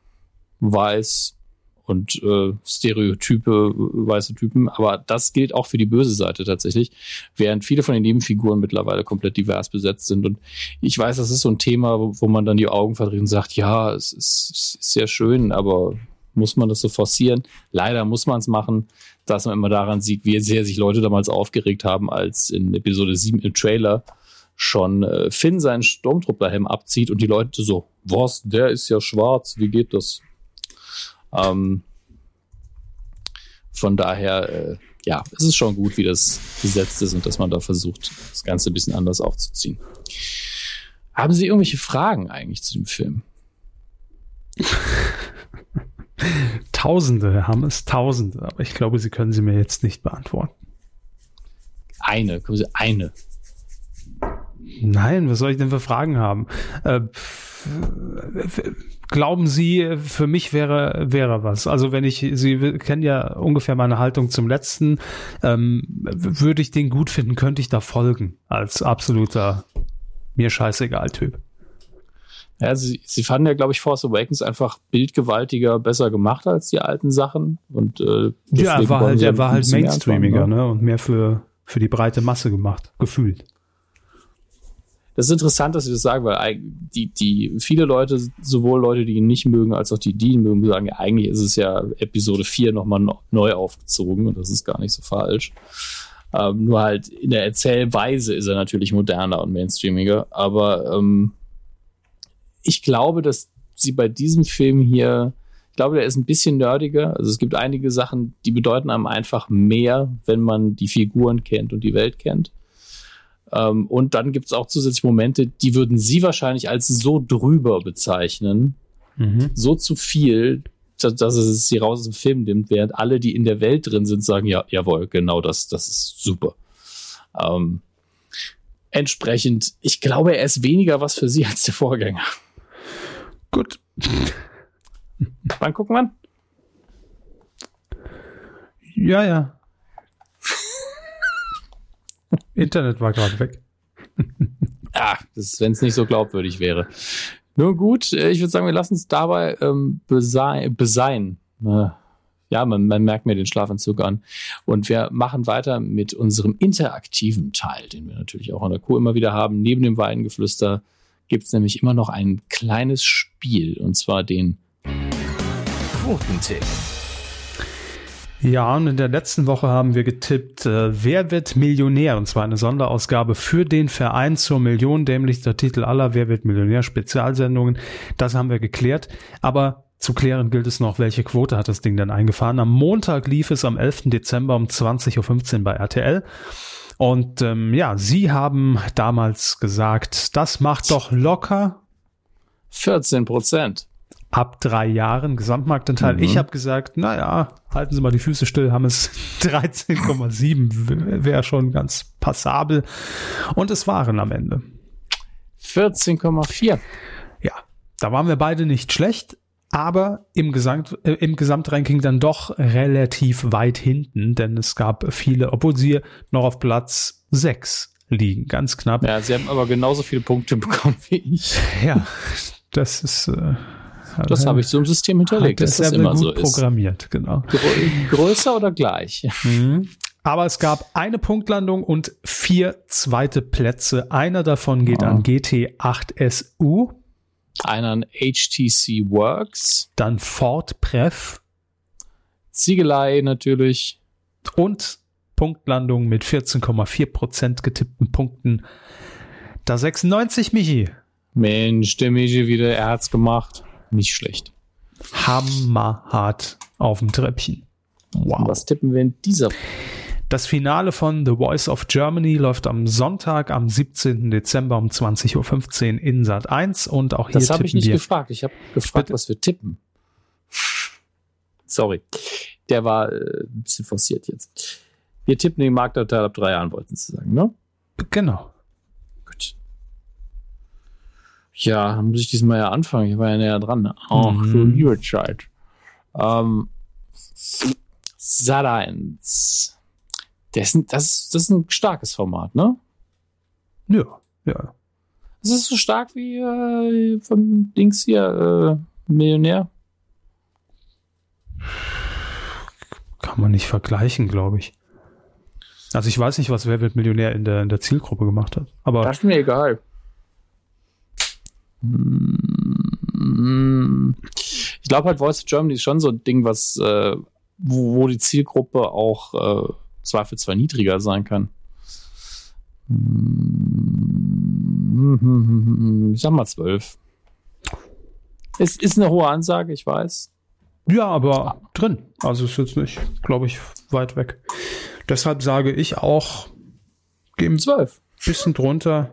weiß und äh, Stereotype, weiße Typen. Aber das gilt auch für die böse Seite tatsächlich, während viele von den Nebenfiguren mittlerweile komplett divers besetzt sind. Und ich weiß, das ist so ein Thema, wo man dann die Augen verdreht und sagt, ja, es ist, es ist sehr schön, aber muss man das so forcieren? Leider muss man es machen, dass man immer daran sieht, wie sehr sich Leute damals aufgeregt haben, als in Episode 7 im Trailer schon äh, Finn seinen Sturmtrupplerhelm abzieht und die Leute so, was, der ist ja schwarz, wie geht das? Ähm, von daher, äh, ja, es ist schon gut, wie das gesetzt ist und dass man da versucht, das Ganze ein bisschen anders aufzuziehen. Haben Sie irgendwelche Fragen eigentlich zu dem Film? Tausende haben es, Tausende, aber ich glaube, Sie können sie mir jetzt nicht beantworten. Eine, können Sie eine. Nein, was soll ich denn für Fragen haben? Äh, glauben Sie, für mich wäre, wäre was? Also wenn ich, Sie kennen ja ungefähr meine Haltung zum letzten, ähm, würde ich den gut finden, könnte ich da folgen als absoluter mir scheißegal Typ. Ja, sie, sie fanden ja, glaube ich, Force Awakens einfach bildgewaltiger, besser gemacht als die alten Sachen. Und, äh, ja, er war halt, er war halt mainstreamiger, ne? Und mehr für, für die breite Masse gemacht, gefühlt. Das ist interessant, dass sie das sagen, weil die, die, viele Leute, sowohl Leute, die ihn nicht mögen, als auch die, die ihn mögen, sagen, ja, eigentlich ist es ja Episode 4 nochmal neu aufgezogen und das ist gar nicht so falsch. Ähm, nur halt in der Erzählweise ist er natürlich moderner und mainstreamiger, aber ähm, ich glaube, dass sie bei diesem Film hier, ich glaube, der ist ein bisschen nerdiger. Also es gibt einige Sachen, die bedeuten einem einfach mehr, wenn man die Figuren kennt und die Welt kennt. Ähm, und dann gibt es auch zusätzlich Momente, die würden sie wahrscheinlich als so drüber bezeichnen, mhm. so zu viel, dass, dass es sie raus aus dem Film nimmt, während alle, die in der Welt drin sind, sagen, ja, jawohl, genau das, das ist super. Ähm, entsprechend, ich glaube, er ist weniger was für sie als der Vorgänger. Gut. Wann gucken wir? Ja, ja. Internet war gerade weg. ah, wenn es nicht so glaubwürdig wäre. Nur gut, äh, ich würde sagen, wir lassen es dabei ähm, besein. besein. Äh, ja, man, man merkt mir den Schlafanzug an. Und wir machen weiter mit unserem interaktiven Teil, den wir natürlich auch an der Kuh immer wieder haben, neben dem Weidengeflüster gibt es nämlich immer noch ein kleines Spiel, und zwar den Quotentipp. Ja, und in der letzten Woche haben wir getippt, äh, wer wird Millionär? Und zwar eine Sonderausgabe für den Verein zur Million, dämlichster Titel aller Wer wird Millionär Spezialsendungen. Das haben wir geklärt. Aber zu klären gilt es noch, welche Quote hat das Ding denn eingefahren? Am Montag lief es am 11. Dezember um 20.15 Uhr bei RTL. Und ähm, ja, sie haben damals gesagt, das macht doch locker 14 Prozent. Ab drei Jahren Gesamtmarktanteil. Mhm. Ich habe gesagt, naja, halten Sie mal die Füße still, haben es 13,7, wäre schon ganz passabel. Und es waren am Ende 14,4. Ja, da waren wir beide nicht schlecht aber im, Gesamt, äh, im Gesamtranking dann doch relativ weit hinten, denn es gab viele, obwohl sie noch auf Platz 6 liegen, ganz knapp. Ja, sie haben aber genauso viele Punkte bekommen wie ich. Ja, das ist. Äh, das habe ich so im System hinterlegt, dass das immer so ist. programmiert, genau. größer oder gleich? Mhm. Aber es gab eine Punktlandung und vier zweite Plätze. Einer davon geht oh. an GT8SU einer an HTC Works. Dann Ford Pref. Ziegelei natürlich. Und Punktlandung mit 14,4% getippten Punkten. Da 96, Michi. Mensch, der Meji wieder, er hat's gemacht. Nicht schlecht. Hammerhart auf dem Treppchen. Wow. Was tippen wir in dieser? Das Finale von The Voice of Germany läuft am Sonntag, am 17. Dezember um 20.15 Uhr in Sat 1 und auch hier Das habe ich nicht wir. gefragt. Ich habe gefragt, Bitte? was wir tippen. Sorry. Der war äh, ein bisschen forciert jetzt. Wir tippen den Marktanteil ab drei Jahren, wollten Sie sagen, ne? Genau. Gut. Ja, muss ich diesmal ja anfangen. Ich war ja näher dran. Ach, Mhm. du liebe Zeit. Ähm, 1. Das, ist ein- das, das ist ein starkes Format, ne? Ja, ja. Das ist so stark wie äh, vom Dings hier, äh, Millionär. Kann man nicht vergleichen, glaube ich. Also ich weiß nicht, was Wer wird Millionär in der, in der Zielgruppe gemacht hat. Aber Das ist mir egal. Ich glaube halt, Voice of Germany ist schon so ein Ding, was, äh, wo, wo die Zielgruppe auch äh, zweifelsfrei niedriger sein kann. Ich sag mal zwölf. Es ist eine hohe Ansage, ich weiß. ja, aber drin. Also ist jetzt nicht, glaube ich, weit weg. Deshalb sage ich auch, geh ein Zwölf. bisschen drunter.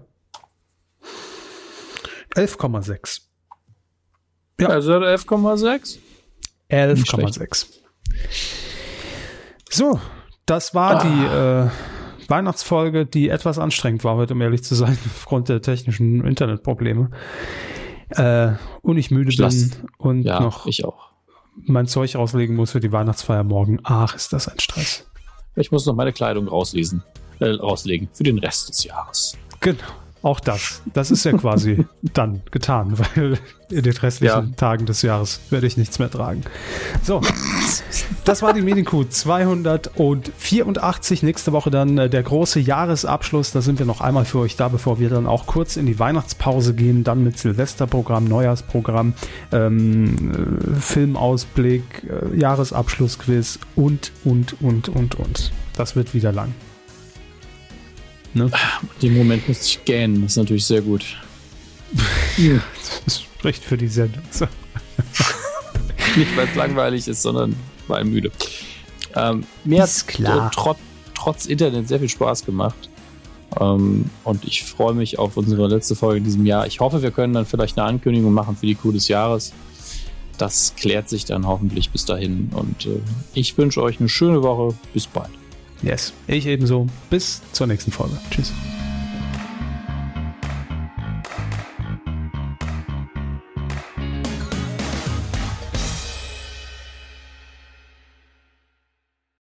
11,6. Ja. Also 11,6. 11,6. So, das war die äh, Weihnachtsfolge, die etwas anstrengend war heute, um ehrlich zu sein, aufgrund der technischen Internetprobleme. Äh, und ich müde Ich lass- bin und Ja, noch ich auch. mein Zeug rauslegen muss für die Weihnachtsfeier morgen. Ach, ist das ein Stress. Ich muss noch meine Kleidung rauslesen, äh, rauslegen für den Rest des Jahres. Genau. Auch das. Das ist ja quasi dann getan, weil in den restlichen Ja. Tagen des Jahres werde ich nichts mehr tragen. So, das war die Medienkuh 284. Nächste Woche dann äh, der große Jahresabschluss. Da sind wir noch einmal für euch da, bevor wir dann auch kurz in die Weihnachtspause gehen. Dann mit Silvesterprogramm, Neujahrsprogramm, ähm, äh, Filmausblick, äh, Jahresabschlussquiz und, und, und, und, und. Das wird wieder lang. Ne? Im Moment musste ich gähnen, das ist natürlich sehr gut. Das spricht für die Sendung. So. Nicht, weil es langweilig ist, sondern weil müde. Ähm, mir hat Ist klar. trotz, trotz Internet sehr viel Spaß gemacht. Ähm, und ich freue mich auf unsere letzte Folge in diesem Jahr. Ich hoffe, wir können dann vielleicht eine Ankündigung machen für die Kuh des Jahres. Das klärt sich dann hoffentlich bis dahin. Und äh, ich wünsche euch eine schöne Woche. Bis bald. Yes. Ich ebenso. Bis zur nächsten Folge. Tschüss.